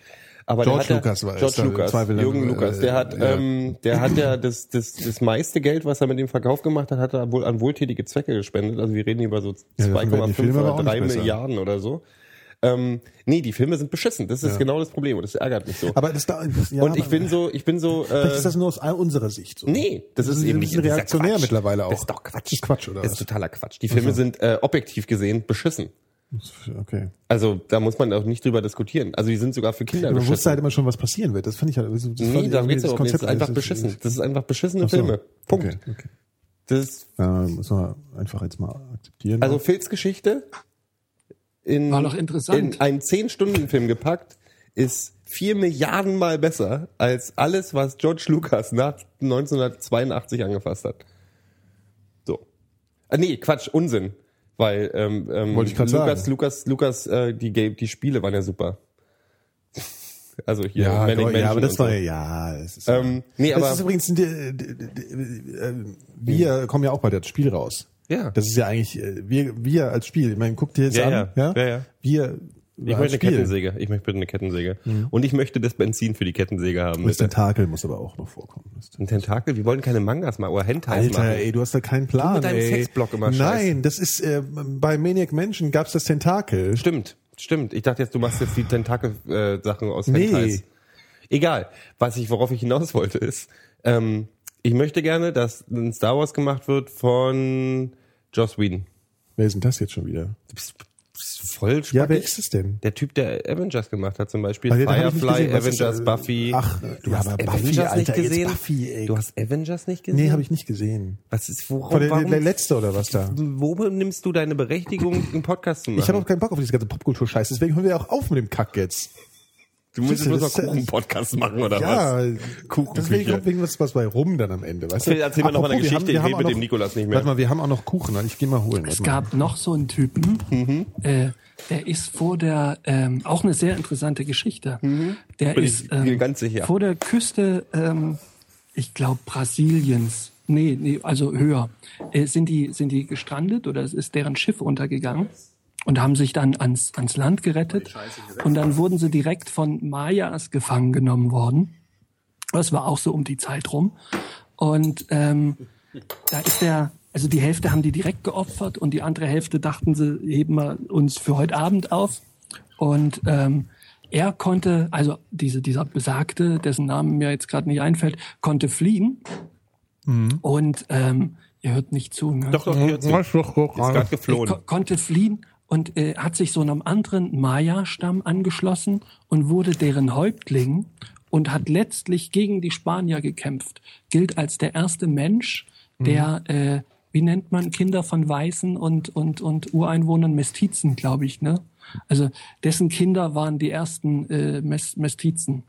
Aber George der hat Lucas ja, war George da Lucas, Zweifel- Jürgen äh, Lucas, der hat, ja. ähm, der hat ja das, das, das meiste Geld, was er mit dem Verkauf gemacht hat, hat er wohl an wohltätige Zwecke gespendet. Also wir reden über so Ja, davon werden die 2,5 Filme aber oder auch nicht 3 besser. Milliarden oder so. Ähm, nee, die Filme sind beschissen. Das ist genau das Problem und das ärgert mich so. Aber das da, ja, und ich bin so, ich bin so. Vielleicht Äh, ist das nur aus unserer Sicht so. nee, das ist Das ist eben ein nicht ist ja reaktionär mittlerweile auch. Das ist doch Quatsch. Das ist Quatsch, oder Das ist was? totaler Quatsch. Die Filme sind äh, objektiv gesehen beschissen. Okay. Also da muss man auch nicht drüber diskutieren. Also die sind sogar für Kinder Man wusste halt immer schon, was passieren wird. Das fand ich halt. Das nee, darum geht's das überhaupt nicht. Das ist einfach das beschissen. Das ist einfach beschissene so. Filme. Punkt. Okay, okay. Das ist, Ja, müssen wir einfach jetzt mal akzeptieren. also Phils Geschichte in, War in einen 10-Stunden-Film gepackt ist vier Milliarden Mal besser als alles, was George Lucas nach 1982 angefasst hat. So. Ah, nee, Quatsch, Unsinn. Weil ähm, ähm, Lukas, sagen. Lukas, Lukas, äh, die, Ga- die Spiele waren ja super. Also hier ja, Manic doch, ja, aber Mansion das und so. war ja, ja, es ist, Ähm, nee, das aber- ist übrigens, äh, äh, wir kommen ja auch bei das Spiel raus. Ja. Das ist ja eigentlich, äh, wir, wir als Spiel, ich meine, guck dir jetzt Ja, an, ja, ja, ja, wir, Ich möchte eine Kettensäge. Ich möchte bitte eine Kettensäge. Und ich möchte das Benzin für die Kettensäge haben. Das. Tentakel muss aber auch noch vorkommen. Ein Tentakel? Wir wollen keine Mangas machen oder Hentais Alter, machen. ey, du hast da keinen Plan, mit deinem ey. Sexblock immer Nein, scheiß. das ist, äh, bei Maniac Mansion gab's das Tentakel. Stimmt, stimmt. Ich dachte jetzt, du machst jetzt die Tentakel-Sachen aus Nee. Hentais. Egal. Was ich, worauf ich hinaus wollte, ist, ähm, ich möchte gerne, dass ein Star Wars gemacht wird von Joss Whedon. Wer ist denn das jetzt schon wieder? Du bist, bist voll Ja, spannend. wer ist es denn? Der Typ, der Avengers gemacht hat, zum Beispiel. Nicht Firefly, gesehen. Ist, Avengers, äh, Buffy. ach, du ja, hast aber Buffy, Avengers Alter, nicht gesehen? Buffy, ey. Du hast Avengers nicht gesehen? Nee, habe ich nicht gesehen. Was ist, worauf, War der, warum, der letzte oder was da? wo nimmst du deine Berechtigung, einen Podcast zu machen? Ich habe auch keinen Bock auf diese ganze Popkultur-Scheiß, deswegen hören wir auch auf mit dem Kack jetzt. Du musst bloß noch Kuchen-Podcast machen, oder ja, was? Kuchenküche. deswegen kommt irgendwas was bei rum dann am Ende, weißt du? Erzähl mir noch mal eine Apropos, wir Geschichte, wir ich rede mit noch- dem Nikolas nicht mehr. Warte mal, wir haben auch noch Kuchen, ich gehe mal holen. Es warte mal. gab noch so einen Typen, Mhm. äh, der ist vor der, ähm, auch eine sehr interessante Geschichte. Der Mhm. Bin ist ähm, ganz sicher. vor der Küste, ähm, ich glaube Brasiliens, nee, nee, also höher, äh, sind die sind die gestrandet oder ist deren Schiff untergegangen und haben sich dann ans ans Land gerettet und dann wurden sie direkt von Mayas gefangen genommen worden. Das war auch so um die Zeit rum und ähm, da ist der, also die Hälfte haben die direkt geopfert und die andere Hälfte dachten sie, heben wir uns für heute Abend auf. Und ähm, er konnte, also diese, dieser Besagte, dessen Namen mir jetzt gerade nicht einfällt, konnte fliehen. Und ähm, ihr hört nicht zu, ne? Doch, doch, hier zu. Ist gerade geflohen. ko konnte fliehen und äh, hat sich so einem anderen Maya-Stamm angeschlossen und wurde deren Häuptling und hat letztlich gegen die Spanier gekämpft. Gilt als der erste Mensch, der, äh, wie nennt man Kinder von Weißen und, und, und Ureinwohnern Mestizen, glaube ich, ne? Also dessen Kinder waren die ersten äh, Mes Mestizen.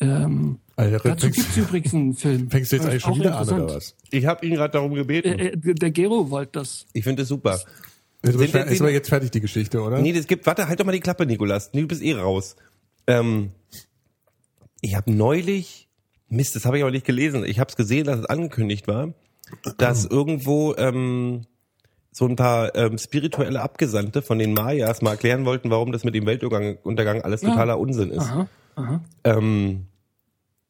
Ähm, Alter, dazu fängst, gibt's übrigens einen Film. fängst du jetzt eigentlich schon wieder an, oder was? Ich habe ihn gerade darum gebeten. Äh, äh, der Gero wollte das. Ich finde es super. Ist aber, Sind denn ist aber jetzt fertig die Geschichte, oder? Nee, das gibt, warte, halt doch mal die Klappe, Nikolas. Nee, Du bist eh raus. Ähm, ich habe neulich, Mist, das habe ich aber nicht gelesen. Ich habe es gesehen, dass es angekündigt war, dass irgendwo ähm, so ein paar ähm, spirituelle Abgesandte von den Mayas mal erklären wollten, warum das mit dem Weltuntergang Untergang alles totaler Unsinn ist. Aha, aha. Ähm,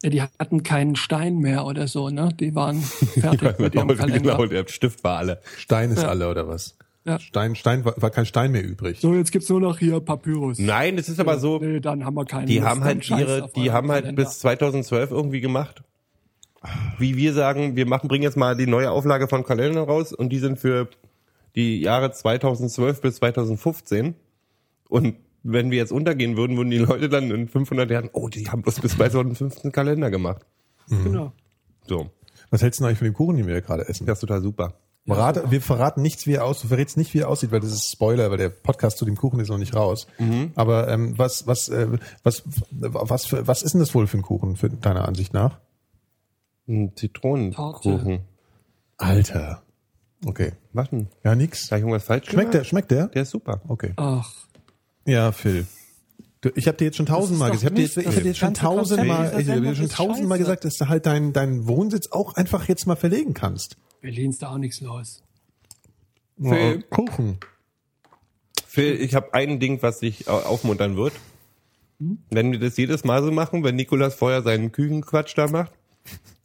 Ja, die hatten keinen Stein mehr oder so, ne? Die waren fertig mit ihrem Kalender. genau, der Stift war alle. Stein ist Ja. alle, oder was? Ja. Stein, Stein, war, war kein Stein mehr übrig. So, jetzt gibt's nur noch hier Papyrus. Nein, das ist aber so, Nee, dann haben wir keine Die Lust, haben halt ihre, die haben halt Kalender. bis 2012 irgendwie gemacht. Wie wir sagen, wir machen, bringen jetzt mal die neue Auflage von Kalendern raus und die sind für die Jahre 2012 bis 2015. Und wenn wir jetzt untergehen würden, würden die Leute dann in 500 Jahren, oh, die haben bloß bis 2015 Kalender gemacht. Genau. So, Was hältst du denn eigentlich von dem Kuchen, den wir gerade essen? das ist total super. Verrate, wir verraten nichts, wie er aussieht. Du verrätst nicht, wie er aussieht, weil das ist Spoiler, weil der Podcast zu dem Kuchen ist noch nicht raus. Mhm. Aber ähm, was, was, äh, was, was, für, was ist denn das wohl für ein Kuchen, für deiner Ansicht nach? Ein Zitronenkuchen. Alter. Okay. Was denn? Ja, nix. Habe ich irgendwas falsch Schmeckt der? gemacht? Schmeckt der? Der ist super. Okay. Ach, Ja, Phil. Du, ich habe dir jetzt schon tausendmal gesagt, ich habe dir, hab dir jetzt schon tausendmal, ich hab dir schon tausendmal gesagt, dass du halt deinen deinen Wohnsitz auch einfach jetzt mal verlegen kannst. Berlin ist da auch nichts los. Phil. Oh, Kuchen. Phil, ich habe ein Ding, was dich au- aufmuntern wird. Wenn wir das jedes Mal so machen, wenn Nikolas vorher seinen Küchenquatsch da macht,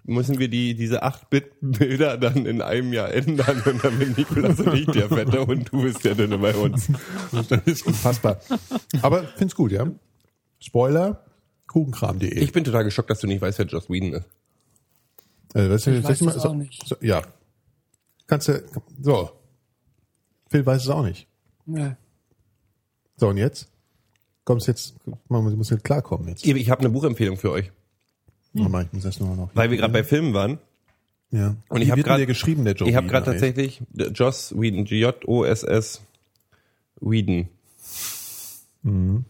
müssen wir die diese 8-Bit-Bilder dann in einem Jahr ändern und dann bin Nikolas und ich der Fette und du bist der Dünne bei uns. Das ist unfassbar. Aber find's gut, ja? Spoiler, kuchenkram.de. Ich bin total geschockt, dass du nicht weißt, wer Joss Whedon ist. Äh, weißt du, Ich weiß mal- das so- auch nicht. So, ja. Kannst du, so. Phil weiß es auch nicht. Nee. So, und jetzt? Kommst jetzt, man muss jetzt klarkommen jetzt. Ich habe eine Buchempfehlung für euch, Warte mal, ich muss das nur noch. weil wir gerade bei Filmen waren. ja. Und Wie ich habe gerade geschrieben, der Joe Ich habe gerade tatsächlich Joss Whedon, J-O-S-S Whedon, Hm?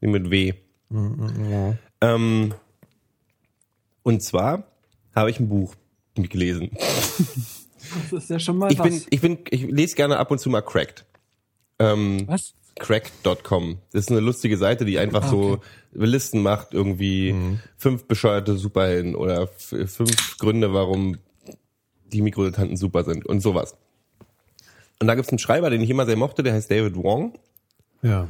wie mit W. Ähm, und zwar habe ich ein Buch gelesen. Das ist ja schon mal Ich was. bin, ich bin, ich lese gerne ab und zu mal Cracked. Ähm, was? Cracked.com. Das ist eine lustige Seite, die einfach so Listen macht, irgendwie fünf bescheuerte Superhelden oder fünf Gründe, warum die Mikrodilettanten super sind und sowas. Und da gibt's einen Schreiber, den ich immer sehr mochte, der heißt David Wong. Ja.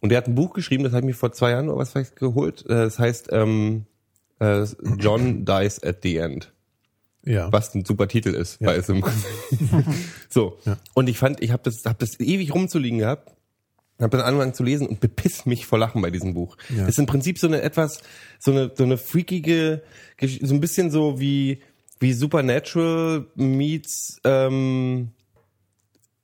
Und der hat ein Buch geschrieben, das habe ich mir vor zwei Jahren oder was vielleicht geholt. Äh, Das heißt ähm, äh, John Dies at the End. Ja. was ein super Titel ist, weil es im so. Ja. Und ich fand, ich habe das, hab das ewig rumzuliegen gehabt habe dann angefangen zu lesen und bepiss mich vor Lachen bei diesem Buch. Das ist im Prinzip so eine etwas, so eine, so eine freakige, so ein bisschen so wie, wie Supernatural meets, ähm,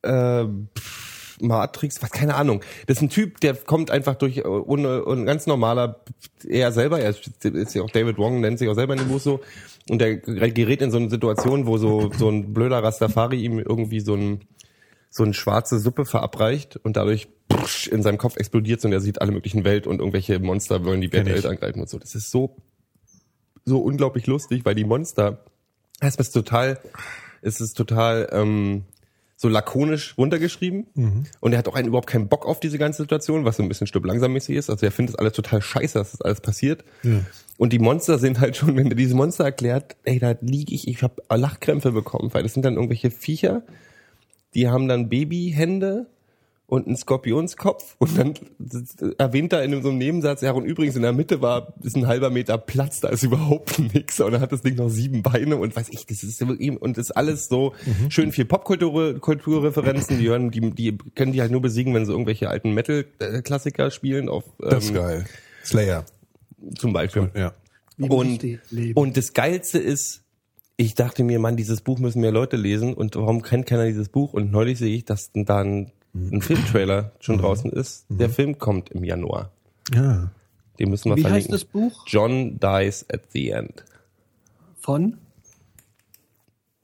äh, pff, Matrix, was, keine Ahnung. Das ist ein Typ, der kommt einfach durch, äh, ohne, ein ganz normaler, er selber, er ist ist ja auch David Wong, nennt sich auch selber in dem Buch so, und der gerät in so eine Situation, wo so, so ein blöder Rastafari ihm irgendwie so ein, so eine schwarze Suppe verabreicht und dadurch in seinem Kopf explodiert und er sieht alle möglichen Welt und irgendwelche Monster wollen die Welt angreifen und so. Das ist so, so unglaublich lustig, weil die Monster, es ist total, es ist total, ähm, so lakonisch runtergeschrieben und er hat auch einen überhaupt keinen Bock auf diese ganze Situation, was so ein bisschen Stück langsammäßig ist. Also er findet es alles total scheiße, dass das alles passiert. Und die Monster sind halt schon, wenn er diese Monster erklärt, ey, da liege ich, ich habe Lachkrämpfe bekommen, weil das sind dann irgendwelche Viecher, die haben dann Babyhände und einen Skorpionskopf und dann erwähnt er in so einem Nebensatz, ja und übrigens in der Mitte war, ist ein halber Meter Platz, da ist überhaupt nichts und dann hat das Ding noch sieben Beine und weiß ich, das ist wirklich, und das ist alles so schön viel Popkultur, Kulturreferenzen, die hören, die, die können die halt nur besiegen, wenn sie irgendwelche alten Metal-Klassiker spielen auf, Das ist ähm, geil. Slayer. zum Beispiel. Ja. Und, und das Geilste ist, ich dachte mir, Mann, dieses Buch müssen mehr Leute lesen und warum kennt keiner dieses Buch? Und neulich sehe ich, dass da ein, Filmtrailer schon draußen ist. Der Film kommt im Januar. Ja. Den müssen wir Wie verlinken. heißt das Buch? John Dies at the End. Von?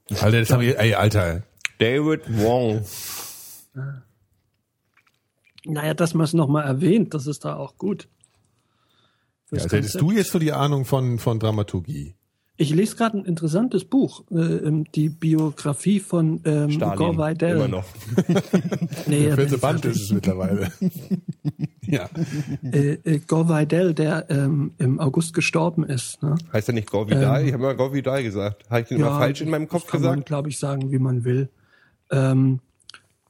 Alter, das habe ich, ey, Alter. David Wong. Naja, dass man es nochmal erwähnt, das ist da auch gut. Ja, Fürs als hättest du jetzt so die Ahnung von, von Dramaturgie. Ich lese gerade ein interessantes Buch, äh, ähm, die Biografie von ähm, Gore Vidal. Immer noch. Nee, Der vierte Band ist es mittlerweile. ja. äh, äh, Gore Vidal, der ähm, im August gestorben ist. Ne? Heißt er nicht Gore Vidal? ich habe immer Gore Vidal gesagt. Habe ich den immer falsch in meinem Kopf das kann man, gesagt? glaube ich, sagen, wie man will. Ähm,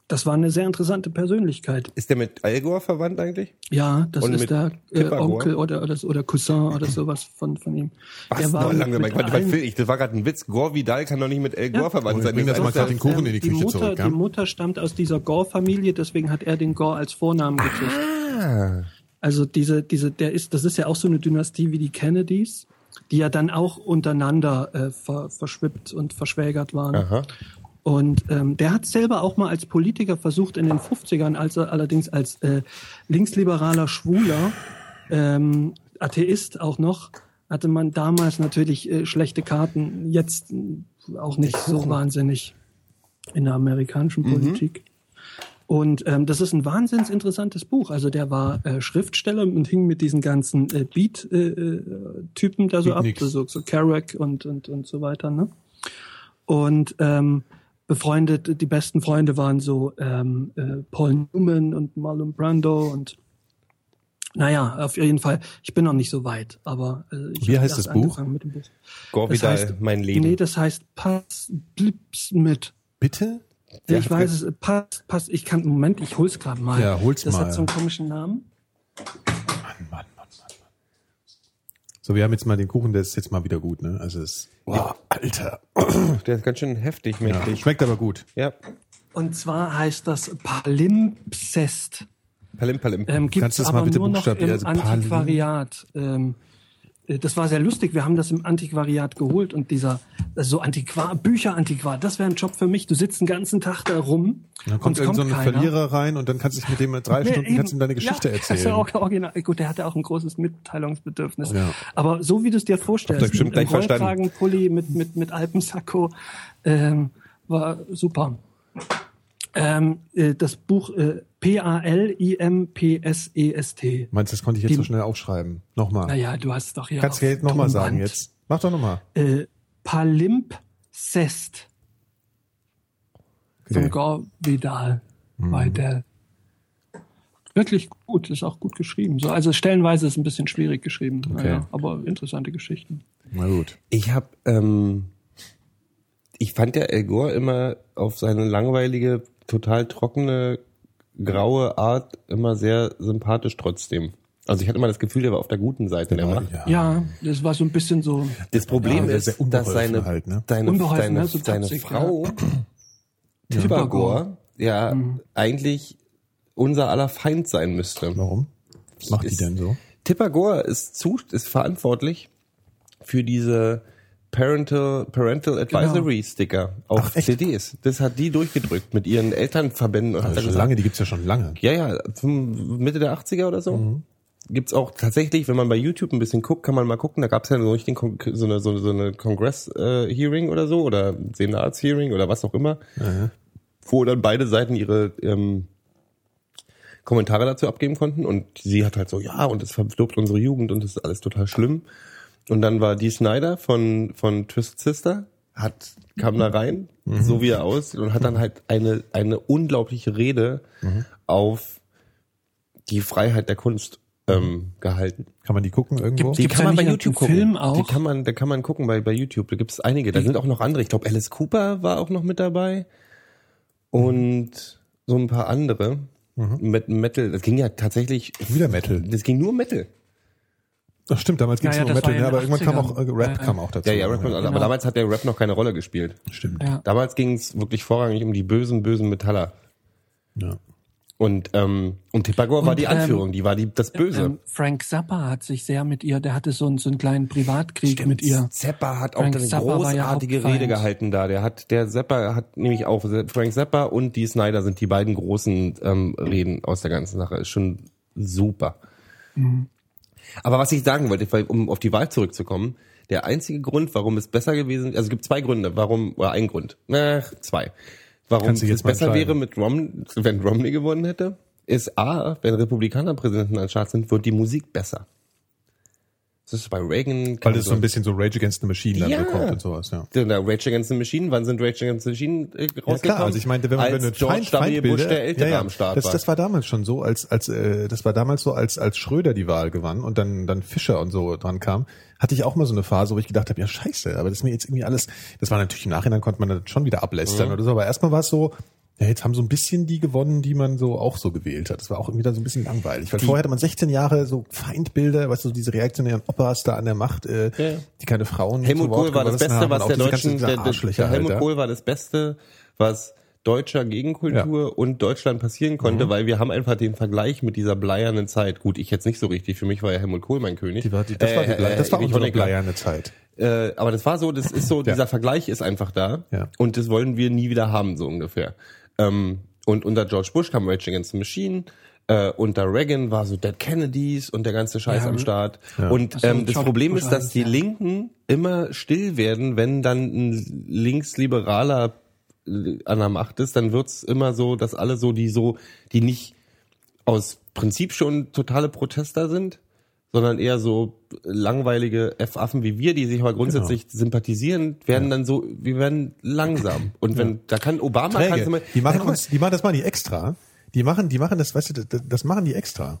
das war eine sehr interessante Persönlichkeit. Ist der mit Al Gore verwandt eigentlich? Ja, das Und ist der äh, Onkel oder, oder, oder Cousin oder sowas von, von ihm. Was? Der war mit- lange, mit was allen- ich? Das war gerade ein Witz. Gore Vidal kann doch nicht mit Al Gore Ja. verwandt Oh, sein. bring das ist mal gerade den Kuchen in die Küche Mutter, zurück, ja? Die Mutter stammt aus dieser Gore-Familie, deswegen hat er den Gore als Vornamen gekriegt. Ah. Also diese, diese, der ist, das ist ja auch so eine Dynastie wie die Kennedys, die ja dann auch untereinander äh, ver, verschwippt und verschwägert waren. Aha. Und ähm, der hat selber auch mal als Politiker versucht in den 50ern, als er allerdings als äh, linksliberaler Schwuler, ähm, Atheist auch noch, hatte man damals natürlich äh, schlechte Karten, jetzt äh, auch nicht so wahnsinnig in der amerikanischen Politik. Und ähm, das ist ein wahnsinns interessantes Buch. Also der war äh, Schriftsteller und hing mit diesen ganzen äh, Beat-Typen da so ab, Beatniks. so, so Kerouac und, und, und so weiter. Ne? Und ähm, befreundet, die besten Freunde waren so ähm, äh, Paul Newman und Marlon Brando und naja, auf jeden Fall, ich bin noch nicht so weit, aber äh, ich Wie heißt das Buch? Mit dem Buch. Gore Das heißt- mein Leben. Nee, das heißt Pass Blips mit. Bitte? Ja, ich weiß es, Pass, Pass, ich kann, Moment, ich hol's gerade mal. Ja, hol's das mal. hat so einen komischen Namen. Mann, Mann, Mann, Mann. So, wir haben jetzt mal den Kuchen, der ist jetzt mal wieder gut, ne? Also es ist, wow, Alter. Der ist ganz schön heftig, Ja, mächtig. schmeckt aber gut. Ja. Und zwar heißt das Palimpsest. Palim, palim. Ähm, Kannst du das mal bitte buchstabieren? im Also Antiquariat. Ähm, äh, das war sehr lustig. Wir haben das im Antiquariat geholt und dieser also so Antiquar, Bücherantiquar, das wäre ein Job für mich. Du sitzt den ganzen Tag da rum Dann und kommt es irgend so ein. Verlierer rein und dann kannst du dich mit dem in drei Nee, Stunden eben. kannst ihm deine Geschichte ja, erzählen. Das ist ja auch original. Gut, der hatte auch ein großes Mitteilungsbedürfnis. Ja. Aber so wie du es dir vorstellst, ihr bestimmt gleich verstanden. Rollkragenpulli mit, mit, mit Alpensacco, ähm, war super. Ähm, äh, das Buch äh, P-A-L-I-M-P-S-E-S-T. Meinst du, das konnte ich jetzt Die- so schnell aufschreiben? Nochmal. Naja, du hast es doch hier. Kannst du jetzt nochmal sagen jetzt? Mach doch nochmal. Äh, Palimpsest Okay. von Gore Vidal. Vidal. Wirklich gut, ist auch gut geschrieben. So, also stellenweise ist es ein bisschen schwierig geschrieben, naja, aber interessante Geschichten. Na gut. Ich hab, ähm, ich fand ja El Gore immer auf seine langweilige, total trockene, graue Art immer sehr sympathisch trotzdem. Also ich hatte immer das Gefühl, der war auf der guten Seite der Macht. Ja. Ja, das war so ein bisschen so. Das Problem Ja, ist, sehr dass seine, halt, ne? seine, Unbeholfen, seine, ne? So seine toxic, Frau, Ja. Tipper Gore, ja, eigentlich unser aller Feind sein müsste. Warum? Was macht die Ist- denn so? Tipper Gore ist zu, ist verantwortlich für diese Parental, Parental Advisory Sticker auf Ach? CDs. Das hat die durchgedrückt mit ihren Elternverbänden und hat Also dann schon gesagt, lange, die gibt's ja schon lange. ja, ja, Mitte der 80er oder so. Mhm. Gibt's auch tatsächlich, wenn man bei YouTube ein bisschen guckt, kann man mal gucken, da gab's ja so, einen richtigen Kon so eine, so, so eine Kongress-Hearing oder so oder Senats-Hearing oder was auch immer, wo dann beide Seiten ihre ähm, Kommentare dazu abgeben konnten und sie hat halt so, ja, und es verdirbt unsere Jugend und das ist alles total schlimm. Und dann war Dee Snyder von, von Twisted Sister, hat, kam da rein, so wie er aussieht, und hat dann halt eine, eine unglaubliche Rede auf die Freiheit der Kunst ähm, gehalten. Kann man die gucken irgendwo? Gibt- Gibt's da nicht einen Film auch? Die kann man, da kann man gucken bei, bei YouTube. Da gibt es einige. Da sind auch noch andere. Ich glaube, Alice Cooper war auch noch mit dabei. Und so ein paar andere. Mit Metal. Das ging ja tatsächlich. Wieder Metal. Das ging nur um Metal. Ach stimmt, damals ging's Ja, ja, nur um Metal, ja ja, in aber irgendwann kam auch 80ern. äh, Rap Ja, ja. kam auch dazu. Ja, ja, Rap, aber Genau. damals hat der Rap noch keine Rolle gespielt. Stimmt. Ja. Damals ging es wirklich vorrangig um die bösen, bösen Metaller. Ja. Und, ähm, und Tipagor war die ähm, Anführung, die war die, das Böse. Ähm, Frank Zappa hat sich sehr mit ihr, der hatte so einen, so einen kleinen Privatkrieg mit ihr. Zappa hat auch Frank eine Zappa ja großartige Hauptfeind. Rede gehalten da. Der hat, der Zappa hat nämlich auch, Frank Zappa und die Snyder sind die beiden großen ähm, Reden aus der ganzen Sache. Ist schon super. Mhm. Aber was ich sagen wollte, um auf die Wahl zurückzukommen, der einzige Grund, warum es besser gewesen also es gibt zwei Gründe, warum, oder ein Grund, äh, zwei. Warum es besser wäre, mit Rom, wenn Romney gewonnen hätte, ist A, wenn Republikaner Präsidenten an den Start sind, wird die Musik besser. Das ist bei Reagan. Weil das so ein bisschen so Rage Against the Machine dann Ja. bekommt und sowas, ja. Der Rage Against the Machine, wann sind Rage Against the Machine äh, rausgekommen? Ja, klar, also ich meinte, wenn man, wenn du George Feind. Feindbilder, Bush der Ältere ja, ja, am Start das, war. das war damals schon so, als als äh, das war damals so, als als Schröder die Wahl gewann und dann dann Fischer und so dran kam, hatte ich auch mal so eine Phase, wo ich gedacht habe, ja Scheiße, aber das ist mir jetzt irgendwie alles, das war natürlich im Nachhinein konnte man das schon wieder ablästern Mhm. oder so, aber erstmal war es so, ja, jetzt haben so ein bisschen die gewonnen, die man so auch so gewählt hat. Das war auch irgendwie dann so ein bisschen langweilig. Weil vorher hatte man 16 Jahre so Feindbilder, weißt du, diese reaktionären Opas da an der Macht, äh, Ja. die keine Frauen Helmut zu Wort Kohl war das Beste, was der deutschen, der, der, Helmut ja. Kohl war das Beste, was deutscher Gegenkultur und Deutschland passieren konnte, Mhm. weil wir haben einfach den Vergleich mit dieser bleiernen Zeit. Gut, ich jetzt nicht so richtig. Für mich war ja Helmut Kohl mein König. Die war, die, das, war die, Äh, das war äh, unsere Honecker. bleierne Zeit. Äh, aber das war so, das ist so, dieser Vergleich ist einfach da. Ja. Und das wollen wir nie wieder haben, so ungefähr. Ähm, und unter George Bush kam Rage Against the Machine. Äh, unter Reagan war so Dead Kennedys und der ganze Scheiß Ja, am Start. ja. Und ähm, das Problem ist, dass die. Linken immer still werden, wenn dann ein linksliberaler äh, an der Macht ist, dann wird's immer so, dass alle so, die so, die nicht aus Prinzip schon totale Protester sind, sondern eher so langweilige F-Affen wie wir, die sich aber grundsätzlich Genau. sympathisieren, werden dann so, wir werden langsam. Und wenn, da kann Obama kann Träge. zum Beispiel- Die machen Ja, mal, die machen, das machen die extra. Die machen, die machen das, weißt du, das, das machen die extra.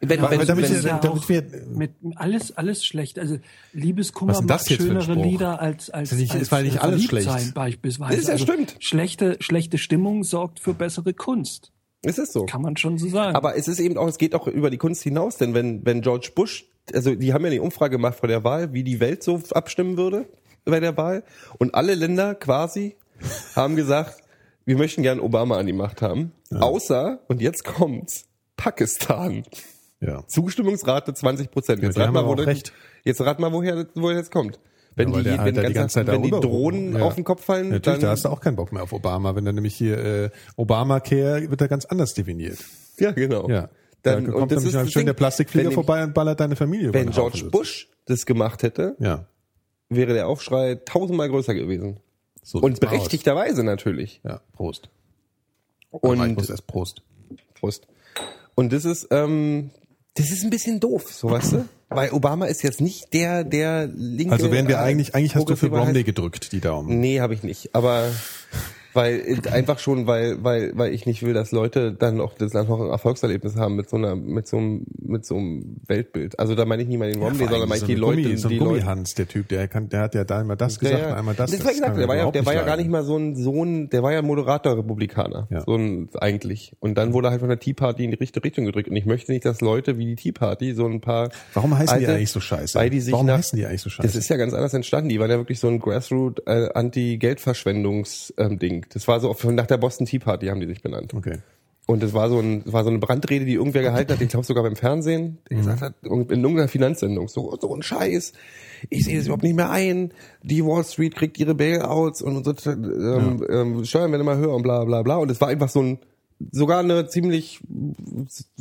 wenn, wenn, damit wenn, ja damit wir- mit alles alles schlecht. Also Liebeskummer macht schönere? Lieder als als, Ist nicht- als ist weil nicht alles verliebt schlecht. sein beispielsweise. Das ist ja also stimmt. Schlechte schlechte Stimmung sorgt für bessere Kunst. Es ist so. Kann man schon so sagen. Aber es ist eben auch, es geht auch über die Kunst hinaus, denn wenn, wenn George Bush, also die haben ja eine Umfrage gemacht vor der Wahl, wie die Welt so abstimmen würde bei der Wahl. Und alle Länder quasi haben gesagt, wir möchten gern Obama an die Macht haben. Außer, und jetzt kommt's, Pakistan. Ja. Zustimmungsrate 20 Prozent. Jetzt die rat mal, wo recht. jetzt rat mal, woher, woher jetzt kommt. Wenn Ja, die, wenn, da die ganz- ganze Zeit wenn die Drohnen Ja. auf den Kopf fallen, Natürlich, da dann, hast du auch keinen Bock mehr auf Obama, wenn dann nämlich hier äh, Obamacare wird da ganz anders definiert. ja, genau. Ja. Dann, da und kommt das nämlich ist dann das schön Ding, der Plastikflieger vorbei und ballert deine Familie Wenn George Haufen. Bush das gemacht hätte, Ja. wäre der Aufschrei tausendmal größer gewesen. So Und berechtigterweise natürlich. Ja, Prost. Und ich muss erst Prost. Prost. Und das ist, ähm, das ist ein bisschen doof, so weißt du? Weil Obama ist jetzt nicht der, der linke. Also wären wir äh, eigentlich, eigentlich hast du für Heiß- gedrückt, die Daumen. Nee, habe ich nicht. Aber weil einfach schon, weil weil weil ich nicht will, dass Leute dann auch das noch ein Erfolgserlebnis haben mit so einer mit so einem mit so einem Weltbild. Also da meine ich nicht mal den Romney, allem sondern meine ich die Leute, Gummi, so die Leute. Gummihans, der Typ, der kann, der hat ja da einmal das gesagt und einmal das. Das, kann gesagt, der war ja, der war ja gar nicht mal so ein Sohn, der war ja ein moderater Republikaner. Ja. So ein, eigentlich. Und dann wurde halt von der Tea Party in die richtige Richtung gedrückt. Und ich möchte nicht, dass Leute wie die Tea Party so ein paar. Warum heißen die alte- eigentlich so scheiße? Weil die sich Warum nach, heißen die eigentlich so scheiße? Das ist ja ganz anders entstanden. Die waren ja wirklich so ein Grassroot äh, Anti-Geldverschwendungs-Ding. Das war so nach der Boston Tea Party haben die sich benannt. Okay. Und es war so ein, war so eine Brandrede, die irgendwer gehalten hat, ich glaube sogar beim Fernsehen, der gesagt hat, in irgendeiner Finanzsendung, so, so ein Scheiß. Ich sehe das überhaupt nicht mehr ein. Die Wall Street kriegt ihre Bailouts und unsere ähm, ähm, Steuern werden immer höher und bla bla bla. Und es war einfach so ein, sogar eine ziemlich,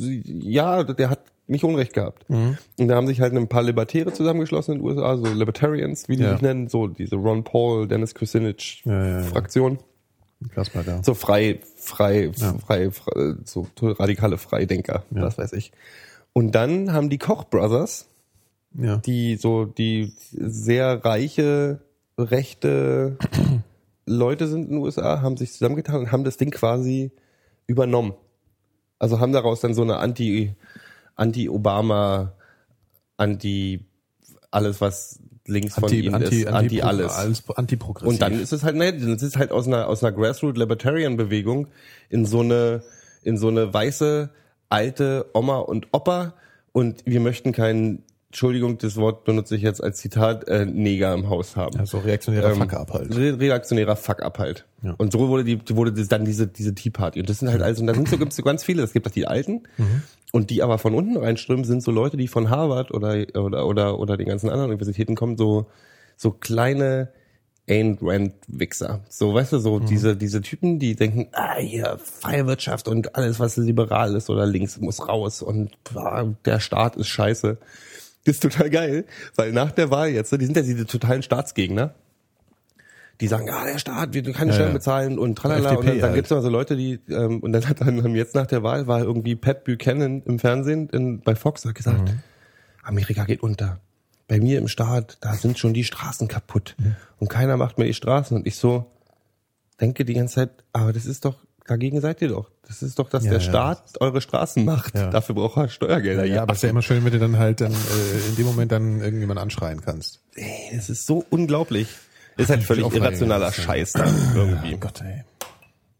ja, der hat nicht Unrecht gehabt. Und da haben sich halt ein paar Libertäre zusammengeschlossen in den USA, so Libertarians, wie die Ja. sich nennen, so diese Ron Paul, Dennis Kucinich Ja, ja, ja. Fraktion Krass mal da. so frei, frei, frei, frei, so radikale Freidenker, was weiß ich. Und dann haben die Koch Brothers, Ja. die so die sehr reiche, rechte Leute sind in den USA, haben sich zusammengetan und haben das Ding quasi übernommen. Also haben daraus dann so eine Anti, Anti-Obama, Anti alles, was links von Anti, ihnen anti, ist, anti, alles. alles antiprogressiv. Und dann ist es halt, ne, das ist halt aus einer, aus einer Grassroot Libertarian Bewegung in so eine, in so eine weiße, alte Oma und Opa und wir möchten keinen, Entschuldigung, das Wort benutze ich jetzt als Zitat, äh, Neger im Haus haben. ja, so reaktionärer Ähm, Fuck-up halt. Re reaktionärer Fuck-up halt. Ja. Und so wurde die, wurde das dann diese, diese Tea Party. Und das sind halt also, und da sind so, gibt's so ganz viele. Es gibt auch die Alten. Mhm. Und die aber von unten reinströmen, sind so Leute, die von Harvard oder, oder, oder, oder den ganzen anderen Universitäten kommen, so, so kleine Ayn Rand Wichser. So, weißt du, Mhm. so diese, diese Typen, die denken, ah, hier, freie Wirtschaft und alles, was liberal ist oder links, muss raus und ah, der Staat ist scheiße. Das ist total geil, weil nach der Wahl jetzt, ne, die sind ja diese totalen Staatsgegner, die sagen, ja, der Staat, wir können keine Ja, Steuern ja. bezahlen und tralala. FDP und dann, dann halt. gibt's noch so Leute, die, ähm, und dann hat dann jetzt nach der Wahl war irgendwie Pat Buchanan im Fernsehen in, bei Fox hat gesagt, Mhm. Amerika geht unter. Bei mir im Staat, da sind schon die Straßen kaputt. Und keiner macht mehr die Straßen. Und ich so denke die ganze Zeit, aber das ist doch, dagegen seid ihr doch. Das ist doch, dass Ja, der ja. Staat eure Straßen macht. Ja. Dafür braucht er Steuergelder. Ja, aber es ist ja immer schön, wenn du dann halt dann äh, in dem Moment dann irgendjemand anschreien kannst. ey, das ist so unglaublich. Ist halt völlig irrationaler ja- Scheiß dann irgendwie. Oh Gott, ey.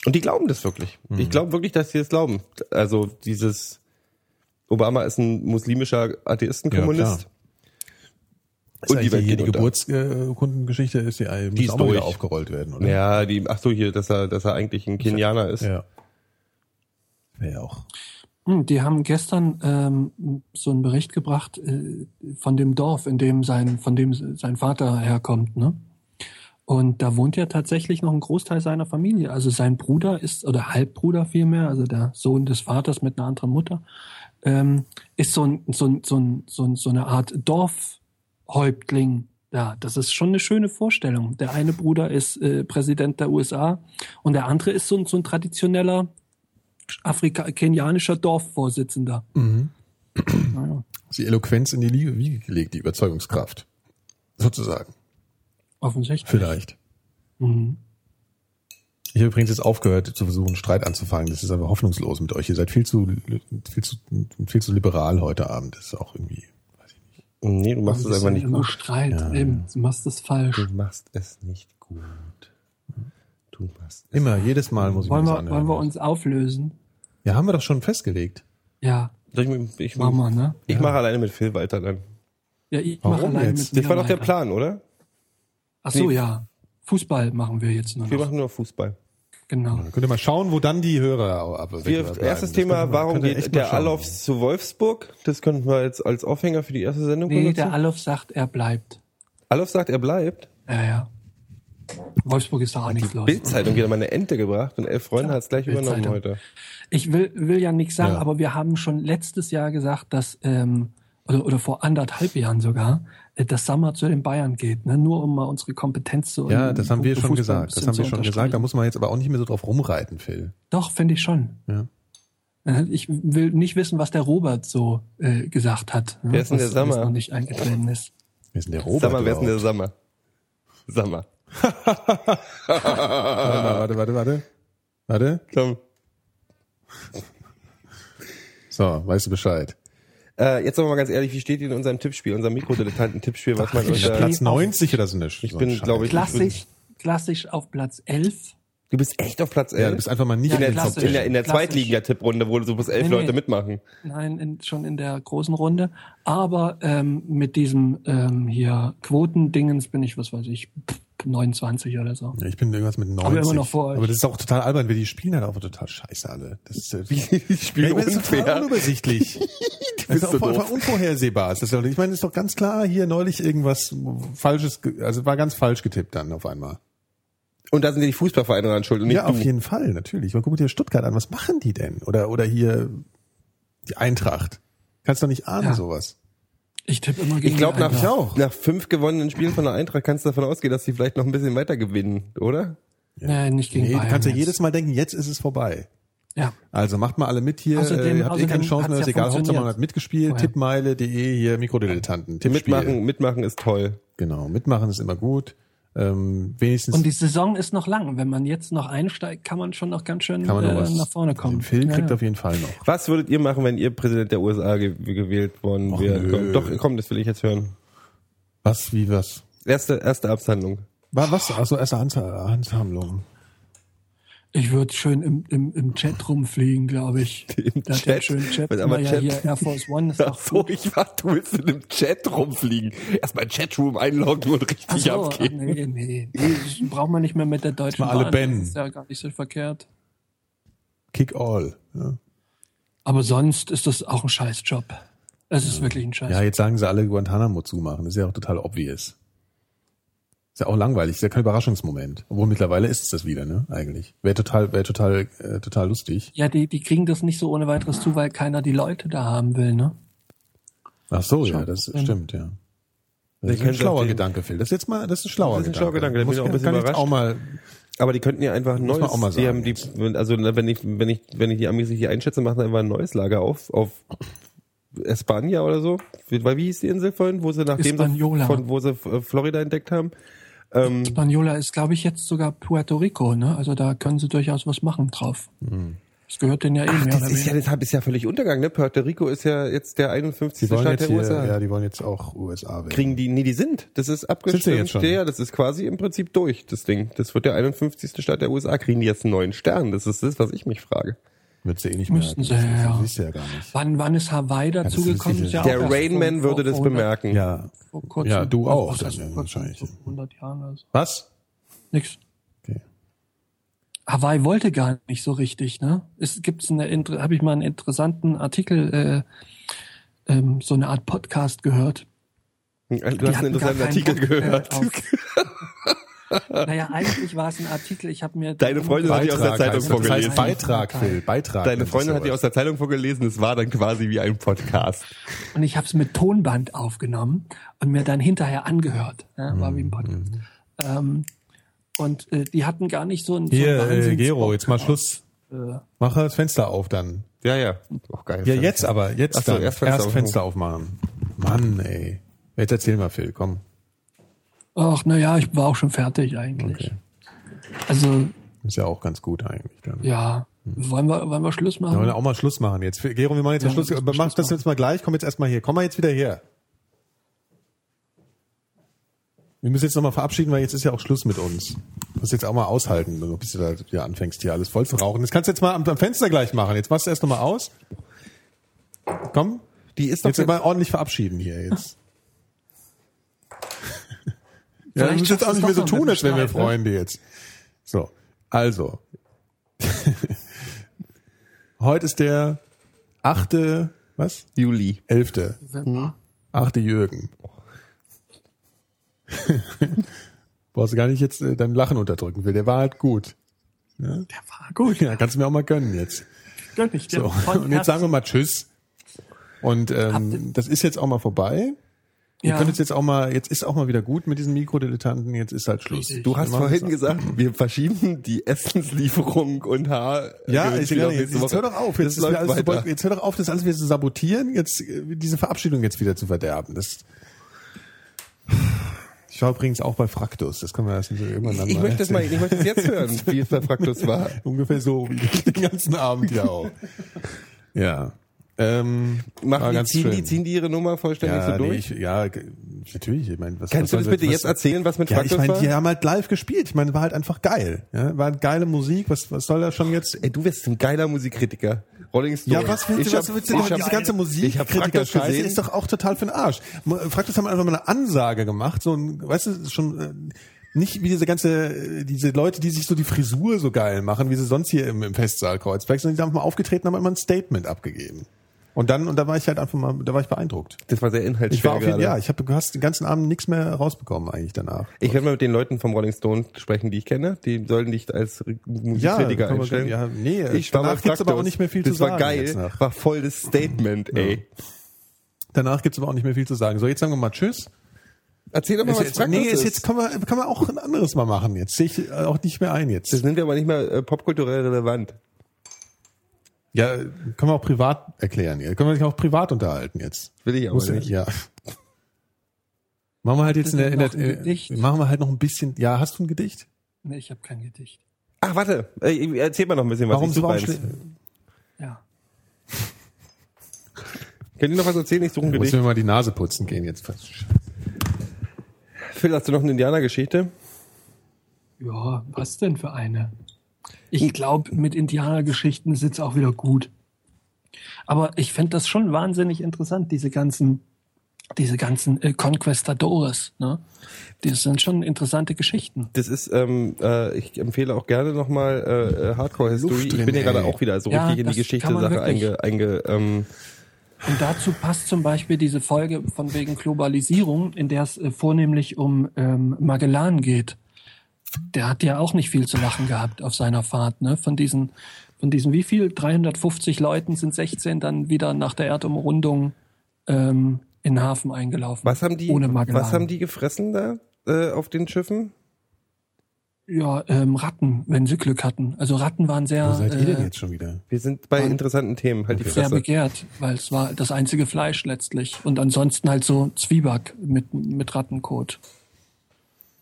Und die glauben das wirklich. Mhm. Ich glaube wirklich, dass sie das glauben. Also dieses Obama ist ein muslimischer Atheistenkommunist. Ja, Ist Und die die unter. Geburtskundengeschichte ist ja muss ist auch wieder aufgerollt werden, oder? Ja, die, ach so, hier, dass er, dass er eigentlich ein Kenianer ist. Ja. Wäre ja auch. Hm, Die haben gestern ähm, so einen Bericht gebracht äh, von dem Dorf, in dem sein, von dem sein Vater herkommt, ne? Und da wohnt ja tatsächlich noch ein Großteil seiner Familie. Also sein Bruder ist, oder Halbbruder vielmehr, also der Sohn des Vaters mit einer anderen Mutter, ähm, ist so, ein, so, ein, so, ein, so, so eine Art Dorfhäuptling da. Das ist schon eine schöne Vorstellung. Der eine Bruder ist äh, Präsident der USA und der andere ist so ein, so ein traditioneller Afrika kenianischer Dorfvorsitzender. Naja, Die Eloquenz in die Liege Wiege gelegt, die Überzeugungskraft. Sozusagen. Offensichtlich. Vielleicht. Mhm. Ich habe übrigens jetzt aufgehört, zu versuchen, Streit anzufangen. Das ist aber hoffnungslos mit euch. Ihr seid viel zu, viel zu, viel zu liberal heute Abend. Das ist auch irgendwie, weiß ich nicht. Nee, du machst es einfach nicht gut. Streit. Eben, du machst es falsch. Du machst es nicht gut. Du machst es. Immer, jedes Mal muss ich Wollen mir das wir, anhören. wollen wir uns auflösen? Ja, haben wir doch schon festgelegt. Ja, Ich, ich, machen wir, ne? ich mache alleine mit Phil weiter dann. Ja, ich mache allein jetzt? mit Das war doch der. Plan, oder? Ach so, Nee. ja. Fußball machen wir jetzt nur Wir noch. machen nur Fußball. Genau. Könnt ihr mal schauen, wo dann die Hörer ab. Wir, erstes Thema, warum geht der Alofs zu Wolfsburg? Das könnten wir jetzt als Aufhänger für die erste Sendung Nee, benutzen. der Alof sagt, er bleibt. Alof sagt, er bleibt. Ja, ja. Wolfsburg ist da auch nichts los. Bildzeitung wieder mal eine Ente gebracht und elf Freunde hat es gleich übernommen heute. Ich will, will ja nichts sagen, Ja. aber wir haben schon letztes Jahr gesagt, dass, ähm, oder, oder vor anderthalb Jahren sogar, dass Sammer zu den Bayern geht, ne? nur um mal unsere Kompetenz zu Ja, das haben wir schon Fußball gesagt. Das haben wir schon gesagt. Da muss man jetzt aber auch nicht mehr so drauf rumreiten, Phil. Doch, finde ich schon. Ja. Äh, Ich will nicht wissen, was der Robert so äh, gesagt hat. ne, Wer ist denn der Sammer? noch nicht eingetreten ist. Wer ist denn der Robert? Sag mal, wer ist denn der? Sammer? Sammer. Warte, mal, warte, warte, warte. Warte. Komm. So, weißt du Bescheid. Äh, jetzt aber mal ganz ehrlich, wie steht ihr in unserem Tippspiel, unserem Mikrodilettanten-Tippspiel, was man ich unter... Platz 90 oder so eine Ich bin, glaube ich, Klassisch, klassisch auf Platz 11. Du bist echt auf Platz 11? Ja, du bist einfach mal nicht Ja, in der, in klassisch. der, in der. Zweitliga-Tipprunde, wo so bis elf Nee, nee. Leute mitmachen. Nein, in, schon in der großen Runde. Aber ähm, mit diesem ähm, hier Quotendingens bin ich, was weiß ich, 29 oder so. Ja, ich bin irgendwas mit 90. Aber immer noch vor euch. Aber das ist auch total albern, weil die spielen halt auch total scheiße alle. Das ist, äh, Die spielen Ja, ich meine, das ist total unfair. unübersichtlich. das ist auch so voll, unvorhersehbar. Das ist ja, ich meine, das ist doch ganz klar hier neulich irgendwas Falsches, also war ganz falsch getippt dann auf einmal. Und da sind die Fußballvereine dran schuld und nicht Ja, auf du. jeden Fall, natürlich. Man guckt dir Stuttgart an, was machen die denn? Oder, oder hier die Eintracht. Kannst doch nicht ahnen, Ja. sowas. Ich tippe immer gegen Ich glaube, nach, nach fünf gewonnenen Spielen von der Eintracht kannst du davon ausgehen, dass sie vielleicht noch ein bisschen weiter gewinnen, oder? Nee, nicht gegen Nee, du Bayern kannst ja jetzt. jedes Mal denken, jetzt ist es vorbei. Ja. Also macht mal alle mit hier. Außerdem- äh, ihr habt eh keine Chance mehr, ist ja egal. Hauptsache man hat mitgespielt. Vorher. Tippmeile.de, hier Mikrodilettanten. Tippspiel. Mitmachen, mitmachen ist toll. Genau, mitmachen ist immer gut. Ähm, wenigstens Und die Saison ist noch lang. Wenn man jetzt noch einsteigt, kann man schon noch ganz schön kann man noch äh, was. nach vorne kommen. Den Phil Ja, kriegt ja. auf jeden Fall noch. Was würdet ihr machen, wenn ihr Präsident der USA ge gewählt worden Och, wäre? doch, komm, das will ich jetzt hören. Was, wie, was? Erste, erste Absandlung. War was? Also erste Hand, Handsammlung. Ich würde schön im, im, im Chat rumfliegen, glaube ich. Im Da hat Chat? schönen Chat. Was, Aber ja, Chat? hier Air Force One ist Ach so, gut. ich war, du willst in einem Chat rumfliegen. Erstmal Chatroom einloggen und richtig Ach so, abgehen. nee, nee. nee. Das braucht man nicht mehr mit der deutschen Mal alle Bahn. Ben. Das ist ja gar nicht so verkehrt. Kick all. Ja. Aber sonst ist das auch ein Scheißjob. Es ist wirklich ein Scheiß. ja, jetzt sagen sie alle Guantanamo zumachen. Das ist ja auch total obvious. Ist ja auch langweilig, ist ja kein Überraschungsmoment. Obwohl mittlerweile ist es das wieder, ne? Eigentlich. Wäre total, wäre total, äh, total lustig. Ja, die, die kriegen das nicht so ohne weiteres zu, weil keiner die Leute da haben will, ne? Ach so, ja, Schon. das Ähm, stimmt, ja. Das ist ein schlauer den- Gedanke, Phil. Das ist jetzt mal, das ist ein schlauer Das ist ein Gedanke. schlauer Gedanke, da bin Muss ich auch ein man- bisschen überrascht. auch mal, Aber die könnten ja einfach ein neues, auch mal die haben sagen die, also ne, wenn ich, wenn ich, wenn ich die Amis richtig einschätze, machen einfach ein neues Lager auf, auf Espanja oder so. Wie, weil wie hieß die Insel vorhin, wo sie nachdem Hispaniola. sie, von, wo sie Florida entdeckt haben? Ähm, Spaniola ist, glaube ich, jetzt sogar Puerto Rico, ne? Also da können sie durchaus was machen drauf. Das gehört denen ja eh Ach, mehr das ist ja, das ist ja völlig untergegangen, ne? Puerto Rico ist ja jetzt der die 51. wollen Staat der hier, USA. ja, die wollen jetzt auch USA werden. Kriegen die, nee, die sind. Das ist abgestimmt. Ja, das ist quasi im Prinzip durch, das Ding. Das wird der 51. Staat der USA. Kriegen die jetzt einen neuen Stern? Das ist das, was ich mich frage. Würdest du eh nicht Müssten merken. sie, Das ja. siehst du ja gar nicht. Wann, wann ist Hawaii das ist dazugekommen? ja Der auch Rainman vor- würde vor- das vor 100 bemerken. Ja. Vor kurzem. Ja, du auch Was dann, heißt wahrscheinlich. kurzem? Vor 100 Jahren oder so. Was? Nix. Okay. Hawaii wollte gar nicht so richtig, ne? Es gibt eine, habe ich mal einen interessanten Artikel, äh, ähm, so eine Art Podcast gehört. Du Die hast einen interessanten Artikel Bock, gehört. naja, eigentlich war es ein Artikel, ich habe mir... Deine Freundin hat die aus der Zeitung heißt das. Das heißt vorgelesen. Beitrag, Phil. Beitrag. Deine Freundin hat die aus der Zeitung vorgelesen. Es war dann quasi wie ein Podcast. Und ich habe es mit Tonband aufgenommen und mir dann hinterher angehört. Ja, war wie ein Podcast. Ähm, und äh, die hatten gar nicht so ein so Hier, einen äh, Gero, jetzt mal Schluss. Äh, Mach das Fenster auf dann. Ja, ja. Auch geil. Ja, jetzt aber, jetzt Ach so, dann. erst Fenster aufmachen. Fenster aufmachen. Mann, ey. Jetzt erzähl mal, Phil, komm. Ach, naja, ich war auch schon fertig eigentlich. Okay. Also, Ist ja auch ganz gut eigentlich dann. ja. Wollen wir, wollen wir Schluss machen? Wir wollen ja auch mal Schluss machen jetzt. Gero, wir machen jetzt Ja, mal Schluss. wir Mach Schluss das machen. jetzt mal gleich. Komm jetzt erstmal hier. Komm mal jetzt wieder her. Wir müssen jetzt nochmal verabschieden, weil jetzt ist ja auch Schluss mit uns. Du musst jetzt auch mal aushalten, bis du da wieder anfängst, hier alles voll zu rauchen. Das kannst du jetzt mal am, am Fenster gleich machen. Jetzt machst du erst nochmal aus. Komm. Die ist doch Jetzt mal ordentlich verabschieden hier jetzt. Ja, du Vielleicht musst jetzt auch nicht du mehr so tun, als wären wir ne? Freunde jetzt. So, also. Heute ist der achte, was? Juli. Elfte. Hm? Achte Jürgen. Brauchst du gar nicht jetzt äh, dein Lachen unterdrücken, will. Der war halt gut. Der war gut. Ja, kannst du mir auch mal gönnen jetzt. Gönn ich dir. So. Und jetzt sagen wir mal Tschüss. Und ähm, das ist jetzt auch mal vorbei. Ihr Ja. könnt jetzt, jetzt auch mal, jetzt ist auch mal wieder gut mit diesen Mikrodilettanten, jetzt ist halt Schluss. Richtig. Du hast vorhin das- gesagt, wir verschieben die Essenslieferung und Haar. Ja, äh, ich, ja, auf jetzt, nächste jetzt Woche. hör doch auf, Das jetzt, ist läuft wieder alles zu, jetzt hör doch auf, das alles wieder zu sabotieren, jetzt äh, diese Verabschiedung jetzt wieder zu verderben. Das ich war übrigens auch bei Fraktus, das können wir erst irgendwann dann Ich möchte das mal, ich möchte es jetzt hören, wie es bei Fraktus war. Ungefähr so wie den ganzen Abend ja auch. Ja. Ähm, Machen die, ziehen, schön. die, ziehen die ihre Nummer vollständig ja, so nee, durch? ich, ja, natürlich. Ich meine, was, Kannst du was das soll- bitte was, jetzt erzählen, was mit Ja, ich Fraktus meine, war? die haben halt live gespielt. Ich meine, war halt einfach geil. Ja, war geile Musik. Was, was soll da schon jetzt? Ey, du wirst ein geiler Musikkritiker. Rolling Stone. Ja, was willst du, Ich was willst du ich denn? Diese ganze Ich hab Fraktus Musikkritiker-Scheiße gesehen. ist doch auch total für den Arsch. Fraktus haben einfach mal eine Ansage gemacht, so ein, weißt du, schon, äh, nicht wie diese ganze, diese Leute, die sich so die Frisur so geil machen, wie sie sonst hier im, im Festsaal Kreuzberg, sondern die sind einfach mal aufgetreten, haben immer ein Statement abgegeben. Und dann, und da war ich halt einfach mal, da war ich beeindruckt. Das war sehr Ich war inhaltsschwer auf jeden, ja, ich habe, du hast den ganzen Abend nichts mehr rausbekommen eigentlich danach. Ich werde mal mit den Leuten vom Rolling Stone sprechen, die ich kenne. Die sollen dich als Musikkritiker wir- einstellen. ja, nee, ich war danach gibt's aber auch nicht mehr viel das zu war sagen geil, jetzt nach. war voll das Statement, ey. Danach gibt's aber auch nicht mehr viel zu sagen. So, jetzt sagen wir mal Tschüss. Erzähl doch mal, Ist was jetzt, Fraktus nee, ist jetzt kann man, kann man auch ein anderes mal machen. Jetzt sehe ich äh, auch nicht mehr ein jetzt. Das sind wir aber nicht mehr äh, popkulturell relevant. Ja, können wir auch privat erklären. Ja. Können wir sich auch privat unterhalten jetzt. Will ich aber ja- nicht. Ja. Machen wir halt jetzt in der, in der äh, Gedicht? machen wir halt noch ein bisschen. Ja, hast du ein Gedicht? Nee, ich habe kein Gedicht. Ach, warte. Äh, erzähl mal noch ein bisschen was. Warum ich suche warum Ja. Könnt ihr noch was erzählen? Ich suche ein Muss Gedicht. mir mal die Nase putzen gehen jetzt. Phil, hast du noch eine Indianergeschichte? Ja, was denn für eine? Ich glaube, mit Indianergeschichten ist jetzt auch wieder gut. Aber ich finde das schon wahnsinnig interessant, diese ganzen, diese ganzen äh, Conquistadores. Ne? Das sind schon interessante Geschichten. Das ist, ähm, äh, ich empfehle auch gerne nochmal äh, äh, Hardcore History. Luft Ich drin, bin ja gerade auch wieder so Ja, richtig in die Geschichte-Sache einge, einge ähm, Und dazu passt zum Beispiel diese Folge von wegen Globalisierung, in der es äh, vornehmlich um ähm, Magellan geht. Der hat ja auch nicht viel zu lachen gehabt auf seiner Fahrt, ne? Von diesen, von diesen wie viel? 350 Leuten sind 16 dann wieder nach der Erdumrundung ähm, in den Hafen eingelaufen. Was haben die, Ohne Magellan. was haben die gefressen da äh, auf den Schiffen? Ja, ähm, Ratten, wenn sie Glück hatten. Also Ratten waren sehr, Wo seid ihr denn äh, jetzt schon wieder? Wir sind bei interessanten Themen. Halt die sehr Fresse. begehrt, weil es war das einzige Fleisch letztlich. Und ansonsten halt so Zwieback mit, mit Rattenkot.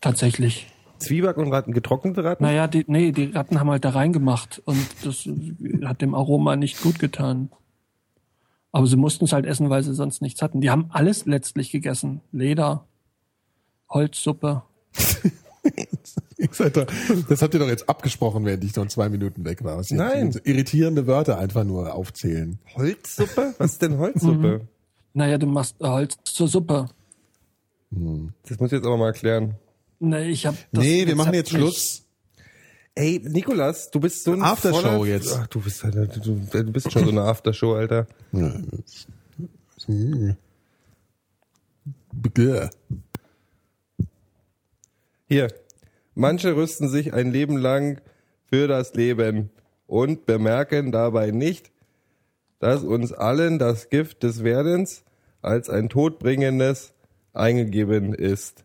Tatsächlich. Zwieback und Ratten, getrocknete Ratten? Naja, die, nee, die Ratten haben halt da reingemacht und das hat dem Aroma nicht gut getan. Aber sie mussten es halt essen, weil sie sonst nichts hatten. Die haben alles letztlich gegessen. Leder, Holzsuppe. Das habt ihr doch jetzt abgesprochen, während ich noch zwei Minuten weg war. Nein. so irritierende Wörter einfach nur aufzählen. Holzsuppe? Was ist denn Holzsuppe? Naja, du machst Holz zur Suppe. Das muss ich jetzt aber mal erklären. Nee, ich hab das nee, wir machen jetzt. Schluss. Ey, Nikolas, du bist so ein Aftershow voller- jetzt. Ach, du bist halt, du, du bist schon so eine Aftershow, Alter. Hier. Manche rüsten sich ein Leben lang für das Leben und bemerken dabei nicht, dass uns allen das Gift des Werdens als ein todbringendes eingegeben ist.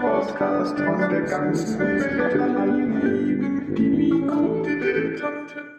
Podcast von der ganzen Welt. Alle lieben die Mikrodilettanten.